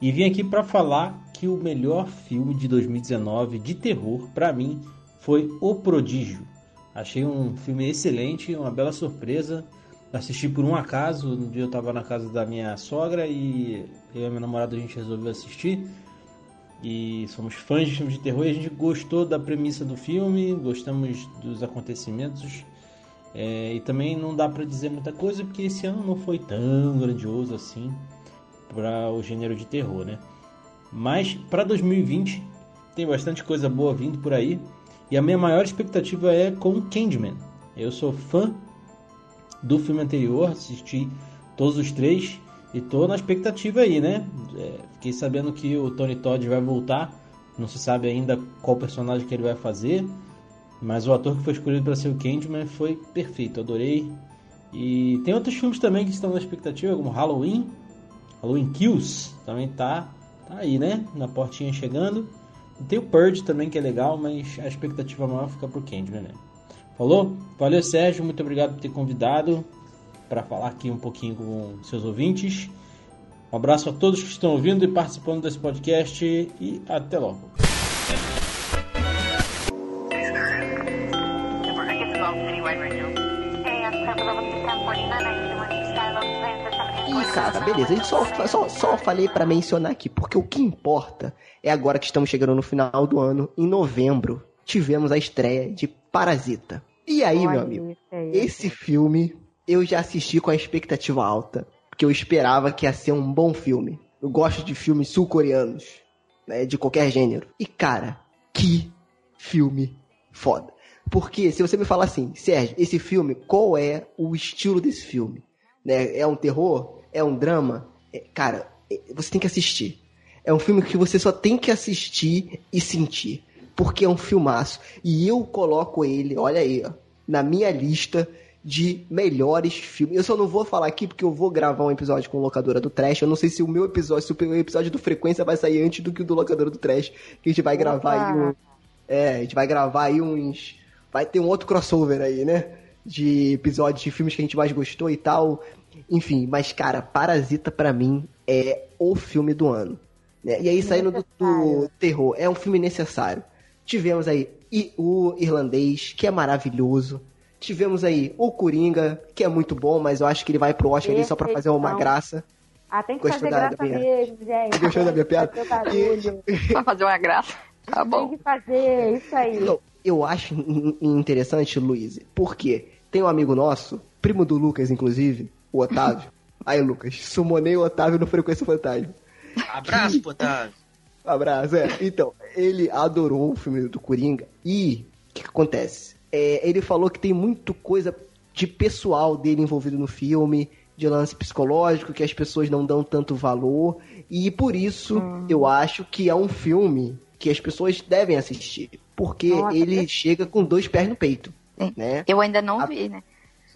e vim aqui para falar que o melhor filme de 2019 de terror para mim foi O Prodígio. Achei um filme excelente, uma bela surpresa. Assisti por um acaso, um dia eu estava na casa da minha sogra e eu e meu namorado a gente resolveu assistir e somos fãs de filmes de terror e a gente gostou da premissa do filme, gostamos dos acontecimentos é, e também não dá pra dizer muita coisa porque esse ano não foi tão grandioso assim para o gênero de terror, né? Mas para 2020 tem bastante coisa boa vindo por aí e a minha maior expectativa é com Candyman. Eu sou fã do filme anterior, assisti todos os três e tô na expectativa aí, né? É, fiquei sabendo que o Tony Todd vai voltar. Não se sabe ainda qual personagem que ele vai fazer. Mas o ator que foi escolhido para ser o Candyman foi perfeito, adorei. E tem outros filmes também que estão na expectativa, como Halloween. Halloween Kills também tá, tá aí, né? Na portinha chegando. Tem o Purge também que é legal, mas a expectativa maior fica pro Candyman, né? Falou? Valeu, Sérgio. Muito obrigado por ter convidado para falar aqui um pouquinho com seus ouvintes. Um abraço a todos que estão ouvindo e participando desse podcast e até logo. Cara, beleza. A gente só, só, só falei pra mencionar aqui, porque o que importa é agora que estamos chegando no final do ano, em novembro, tivemos a estreia de Parasita. E aí, Olha meu amigo, aí. esse filme eu já assisti com a expectativa alta, porque eu esperava que ia ser um bom filme. Eu gosto de filmes sul-coreanos, né, de qualquer gênero. E cara, que filme foda. Porque se você me falar assim, Sérgio, esse filme, qual é o estilo desse filme? Né? É um terror? É um drama? É- cara, é- você tem que assistir. É um filme que você só tem que assistir e sentir. Porque é um filmaço. E eu coloco ele, olha aí, ó, na minha lista de melhores filmes. Eu só não vou falar aqui porque eu vou gravar um episódio com Locadora do Trash. Eu não sei se o meu episódio, se o episódio do Frequência vai sair antes do que o do Locadora do Trash. Que a gente vai gravar aí um, é, a gente vai gravar aí uns. Vai ter um outro crossover aí, né? De episódios de filmes que a gente mais gostou e tal. Enfim, mas, cara, Parasita pra mim é o filme do ano. né? E aí, saindo do, do terror, é um filme necessário. Tivemos aí e o Irlandês, que é maravilhoso. Tivemos aí o Coringa, que é muito bom, mas eu acho que ele vai pro Oscar ali só pra fazer uma graça. Ah, tem que Gostou fazer da- graça da minha- mesmo, gente. Gostou da minha piada? Fazer barulho. Pra fazer uma graça. Tá Tem bom. que fazer, isso aí. Não, eu acho in- in- interessante, Luiz, porque tem um amigo nosso, primo do Lucas, inclusive, o Otávio. Aí, Lucas, sumonei o Otávio no Frequência Fantasma. Abraço, Otávio. Abraço, é. Então, ele adorou o filme do Coringa e o que, que acontece? É, ele falou que tem muito coisa de pessoal dele envolvido no filme, de lance psicológico, que as pessoas não dão tanto valor. E por isso eu acho que é um filme que as pessoas devem assistir. Porque Nossa, ele que- chega com dois pés no peito. Sim. Né? Eu ainda não A- vi, né?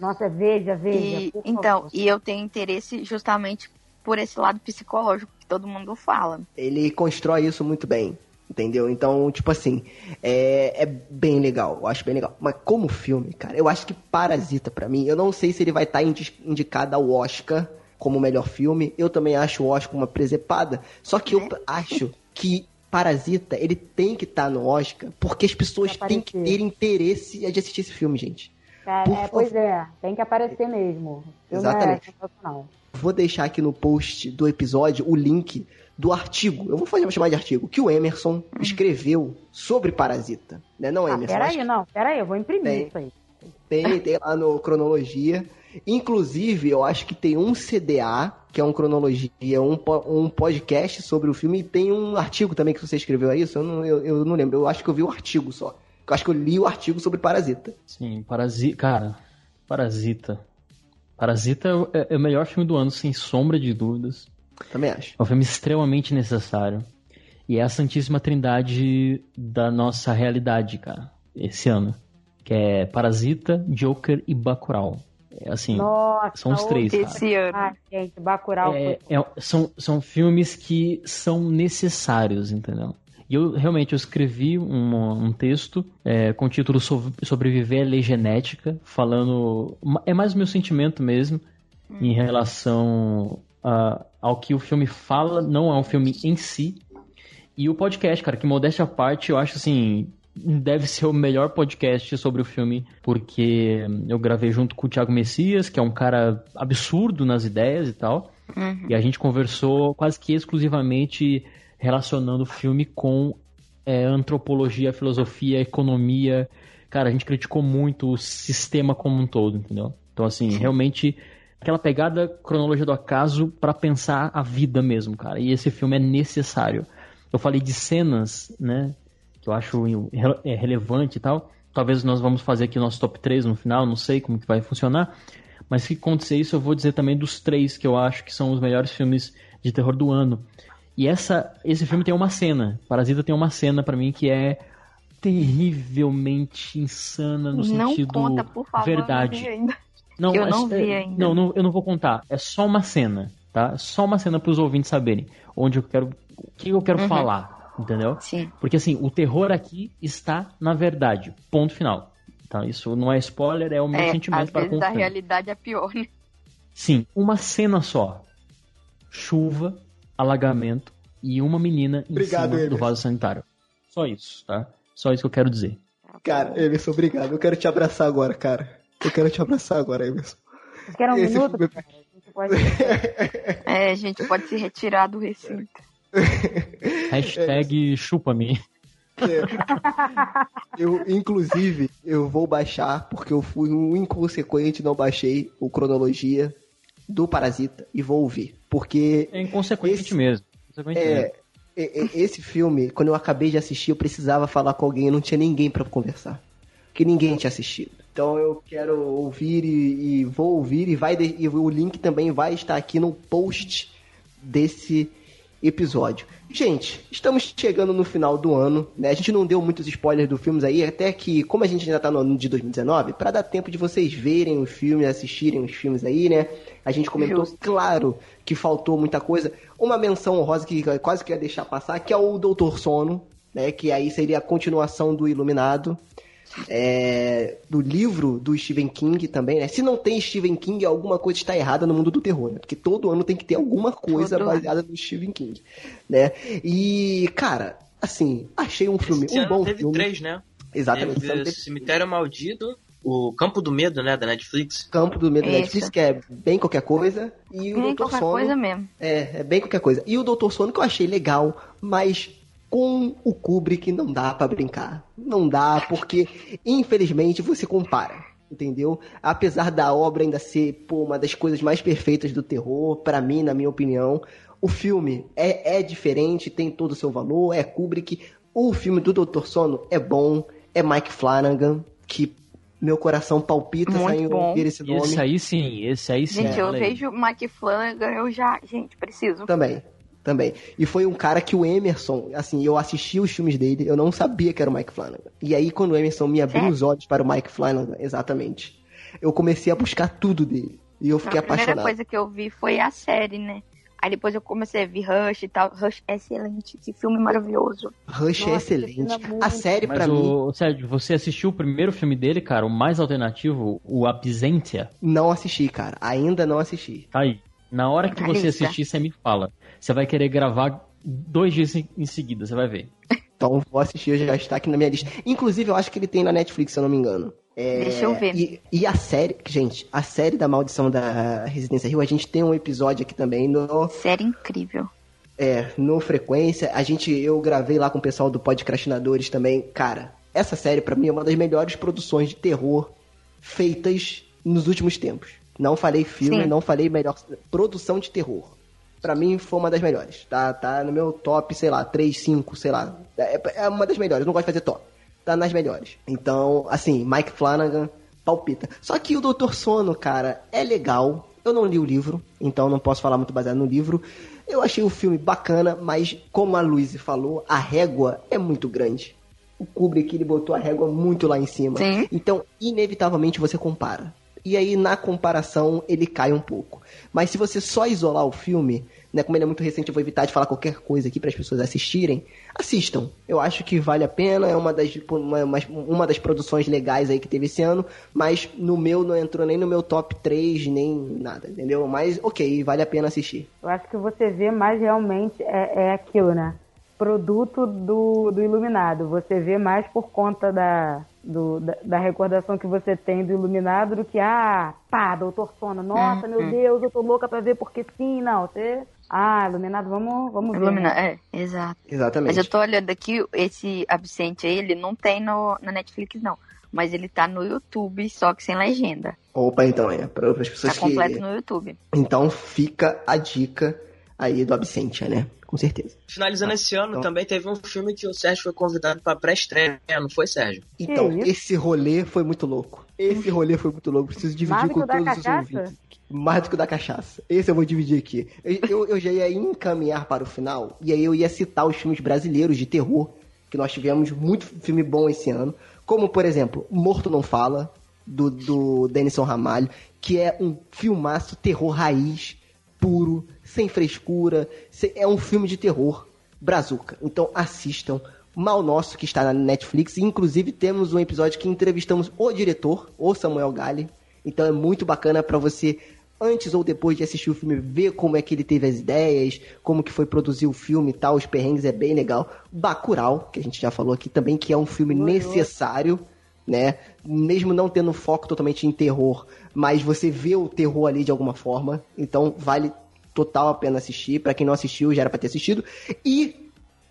Nossa, veja, veja. E, então, favor. e eu tenho interesse justamente por esse lado psicológico que todo mundo fala. Ele constrói isso muito bem. Entendeu? Então, tipo assim, é, é bem legal, eu acho bem legal. Mas como filme, cara, eu acho que Parasita, pra mim, eu não sei se ele vai estar indi- indicado ao Oscar como o melhor filme. Eu também acho o Oscar uma presepada. Só que eu acho que Parasita, ele tem que estar no Oscar porque as pessoas têm que ter interesse de assistir esse filme, gente. Por é, pois é, tem que aparecer mesmo. Eu Exatamente. Não é. Vou deixar aqui no post do episódio o link do artigo. Eu vou fazer, chamar de artigo que o Emerson escreveu sobre Parasita, né? Não, Ah, Emerson. mas peraí, não, peraí, eu vou imprimir Tem. isso aí. Tem, tem lá no Cronologia. Inclusive, eu acho que tem um CDA, que é um Cronologia, um, um podcast sobre o filme, e tem um artigo também que você escreveu a isso. Eu não, eu, eu não lembro. Eu acho que eu vi o artigo só. Eu acho que eu li o artigo sobre Parasita. Sim, Parasita. Cara, Parasita. Parasita é, é o melhor filme do ano, sem sombra de dúvidas. Também acho. É um filme extremamente necessário. E é a Santíssima Trindade da nossa realidade, cara, esse ano. Que é Parasita, Joker e Bacurau. É assim, Nossa, são os três, cara. Esse ano. Ah, gente, Bacurau É, foi... é- são, são filmes que são necessários, entendeu? E eu realmente eu escrevi um, um texto é, com o título Sob- Sobreviver à Lei Genética, falando. É mais o meu sentimento mesmo em relação a- ao que o filme fala, não é um filme em si. E o podcast, cara, que modéstia à parte, eu acho assim. Deve ser o melhor podcast sobre o filme, porque eu gravei junto com o Thiago Messias, que é um cara absurdo nas ideias e tal. Uhum. E a gente conversou quase que exclusivamente relacionando o filme com é, antropologia, filosofia, economia. Cara, a gente criticou muito o sistema como um todo, entendeu? Então, assim, realmente aquela pegada cronologia do acaso para pensar a vida mesmo, cara. E esse filme é necessário. Eu falei de cenas, né? Que eu acho é, relevante e tal. Talvez nós vamos fazer aqui o nosso top 3 no final, não sei como que vai funcionar. Mas se acontecer isso, eu vou dizer também dos três que eu acho que são os melhores filmes de terror do ano. E essa, esse filme tem uma cena. Parasita tem uma cena pra mim que é terrivelmente insana no não sentido conta, por favor. verdade. Não Eu é- não vi é- ainda. Não, não, eu não vou contar. É só uma cena, tá? Só uma cena pros ouvintes saberem onde eu quero, o que eu quero Uhum. falar, entendeu? Sim. Porque assim, o terror aqui está na verdade. Ponto final. Tá? Isso não é spoiler, é o meu É, sentimento às para vezes o a realidade é pior, né? Sim, uma cena só. Chuva, alagamento e uma menina em Obrigado, cima do Emerson. vaso sanitário. Só isso, tá? Só isso que eu quero dizer. Cara, Emerson, obrigado. Eu quero te abraçar agora, cara. Eu quero te abraçar agora, Emerson. Vocês querem um Esse minuto? filme- cara? A gente pode... É, a gente pode se retirar do recinto. Hashtag chupa-me. Eu, inclusive, eu vou baixar, porque eu fui um inconsequente, não baixei o cronologia do Parasita e vou ouvir. Porque É inconsequente Esse- mesmo. Consequente mesmo. é, é, é, esse filme, quando eu acabei de assistir, eu precisava falar com alguém, não tinha ninguém pra conversar. Porque ninguém tinha assistido. Então eu quero ouvir e, e vou ouvir e vai de- e o link também vai estar aqui no post desse episódio. Gente, estamos chegando no final do ano, né? A gente não deu muitos spoilers do filmes aí, até que, como a gente ainda tá no ano de 2019, para dar tempo de vocês verem os filmes, assistirem os filmes aí, né? A gente comentou, claro, que faltou muita coisa. Uma menção honrosa que quase que ia deixar passar, que é o Doutor Sono, né? Que aí seria a continuação do Iluminado. É, do livro do Stephen King também, né? Se não tem Stephen King, alguma coisa está errada no mundo do terror, né? Porque todo ano tem que ter alguma coisa Todo ano. baseada no Stephen King, né? E, cara, assim, achei um filme, Esse um ano bom teve filme. três, né? Exatamente. ano Teve teve Cemitério Maldito, o Campo do Medo, né, da Netflix. Campo do Medo da. Netflix, que é bem qualquer coisa. E o Bem Doutor qualquer Sono. coisa mesmo. É, é bem qualquer coisa. E o Doutor Sono que eu achei legal, mas com o Kubrick não dá pra brincar. Não dá, porque infelizmente você compara. Entendeu? Apesar da obra ainda ser pô, uma das coisas mais perfeitas do terror, pra mim, na minha opinião, o filme é, é diferente, tem todo o seu valor, é Kubrick. O filme do Doutor Sono é bom, é Mike Flanagan, que meu coração palpita Muito sem bom. ouvir esse nome. Esse aí sim, esse aí sim. Gente, eu olha aí. vejo o Mike Flanagan, eu já. Gente, preciso. Também, também. E foi um cara que o Emerson, assim, eu assisti os filmes dele, eu não sabia que era o Mike Flanagan. E aí, quando o Emerson me abriu Sério? os olhos para o Mike Flanagan, exatamente, eu comecei a buscar tudo dele. E eu fiquei a primeira apaixonado. coisa que eu vi foi a série, né? Aí depois eu comecei a ver Rush e tal. Rush é excelente, que filme maravilhoso. Rush é Nossa, excelente. filme muito- A série, Mas pra mim, o Sérgio, você assistiu o primeiro filme dele, cara, o mais alternativo, o Absentia? não assisti, cara. Ainda não assisti. Tá aí. Na hora que você assistir, você me fala. Você vai querer gravar dois dias em- seguida, você vai ver. Então vou assistir, já está aqui na minha lista. Inclusive, eu acho que ele tem na Netflix, se eu não me engano. É, Deixa eu ver. E, e a série, gente, a série da Maldição da Residência Rio, a gente tem um episódio aqui também no, Série incrível. é, no Frequência. A gente, eu gravei lá com o pessoal do Podcrastinadores também. Cara, essa série pra mim é uma das melhores produções de terror feitas nos últimos tempos. Não falei filme, Sim. não falei melhor produção de terror. Pra mim foi uma das melhores. Tá, tá no meu top, sei lá, 3, 5, sei lá. É, é uma das melhores, eu não gosto de fazer top. Tá nas melhores. Então, assim, Mike Flanagan palpita. Só que o Doutor Sono, cara, é legal. Eu não li o livro, então não posso falar muito baseado no livro. Eu achei o filme bacana, mas como a Luiz falou, a régua é muito grande. O Kubrick ele botou a régua muito lá em cima. Sim. Então, inevitavelmente você compara. E aí, na comparação, ele cai um pouco. Mas se você só isolar o filme, né, como ele é muito recente, eu vou evitar de falar qualquer coisa aqui para as pessoas assistirem. Assistam. Eu acho que vale a pena, é uma das, uma, uma das produções legais aí que teve esse ano, mas no meu não entrou nem no meu top 3, nem nada, entendeu? Mas, ok, vale a pena assistir. Eu acho que você vê mais realmente é, é aquilo, né? Produto do, do Iluminado. Você vê mais por conta da, do- da, da recordação que você tem do Iluminado do que, ah, pá, Doutor Sono, nossa, meu Deus, eu tô louca pra ver porque sim, não. Você, ah, Iluminado, vamos, vamos ver. Ilumina, né? é, exato. Exatamente. Mas eu tô olhando aqui, esse Absente aí, ele não tem no, na Netflix, não. Mas ele tá no YouTube, só que sem legenda. Opa, então é, para as Tá pessoas que... completo no YouTube. Então fica a dica aí do Absentia, né? Com certeza. Finalizando esse ano, então- também teve um filme que o Sérgio foi convidado pra pré-estreia, não foi, Sérgio? Então, esse rolê foi muito louco. Esse rolê foi muito louco. Preciso dividir do com todos os cachaça? ouvintes. Mais do que o da cachaça. Esse eu vou dividir aqui. Eu, eu, eu já ia encaminhar para o final, e aí eu ia citar os filmes brasileiros de terror, que nós tivemos muito filme bom esse ano. Como, por exemplo, Morto Não Fala, do, do Denison Ramalho, que é um filmaço terror raiz, puro, sem frescura. É um filme de terror brazuca. Então assistam. Mal Nosso, que está na Netflix. Inclusive, temos um episódio que entrevistamos o diretor, o Samuel Gali. Então é muito bacana para você, antes ou depois de assistir o filme, ver como é que ele teve as ideias, como que foi produzir o filme e tal, os perrengues, é bem legal. Bacurau, que a gente já falou aqui também, que é um filme necessário, né? Mesmo não tendo foco totalmente em terror, mas você vê o terror ali de alguma forma. Então vale total a pena assistir. Para quem não assistiu, já era pra ter assistido. E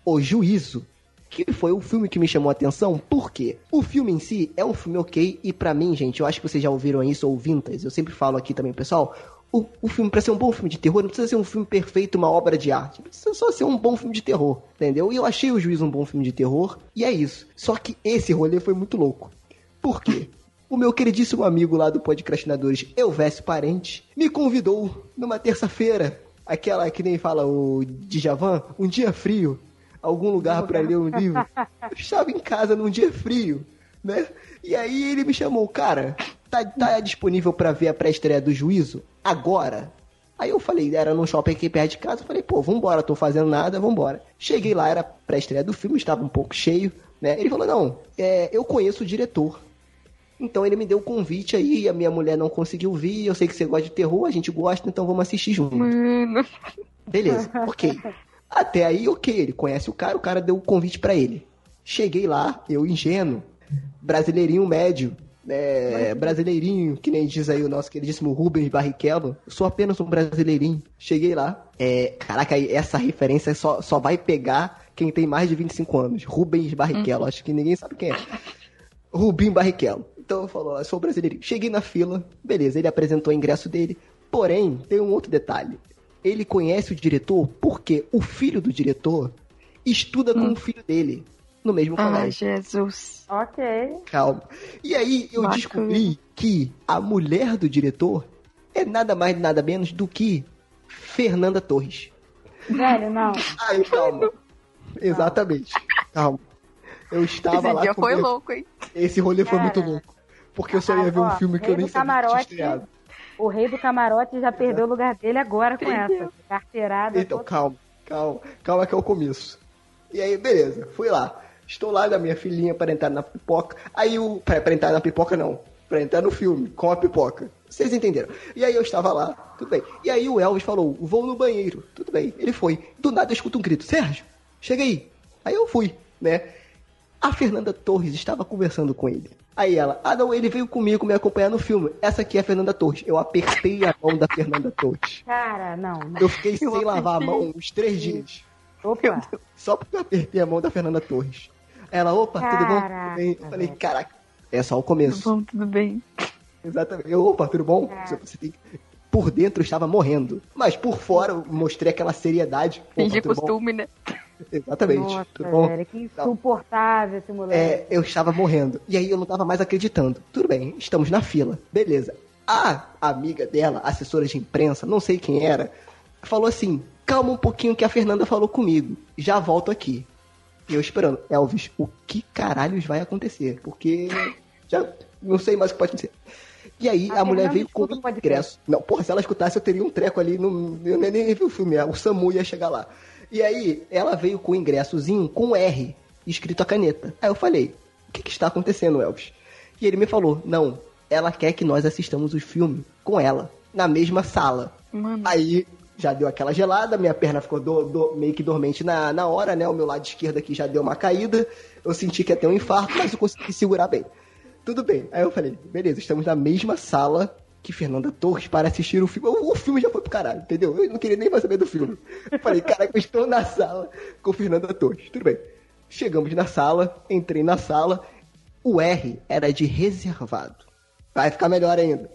O Juízo, que foi o filme que me chamou a atenção, por quê? O filme em si é um filme ok, e pra mim, gente, eu acho que vocês já ouviram isso, ouvintas, eu sempre falo aqui também, pessoal, o, o filme, pra ser um bom filme de terror, não precisa ser um filme perfeito, uma obra de arte, precisa só ser um bom filme de terror, entendeu? E eu achei o Juízo um bom filme de terror, e é isso. Só que esse rolê foi muito louco. Por quê? O meu queridíssimo amigo lá do Podcrastinadores, Elvésio Parente, me convidou numa terça-feira, aquela que nem fala o Djavan, um dia frio, algum lugar pra ler um livro. Eu estava em casa num dia frio, né? E aí ele me chamou, cara, tá, tá disponível pra ver a pré-estreia do Juízo? Agora? Aí eu falei, era num shopping aqui perto de casa, eu falei, pô, vambora, tô fazendo nada, vambora. Cheguei lá, era pré-estreia do filme, estava um pouco cheio, né? Ele falou, não, é, eu conheço o diretor. Então ele me deu o convite aí, a minha mulher não conseguiu vir, eu sei que você gosta de terror, a gente gosta, então vamos assistir junto. Mano. Beleza, ok. Até aí, ok, ele conhece o cara, o cara deu o convite pra ele. Cheguei lá, eu ingênuo, brasileirinho médio, é, brasileirinho, que nem diz aí o nosso queridíssimo Rubens Barrichello. Eu sou apenas um brasileirinho. Cheguei lá, é, caraca, essa referência só, só vai pegar quem tem mais de 25 anos. Rubens Barrichello, acho que ninguém sabe quem é. Rubim Barrichello. Então eu falo, eu sou brasileirinho. Cheguei na fila, beleza, ele apresentou o ingresso dele. Porém, tem um outro detalhe. Ele conhece o diretor porque o filho do diretor estuda com o filho dele no mesmo Ai, colégio. Jesus. Ok. Calma. E aí eu Bacana. descobri que a mulher do diretor é nada mais nada menos do que Fernanda Torres. Velho, não. Aí, calma. Exatamente. Calma. Eu estava Esse lá dia com foi meu- louco, hein? Esse rolê foi muito Cara. louco. Porque eu só ia ver um filme que eu nem sabia que tinha estreado. o rei do camarote já perdeu o lugar dele agora com essa. Carteirada. Então, calma, calma, calma que é o começo. E aí, beleza, fui lá. Estou lá da minha filhinha para entrar na pipoca. Aí o. Para, para entrar na pipoca, não. Para entrar no filme, com a pipoca. Vocês entenderam? E aí eu estava lá, tudo bem. E aí o Elvis falou: vou no banheiro. Tudo bem. Ele foi. Do nada eu escuto um grito: Sérgio, chega aí. Aí eu fui, né? A Fernanda Torres estava conversando com ele. Aí ela, ah não, ele veio comigo me acompanhar no filme. Essa aqui é a Fernanda Torres. Eu apertei a mão da Fernanda Torres. Cara, não. não. Eu fiquei sem lavar a mão uns três dias. Opa. Só porque eu apertei a mão da Fernanda Torres. Ela, opa, tudo bom? Caraca, Tudo bem? Eu falei, caraca, é só o começo. Bom, tudo bem. Exatamente. Eu, opa, tudo bom? Você tem... Por dentro eu estava morrendo. Mas por fora eu mostrei aquela seriedade. Fingir tudo bom? costume, né? Exatamente. Nossa, tudo bom? velho, que insuportável esse moleque. É, eu estava morrendo. E aí eu não estava mais acreditando. Tudo bem, estamos na fila. Beleza. A amiga dela, assessora de imprensa, não sei quem era, falou assim: calma um pouquinho que a Fernanda falou comigo. Já volto aqui. E eu esperando, Elvis, o que caralhos vai acontecer? Porque já não sei mais o que pode acontecer. E aí a, A mulher veio com o ingresso. Não, porra, se ela escutasse, eu teria um treco ali. No, eu nem, nem vi o filme, o Samu ia chegar lá. E aí, ela veio com o ingressozinho com R, escrito a caneta. Aí eu falei, o que, que está acontecendo, Elvis? E ele me falou, não, ela quer que nós assistamos o filme com ela, na mesma sala. Mano. Aí já deu aquela gelada, minha perna ficou do- do- meio que dormente na, na hora, né? O meu lado esquerdo aqui já deu uma caída. Eu senti que ia ter um infarto, mas eu consegui segurar bem. Tudo bem. Aí eu falei, beleza, estamos na mesma sala que Fernanda Torres para assistir o filme. O, o filme já foi pro caralho, entendeu? Eu não queria nem mais saber do filme. Eu falei, caraca, eu estou na sala com Fernanda Torres. Tudo bem. Chegamos na sala, entrei na sala. O R era de reservado. Vai ficar melhor ainda.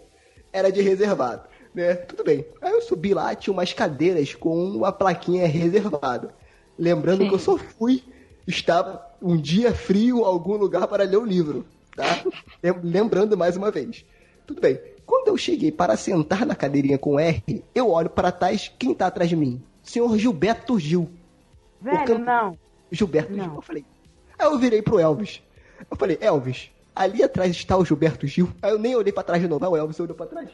Era de reservado, né? Tudo bem. Aí eu subi lá, tinha umas cadeiras com uma plaquinha reservada. Lembrando que eu só fui, estava um dia frio, algum lugar para ler o livro, tá? Lem- Lembrando mais uma vez. Tudo bem. Quando eu cheguei para sentar na cadeirinha com R, eu olho para trás, quem tá atrás de mim? Senhor Gilberto Gil. Velho, não. Gilberto Não. Gil. Eu falei. Aí eu virei pro Elvis. Eu falei, Elvis, ali atrás está o Gilberto Gil. Aí eu nem olhei pra trás de novo. Aí o Elvis olhou pra trás.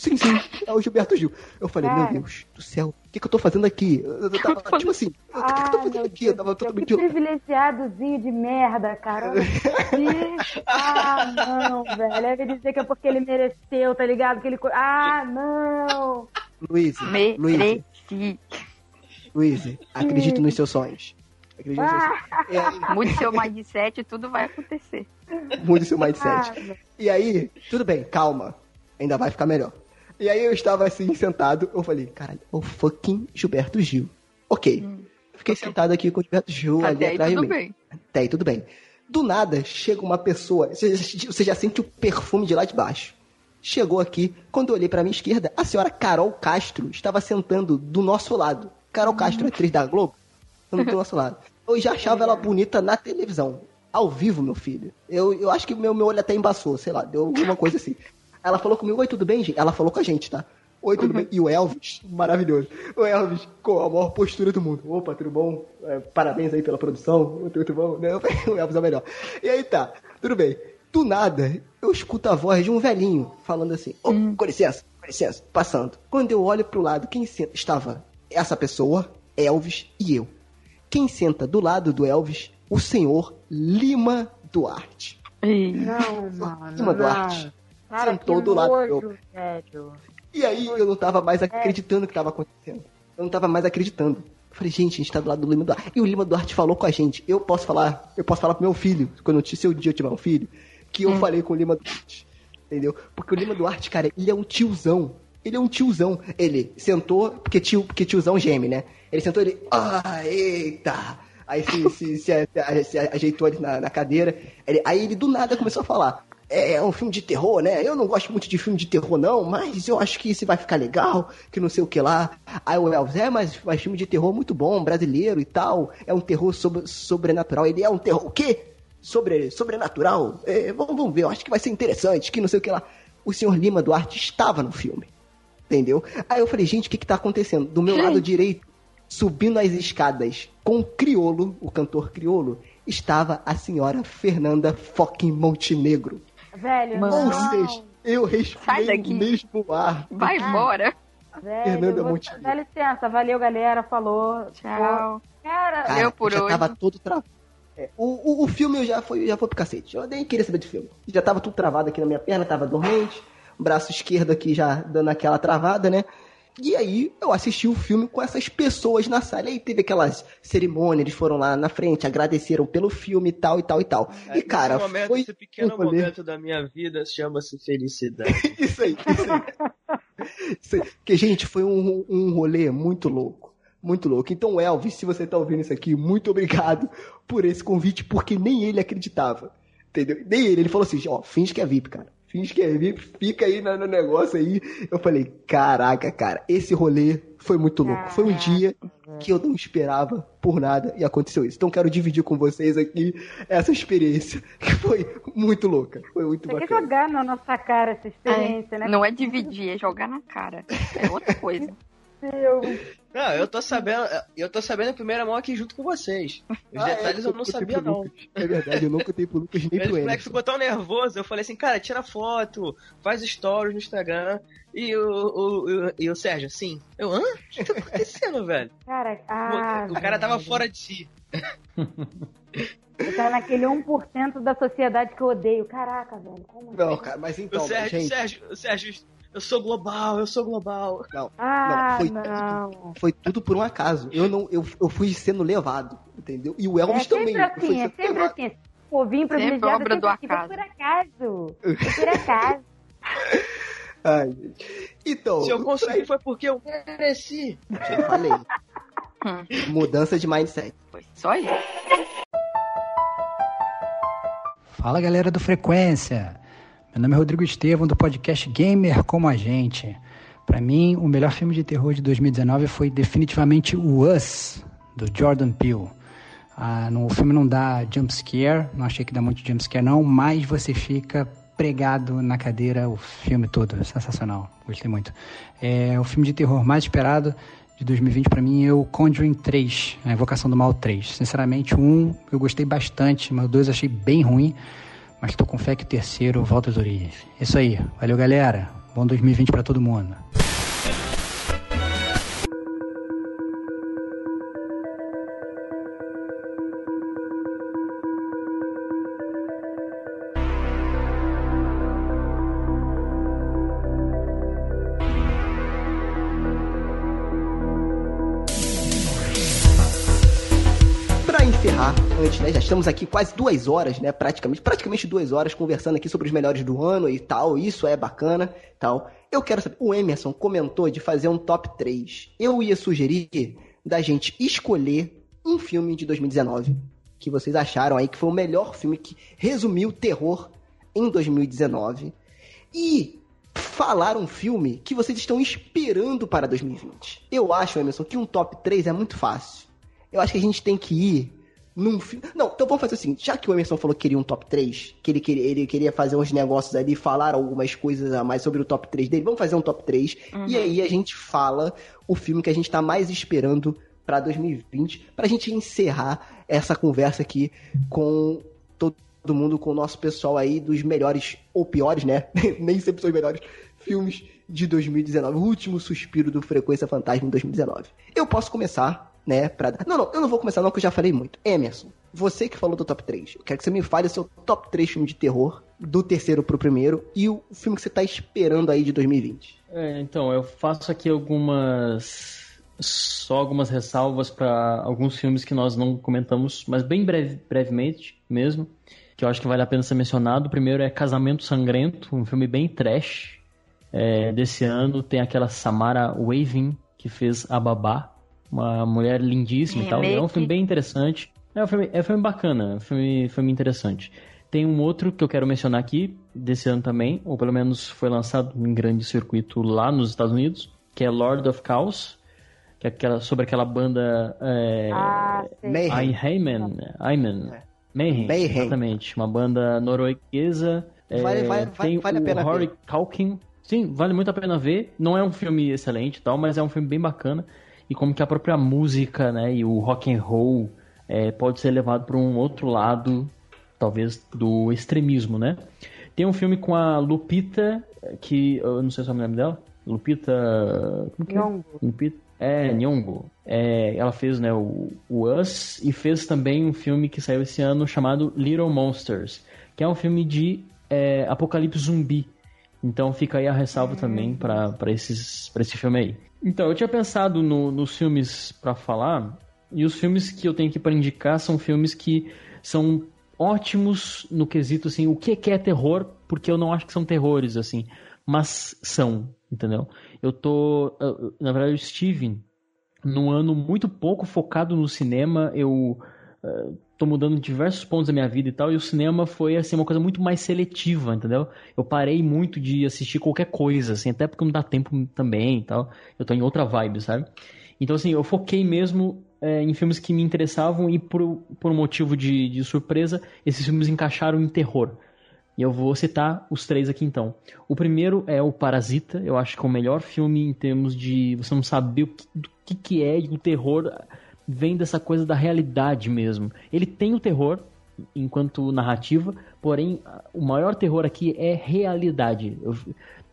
Sim, sim, é o Gilberto Gil. Eu falei, Cara. meu Deus do céu, o que, que eu tô fazendo aqui? Eu, tava, tipo assim, o que, que eu tô Ah, fazendo aqui? Eu tava Deus, que totalmente. privilegiadozinho de merda, cara. Que- ah, não, velho. Aí vai dizer que é porque ele mereceu, tá ligado? Que ele... Ah, não. Luiz, Luiz. Luiz, acredite nos seus sonhos. Acredite nos seus sonhos. Ah, aí, Mude seu mindset e tudo vai acontecer. mude seu ah, mindset. velho. E aí, tudo bem, calma. Ainda vai ficar melhor. E aí eu estava assim, sentado, eu falei, caralho, é o fucking Gilberto Gil. Ok. Fiquei sentado aqui com o Gilberto Gil ali Até aí atrás de tudo mim. bem. Até aí tudo bem. Do nada, chega uma pessoa, você, você já sente o perfume de lá de baixo. Chegou aqui, quando eu olhei pra minha esquerda, a senhora Carol Castro estava sentando do nosso lado. Carol Castro, atriz da Globo, do nosso lado. Eu já achava ela bonita na televisão. Ao vivo, meu filho. Eu, eu acho que meu, meu olho até embaçou, sei lá, deu alguma coisa assim. Ela falou comigo, oi, tudo bem, gente? Ela falou com a gente, tá? Oi, tudo bem? E o Elvis, maravilhoso. O Elvis, com a maior postura do mundo. Opa, tudo bom? É, parabéns aí pela produção. Tudo bom? Não, o Elvis é o melhor. E aí tá, tudo bem. Do nada, eu escuto a voz de um velhinho falando assim: Ô, com licença, com licença, passando. Quando eu olho pro lado, quem senta? Estava essa pessoa, Elvis e eu. Quem senta do lado do Elvis? O senhor Lima Duarte. Ih, Não, mano. Lima não. Duarte. Cara, Sentou do lado nojo, do- velho. E aí eu não tava mais acreditando que tava acontecendo. Eu não tava mais acreditando. Eu falei, gente, a gente tá do lado do Lima Duarte. E o Lima Duarte falou com a gente. Eu posso falar, eu posso falar pro meu filho, quando eu, se um dia eu tiver um filho, que eu falei com o Lima Duarte. Entendeu? Porque o Lima Duarte, cara, ele é um tiozão. Ele é um tiozão. Ele sentou, porque, tio, porque tiozão geme, né? Ele sentou, ele. Ah, eita! Aí se, se, se, se- se ajeitou ali na, na cadeira. Ele- aí ele do nada começou a falar. É, é um filme de terror, né? Eu não gosto muito de filme de terror, não, mas eu acho que esse vai ficar legal, que não sei o que lá. Aí o Elvis, é, mas, mas filme de terror muito bom, brasileiro e tal. É um terror sobre, sobrenatural. Ele é um terror. O quê? Sobre, sobrenatural? É, vamos, vamos ver, eu acho que vai ser interessante, que não sei o que lá. O senhor Lima Duarte estava no filme. Entendeu? Aí eu falei, gente, o que que tá acontecendo? Do meu lado direito, subindo as escadas com o Criolo, o cantor Criolo, estava a senhora Fernanda fucking Montenegro. Velho, Mano. Ou não. seja, Eu Sai respirei daqui. o mesmo ar. Vai embora. Velho, Fernanda Montenegro. Dá licença, valeu, galera. Falou. Tchau. Cara, Cara, Deu por já hoje. tava todo travado. o, o, o filme eu já foi, já foi pro cacete. Eu nem queria saber de filme. Já tava tudo travado aqui na minha perna, tava dormente. Braço esquerdo aqui já dando aquela travada, né? E aí eu assisti o filme com essas pessoas na sala. Aí teve aquelas cerimônias, eles foram lá na frente, agradeceram pelo filme e tal e tal e tal. E cara, esse, momento, foi esse pequeno momento da minha vida chama-se felicidade. Isso aí, isso aí. Isso aí. Porque, gente, foi um, um rolê muito louco. Muito louco. Então, Elvis, se você tá ouvindo isso aqui, muito obrigado por esse convite, porque nem ele acreditava. Entendeu? Nem ele. Ele falou assim, ó, finge que é VIP, cara. Finge que é VIP, fica aí no negócio aí. Eu falei, caraca, cara, esse rolê foi muito louco. Foi um dia que eu não esperava por nada e aconteceu isso. Então quero dividir com vocês aqui essa experiência que foi muito louca. Foi muito Tem que bacana. jogar na nossa cara essa experiência, né? Não é dividir, é jogar na cara. É outra coisa. Eu... Não, eu tô sabendo, eu tô sabendo em primeira mão aqui junto com vocês. Os Ah, é, detalhes eu não contei sabia, não. Lucas. É verdade, eu não contei pro Lucas nem pro Ele moleque Emerson. ficou tão nervoso, eu falei assim, cara, tira foto, faz stories no Instagram. E o, o, o, e o Sérgio, assim, eu, hã? O que tá acontecendo, velho? Cara, ah, o cara tava velho. fora de si. Tá naquele 1% da sociedade que eu odeio. Caraca, velho. Como Não, assim? cara, mas O então, Sérgio, gente, Sérgio, o Sérgio, eu sou global, eu sou global. não, Ah, foi não. foi tudo por um acaso. Eu não, eu, eu fui sendo levado, entendeu? E o É Elvis sempre também. assim, é sempre levado. assim. Esse Povinho privilegiado obra do sempre assim, foi por acaso. Foi por acaso. Ai, gente. Então, Se eu consegui foi porque eu mereci. eu falei. Mudança de mindset. Foi só isso. Fala galera do Frequência. Meu nome é Rodrigo Estevam do podcast Gamer como a gente. Para mim, o melhor filme de terror de 2019 foi definitivamente o Us do Jordan Peele. Ah, no filme não dá jump scare, não achei que dá muito jump scare não, mas você fica pregado na cadeira o filme todo, sensacional, gostei muito. É o filme de terror mais esperado de 2020 para mim é o Conjuring 3, a Invocação do Mal 3. Sinceramente, 1 eu gostei bastante, mas o 2 eu achei bem ruim, mas tô com fé que o terceiro volta às origens. Isso aí, valeu galera, bom 2020 para todo mundo. Né? Já estamos aqui quase duas horas, né? Praticamente, praticamente duas horas conversando aqui sobre os melhores do ano e tal. Isso é bacana, tal. Eu quero saber. O Emerson comentou de fazer um top 3. Eu ia sugerir da gente escolher um filme de 2019 que vocês acharam aí que foi o melhor filme que resumiu o terror em 2019 e falar um filme que vocês estão esperando para 2020. Eu acho, Emerson, que um top 3 é muito fácil. Eu acho que a gente tem que ir num filme. Não, então vamos fazer o seguinte: já que o Emerson falou que queria um top 3, que ele queria, ele queria fazer uns negócios ali, falar algumas coisas a mais sobre o top 3 dele, vamos fazer um top 3 e aí a gente fala o filme que a gente tá mais esperando para 2020, pra gente encerrar essa conversa aqui com todo mundo, com o nosso pessoal aí dos melhores ou piores, né? Nem sempre são os melhores filmes de 2019, o último suspiro do Frequência Fantasma em 2019. Eu posso começar, né, pra... Não, não, eu não vou começar não, que eu já falei muito. Emerson, você que falou do top 3, eu quero que você me fale o seu top 3 filme de terror, do terceiro pro primeiro, e o filme que você tá esperando aí de 2020. É, então, eu faço aqui algumas. Só algumas ressalvas para alguns filmes que nós não comentamos, mas bem breve- brevemente mesmo, que eu acho que vale a pena ser mencionado. O primeiro é Casamento Sangrento, um filme bem trash é, desse ano. Tem aquela Samara Weaving, que fez A Babá, uma mulher lindíssima e tal. É um filme bem interessante. É um filme, é um filme bacana, é um filme, filme interessante. Tem um outro que eu quero mencionar aqui, desse ano também, ou pelo menos foi lançado em grande circuito lá nos Estados Unidos, que é Lord of Chaos, que é aquela, sobre aquela banda é, Ah. Mayhem. Ayman, Ayman, Mayhem, Mayhem. exatamente, uma banda norueguesa. é, Vale- vale- tem vale a o pena Rory ver. Culkin. Sim, vale muito a pena ver. Não é um filme excelente e tal, mas é um filme bem bacana. E como que a própria música, né, e o rock and roll é, pode ser levado para um outro lado, talvez do extremismo, né? Tem um filme com a Lupita, que eu não sei se é o nome dela. Lupita. Como que é? Nyong'o. Lupita. É, Nyong'o. É, ela fez né, o, o Us e fez também um filme que saiu esse ano chamado Little Monsters, que é um filme de é, apocalipse zumbi. Então fica aí a ressalva também para esses para esse filme aí. Então, eu tinha pensado no- nos filmes pra falar, e os filmes que eu tenho aqui pra indicar são filmes que são ótimos no quesito assim, o que que é terror, porque eu não acho que são terrores assim, mas são, entendeu? Eu tô, na verdade, eu estive num ano muito pouco focado no cinema, eu eh, tô mudando diversos pontos da minha vida e tal, e o cinema foi assim uma coisa muito mais seletiva, entendeu? Eu parei muito de assistir qualquer coisa, assim, até porque não dá tempo também e tal. Eu tô em outra vibe, sabe? Então, assim, eu foquei mesmo eh, em filmes que me interessavam e por, por um motivo de, de surpresa, esses filmes encaixaram em terror. E eu vou citar os três aqui então. O primeiro é o Parasita, eu acho que é o melhor filme em termos de você não saber o que, do que, que é o terror vem dessa coisa da realidade mesmo. Ele tem o terror enquanto narrativa, porém o maior terror aqui é realidade. Eu-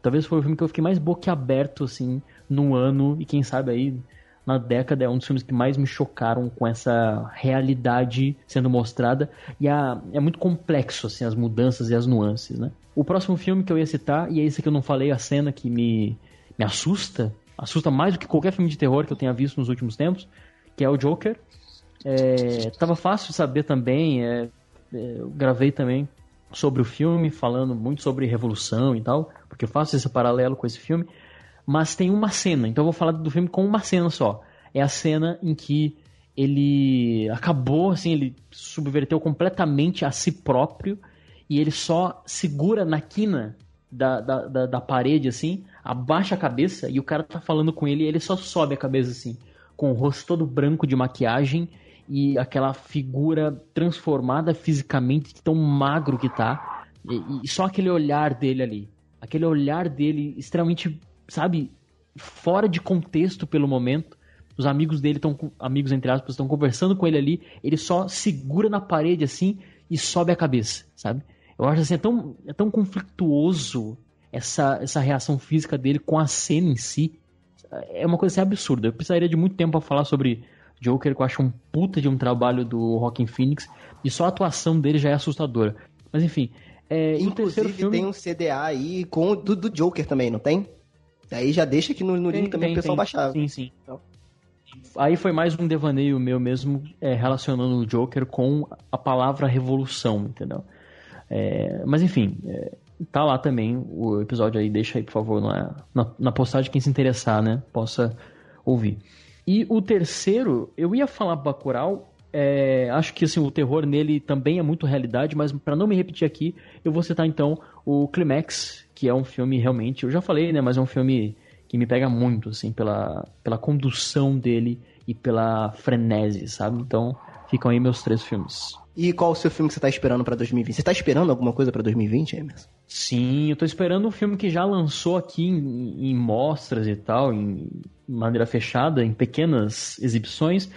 talvez foi o filme que eu fiquei mais boquiaberto assim no ano e quem sabe aí na década é um dos filmes que mais me chocaram com essa realidade sendo mostrada e a, é muito complexo assim as mudanças e as nuances, né? O próximo filme que eu ia citar e é esse que eu não falei a cena que me me assusta, assusta mais do que qualquer filme de terror que eu tenha visto nos últimos tempos, que é o Joker. É, tava fácil de saber também, é, é, eu gravei também sobre o filme, falando muito sobre revolução e tal, porque eu faço esse paralelo com esse filme, mas tem uma cena, então eu vou falar do filme com uma cena só. É a cena em que ele acabou, assim, ele subverteu completamente a si próprio e ele só segura na quina da, da, da, da parede, assim, abaixa a cabeça e o cara tá falando com ele e ele só sobe a cabeça, assim, com o rosto todo branco de maquiagem e aquela figura transformada fisicamente, tão magro que tá, e, e só aquele olhar dele ali, aquele olhar dele extremamente, sabe, fora de contexto pelo momento. Os amigos dele estão, amigos entre aspas, estão conversando com ele ali, ele só segura na parede assim e sobe a cabeça, sabe? Eu acho assim, é tão, é tão conflituoso essa, essa reação física dele com a cena em si. É uma coisa assim absurda. Eu precisaria de muito tempo pra falar sobre Joker, que eu acho um puta de um trabalho do Rockin' Phoenix, e só a atuação dele já é assustadora. Mas enfim, é, o Inclusive filme... tem um CDA aí com o do, do Joker também, não tem? Aí já deixa aqui no, no link Tem, também tem, pro pessoal tem. baixar. Sim, sim. Aí foi mais um devaneio meu mesmo, é, relacionando o Joker com a palavra revolução, entendeu? É, mas enfim, é, tá lá também o episódio aí, deixa aí por favor na, na, postagem quem se interessar, né? Possa ouvir. E o terceiro, eu ia falar Bacurau, é, acho que assim, o terror nele também é muito realidade, mas para não me repetir aqui, eu vou citar então o Climax, que é um filme realmente, eu já falei, né, mas é um filme que me pega muito, assim, pela, pela condução dele e pela frenese, sabe? Então, ficam aí meus três filmes. E qual o seu filme que você tá esperando pra 2020? Você tá esperando alguma coisa pra 2020, Emerson? Sim, eu tô esperando um filme que já lançou aqui em, em mostras e tal, em maneira fechada, em pequenas exibições,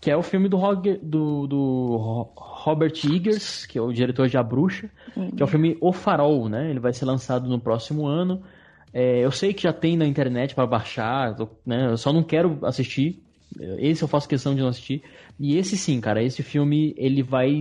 que é o filme do, Roger, do, do Ro- Robert Eggers, que é o diretor de A Bruxa, que é o filme O Farol, né? Ele vai ser lançado no próximo ano. É, eu sei que já tem na internet para baixar, né? Eu só não quero assistir. Esse eu faço questão de não assistir. E esse sim, cara, esse filme ele vai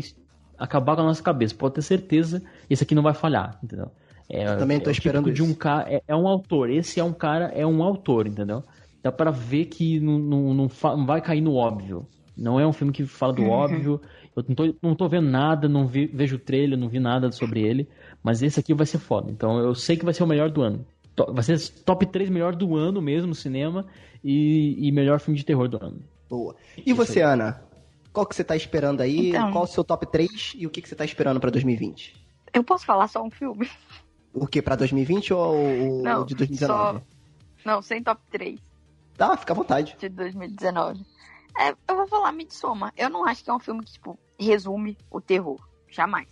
acabar com a nossa cabeça. Pode ter certeza, esse aqui não vai falhar, entendeu? É, Eu também tô é o esperando típico de um cara, é, é um autor. Esse é um cara, é um autor, entendeu? Dá pra ver que não, não, não, não vai cair no óbvio. Não é um filme que fala do Uhum. óbvio. Eu não tô, não tô vendo nada, não vi, vejo o trailer, não vi nada sobre ele. Mas esse aqui vai ser foda. Então eu sei que vai ser o melhor do ano. Vai ser top 3 melhor do ano mesmo no cinema e, e melhor filme de terror do ano. Boa. E você, Ana? Qual que você tá esperando aí? Então. Qual o seu top 3 e o que, que você tá esperando pra 2020? Eu posso falar só um filme? O que, pra 2020 ou o Não, de 2019? só- Não, sem top 3 Tá, fica à vontade. de 2019. É, eu vou falar Midsommar. Eu não acho que é um filme que, tipo, resume o terror. Jamais.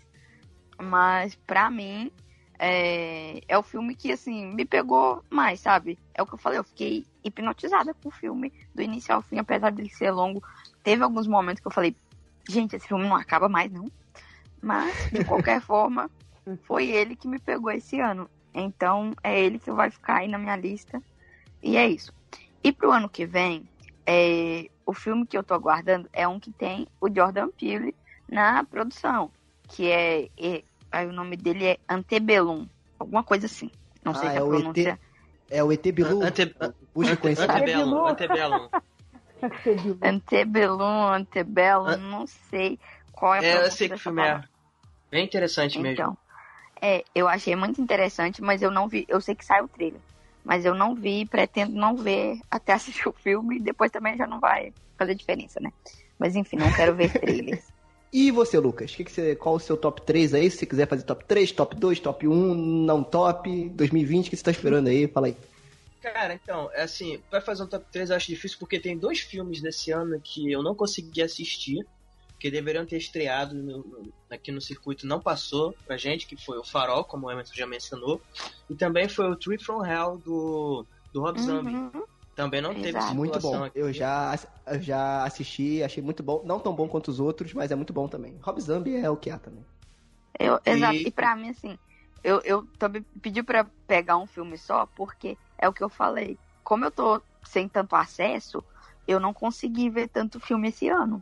Mas, pra mim, é, é o filme que, assim, me pegou mais, sabe? É o que eu falei, eu fiquei hipnotizada com o filme, do início ao fim, apesar dele ser longo. Teve alguns momentos que eu falei, gente, esse filme não acaba mais, não. Mas, de qualquer forma, foi ele que me pegou esse ano. Então é ele que vai ficar aí na minha lista. E é isso. E pro ano que vem, é, o filme que eu tô aguardando é um que tem o Jordan Peele na produção, que é, é aí o nome dele é Antebellum, alguma coisa assim. Não sei Ah, se é a o pronúncia. ET, é o ET Bilu. Ante- Busca conhecer. Antebellum, Antebellum. Antebellum, Antebellum, Ah. não sei qual é a É, eu sei que filme é bem interessante mesmo. Então, é, eu achei muito interessante, mas eu não vi. Eu sei que sai o trailer, mas eu não vi, pretendo não ver até assistir o filme. Depois também já não vai fazer diferença, né? Mas enfim, não quero ver trailers. E você, Lucas? Que que você, qual o seu top 3 aí? Se você quiser fazer top 3, top 2, top 1, não top, 2020, o que você tá esperando aí? Fala aí. Cara, então, é assim, pra fazer um top 3 eu acho difícil porque tem dois filmes desse ano que eu não consegui assistir, que deveriam ter estreado no- no- aqui no circuito, não passou pra gente, que foi o Farol, como o Emerson já mencionou, e também foi o Trip from Hell do, do Rob Zombie. Uhum. Também não teve Exato. Muito circulação bom. aqui. Eu já, eu já assisti, achei muito bom. Não tão bom quanto os outros, mas é muito bom também. Rob Zombie é o que há também. Eu, E- Exato. E pra mim, assim, eu, eu também pedi pra pegar um filme só, porque é o que eu falei. Como eu tô sem tanto acesso, eu não consegui ver tanto filme esse ano.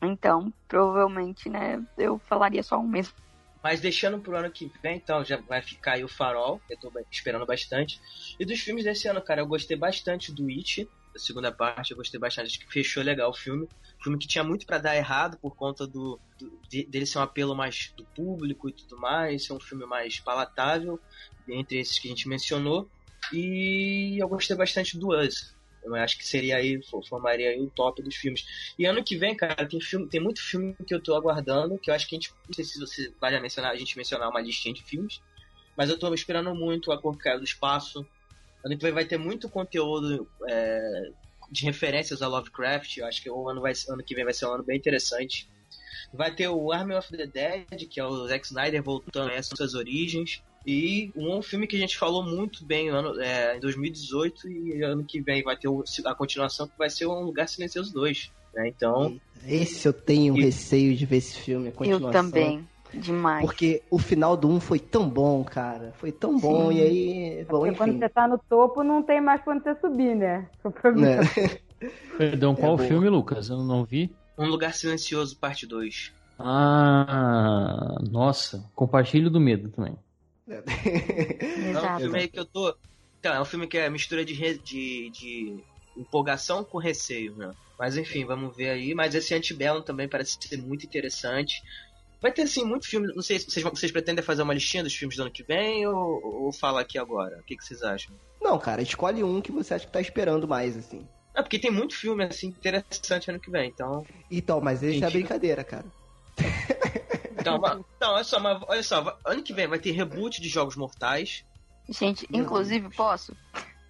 Então, provavelmente, né, eu falaria só um mesmo. Mas deixando pro ano que vem, então, já vai ficar aí o Farol, eu tô esperando bastante. E dos filmes desse ano, cara, eu gostei bastante do It, segunda parte, eu gostei bastante, acho que fechou legal o filme. Filme que tinha muito pra dar errado por conta do, do- de- dele ser um apelo mais do público e tudo mais, ser um filme mais palatável, entre esses que a gente mencionou. E eu gostei bastante do Us. Eu acho que seria aí, fo- formaria aí o top dos filmes. E ano que vem, cara, tem filme, tem muito filme que eu tô aguardando, que eu acho que a gente, não sei se você vai mencionar, a gente mencionar uma listinha de filmes, mas eu tô esperando muito A Cor Caiu do Espaço. Ano que vem vai ter muito conteúdo é, de referências a Lovecraft, eu acho que o ano, vai, ano que vem vai ser um ano bem interessante. Vai ter o Army of the Dead, que é o Zack Snyder voltando às suas origens. E um filme que a gente falou muito bem ano, é, em 2018 e ano que vem vai ter a continuação que vai ser Um Lugar Silencioso 2. Né? Então, Esse eu tenho E- receio de ver esse filme, a Eu continuação. também. Demais. Porque o final do 1 foi tão bom, cara. Foi tão bom, Sim. e aí. Bom, Porque quando enfim. você tá no topo, não tem mais quando você subir, né? O problema. Né? Perdão, qual boa. filme, Lucas? Eu não vi. Um Lugar Silencioso, parte 2. Ah, nossa. Compartilho do medo também. É um filme aí que eu tô. Então, é um filme que é mistura de, re- de, de empolgação com receio, né? Mas enfim, vamos ver aí. Mas esse Antebellum também parece ser muito interessante. Vai ter, assim, muito filme. Não sei se vocês, vão- vocês pretendem fazer uma listinha dos filmes do ano que vem ou, ou fala aqui agora? O que, que vocês acham? Não, cara, escolhe um que você acha que tá esperando mais, assim. É porque tem muito filme, assim, interessante ano que vem. Então, Então, mas esse é Gente. brincadeira, cara. então, va- então olha só, mas, olha só. Ano que vem vai ter reboot de Jogos Mortais. Gente, Meu inclusive, posso?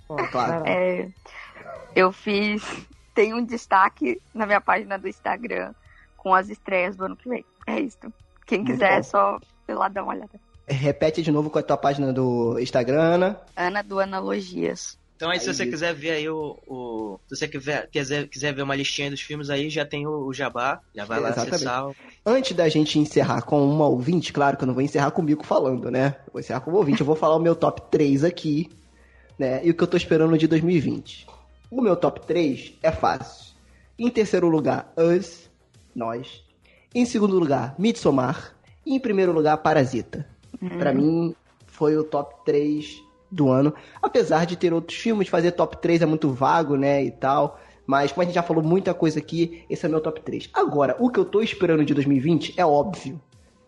Pô, Claro. É, eu fiz. Tem um destaque na minha página do Instagram com as estreias do ano que vem. É isso. Quem Muito quiser bom. é só ir lá dar uma olhada. Repete de novo com a tua página do Instagram, Ana. Ana do Analogias. Então aí, se Aí, você quiser ver aí o. o- se você quiser, quiser, quiser ver uma listinha dos filmes aí, já tem o, o Jabá. Já vai lá Exatamente. acessar. Antes da gente encerrar com uma ouvinte, claro que eu não vou encerrar comigo falando, né? Eu vou encerrar com o ouvinte. Eu vou falar o meu top 3 aqui, né? E o que eu tô esperando de 2020. O meu top 3 é fácil. Em terceiro lugar, Us, nós. Em segundo lugar, Midsommar. E em primeiro lugar, Parasita. Pra mim, foi o top 3 do ano. Apesar de ter outros filmes, fazer top 3 é muito vago, né? E tal. Mas como a gente já falou muita coisa aqui, esse é meu top 3. Agora, o que eu tô esperando de 2020 é óbvio.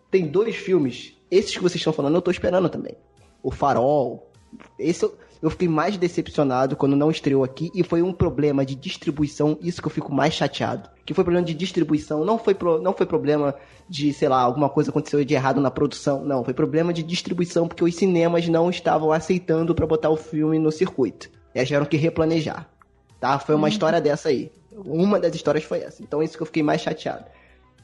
Tem dois filmes, esses que vocês estão falando, eu tô esperando também. O Farol. Esse eu, eu fiquei mais decepcionado quando não estreou aqui e foi um problema de distribuição, isso que eu fico mais chateado. Que foi problema de distribuição, não foi, pro- não foi problema de, sei lá, alguma coisa aconteceu de errado na produção, não, foi problema de distribuição porque os cinemas não estavam aceitando pra botar o filme no circuito. Eles tiveram que replanejar. Tá? Foi uma história dessa aí. Uma das histórias foi essa. Então isso que eu fiquei mais chateado.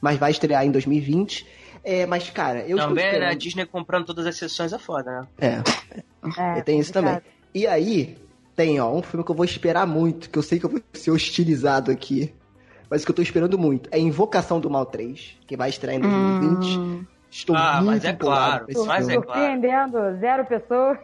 Mas vai estrear em 2020. É, mas, cara, eu estou Também, né? A. Disney comprando todas as sessões é foda, né? É, É, tem isso também. E aí, tem, ó, um filme que eu vou esperar muito, que eu sei que eu vou ser hostilizado aqui, mas que eu tô esperando muito. É Invocação do Mal 3, que vai estrear em 2020. Hum, Estou Ah, muito mas é empolgado claro, mas filme. é claro. Surpreendendo zero pessoas.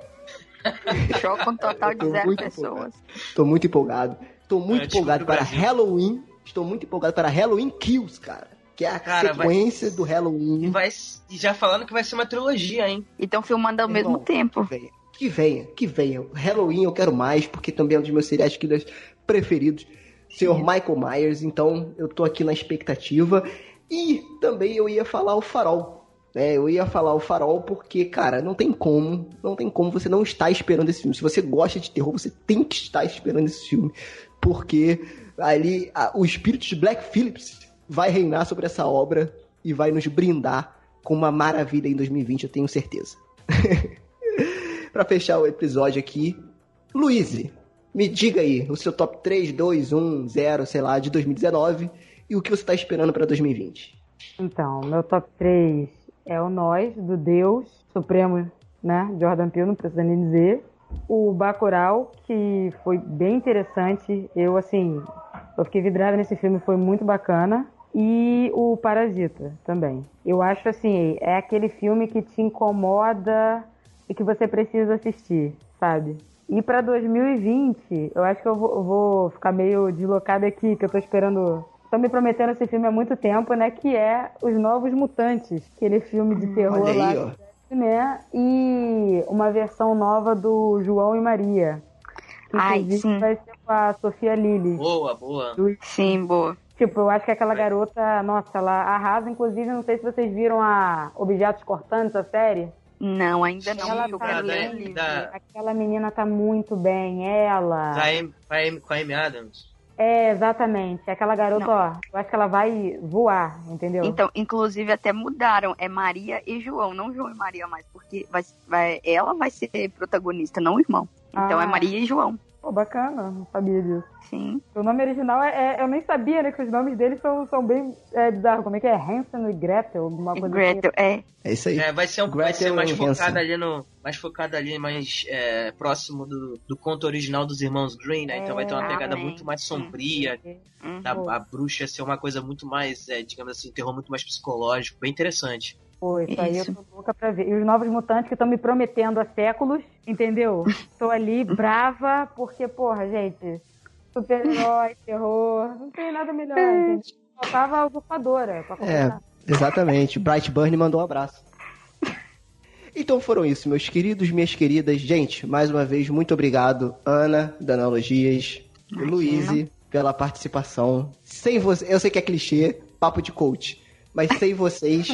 Choca um total de Tô zero pessoas. Estou muito empolgado. Estou muito É, empolgado para Brasil. Halloween. Estou muito empolgado para Halloween Kills, cara. Que é a Cara, vai- sequência do E, Halloween. vai, e já falando que vai ser uma trilogia, hein? E estão filmando ao Irmão, mesmo tempo. venha. Que venha, que venha. Halloween eu quero mais, porque também é um dos meus serial killers preferidos. Senhor Michael Myers, então eu tô aqui na expectativa. E também eu ia falar o farol. Né? Eu ia falar o farol porque, cara, não tem como, não tem como você não estar esperando esse filme. Se você gosta de terror, você tem que estar esperando esse filme. Porque ali a- o espírito de Black Phillips vai reinar sobre essa obra e vai nos brindar com uma maravilha em 2020, eu tenho certeza. Pra fechar o episódio aqui, Luiz, me diga aí o seu top 3, 2, 1, 0, sei lá, de 2019 e o que você tá esperando pra 2020. Então, meu top 3 é o Nós, do Deus Supremo, né? Jordan Peele, não precisa nem dizer. O Bacurau, que foi bem interessante. Eu, assim, eu fiquei vidrada nesse filme, foi muito bacana. E o Parasita também. Eu acho, assim, é aquele filme que te incomoda e que você precisa assistir, sabe? E pra 2020, eu acho que eu vou, eu vou ficar meio deslocada aqui, que eu tô esperando Estão me prometendo esse filme há muito tempo, né? Que é Os Novos Mutantes, aquele filme de terror Olha aí, lá, ó. né? E uma versão nova do João e Maria. Que Ai, sim. vai ser com a Sofia Lilly. Boa, boa. Sim, boa. Tipo, eu acho que aquela garota, nossa, ela arrasa. Inclusive, não sei se vocês viram a Objetos Cortantes, a série. Não, ainda não. Ela tá da- da- Aquela menina tá muito bem, ela. Da Amy- com a Amy- com a Amy Adams. É, exatamente. Aquela garota, Não. ó, eu acho que ela vai voar, entendeu? Então, inclusive, até mudaram. É Maria e João, não João e Maria mais. Porque vai, vai, ela vai ser protagonista, não o irmão. Então Ah. é Maria e João. Pô, bacana, não sabia disso. Sim. O nome original é, é- Eu nem sabia, né? Que os nomes deles são, são bem é, bizarros. Como é que é? Hansel e Gretel? Alguma coisa Gretel, é. É isso aí. É, vai ser, um, vai ser mais focado Hansen. ali no. Mais focado ali, mais é, próximo do, do conto original dos irmãos Green, né? Então vai ter uma pegada amém. muito mais sombria. Uhum. Da, a bruxa ser uma coisa muito mais, é, digamos assim, um terror muito mais psicológico, bem interessante. Pô, isso aí eu tô louca pra ver. E os novos mutantes que estão me prometendo há séculos, entendeu? Tô ali brava, porque, porra, gente, super-herói, terror, não tem nada melhor, gente. Faltava a usurpadora pra É, completar. exatamente. Bright Burn mandou um abraço. Então foram isso, meus queridos, minhas queridas. Gente, mais uma vez, muito obrigado, Ana, da Analogias. Luiz, pela participação. Sem você, eu sei que é clichê, papo de coach, mas sem vocês,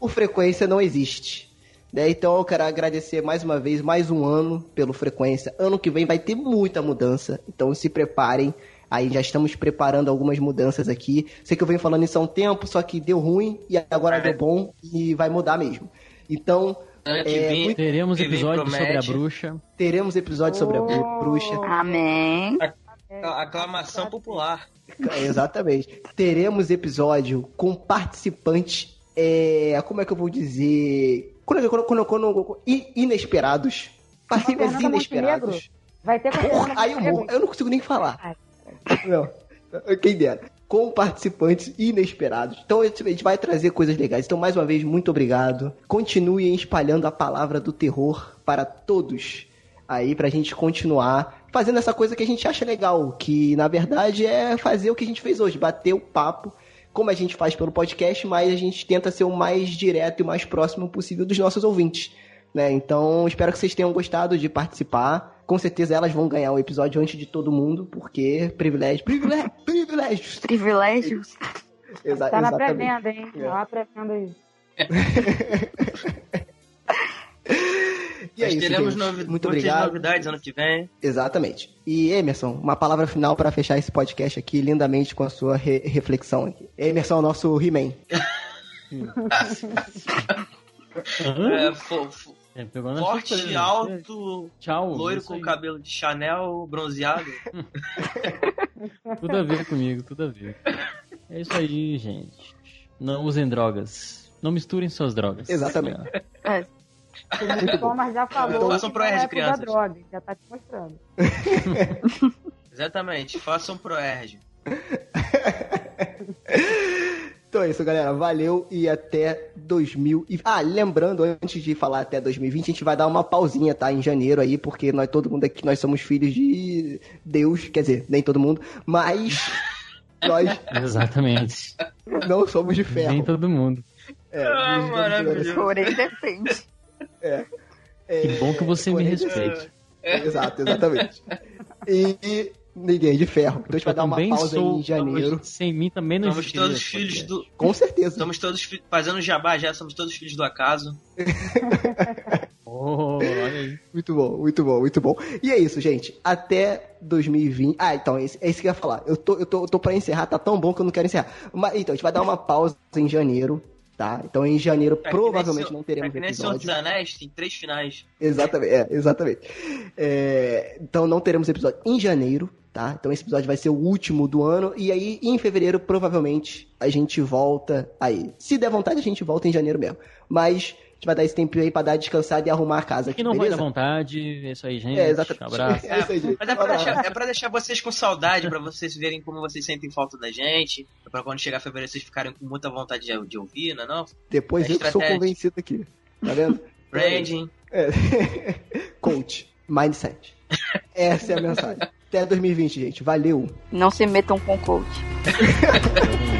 o Frequência não existe. Né? Então eu quero agradecer mais uma vez, mais um ano pelo Frequência. Ano que vem vai ter muita mudança, então se preparem. Aí já estamos preparando algumas mudanças aqui. Sei que eu venho falando isso há um tempo, só que deu ruim e agora É. deu bom e vai mudar mesmo. Então, Ano que É, vem- muito- Teremos que vem episódio sobre a bruxa. teremos episódio sobre a Oh. bruxa. Amém. A- Aclamação popular. Exatamente. Teremos episódio com participantes. É, como é que eu vou dizer? Quando, quando, quando, quando- i- inesperados. Participantes inesperados. Vai ter com Porra, aí eu, morro. eu não consigo nem falar. Não. Quem dera. Com participantes inesperados. Então a gente vai trazer coisas legais. Então, mais uma vez, muito obrigado. Continuem espalhando a palavra do terror para todos. Aí, pra gente continuar fazendo essa coisa que a gente acha legal. Que, na verdade, é fazer o que a gente fez hoje. Bater o papo, como a gente faz pelo podcast, mas a gente tenta ser o mais direto e o mais próximo possível dos nossos ouvintes. Né? Então, espero que vocês tenham gostado de participar. Com certeza elas vão ganhar o episódio antes de todo mundo, porque privilégio, privilégio, privilégios. Privilégios. Exa Tá na pré-venda, hein? É. Tá lá a pré-venda aí. E é Nós isso, teremos novi- Muito obrigado. novidades ano que vem. Exatamente. E Emerson, uma palavra final para fechar esse podcast aqui lindamente com a sua re- reflexão aqui. Emerson é o nosso He-Man. É, fo- fo- É, forte, surpresa. alto, Tchau. loiro isso com cabelo de Chanel, bronzeado. Tudo a ver comigo, tudo a ver. É isso aí, gente. Não usem drogas. Não misturem suas drogas. Exatamente. É. O Thomas já falou Então, façam que pro R é crianças. droga, já tá te mostrando. Exatamente, façam pro Erge. Então é isso, galera. Valeu e até 2000. E, ah, lembrando, antes de falar até 2020, a gente vai dar uma pausinha, tá? Em janeiro aí, porque nós, todo mundo aqui, nós somos filhos de Deus, quer dizer, nem todo mundo, mas nós Exatamente. não somos de ferro. Nem todo mundo. É, Ah, nos- maravilhoso. Porém, defende. É, Que bom que você me porém, respeite. Exato, exatamente. E ninguém de ferro. Então a gente vai dar uma pausa sou. em janeiro. Sem mim também não Somos todos filhos podcast. do. Com certeza. Somos todos fazendo jabá já, somos todos filhos do acaso. Oh, olha aí. Muito bom, muito bom, muito bom. E é isso, gente. Até 2020. Ah, então, é isso é isso que eu ia falar. Eu tô, eu tô, eu tô pra encerrar, tá tão bom que eu não quero encerrar. Mas, então, a gente vai dar uma pausa em janeiro, tá? Então, em janeiro, É provavelmente não teremos É nem Senhor episódio. dos Anéis, tem três finais. Exatamente, é, exatamente. É, então não teremos episódio em janeiro, tá? Então esse episódio vai ser o último do ano. E aí, em fevereiro, provavelmente, a gente volta aí. Se der vontade, a gente volta em janeiro mesmo. Mas gente vai dar esse tempinho aí pra dar descansada e arrumar a casa aqui, Que não vai beleza? dar vontade. É isso aí, gente. É, exatamente. Abraço. É isso aí, gente. Mas é pra, Um deixar, é pra deixar vocês com saudade, pra vocês verem como vocês sentem falta da gente. Pra quando chegar fevereiro vocês ficarem com muita vontade de, de ouvir, não é não? Depois É eu que sou estratégia. convencido aqui. Tá vendo? Branding. É. Coach. Mindset. Essa é a mensagem. Até 2020, gente. Valeu. Não se metam com coach.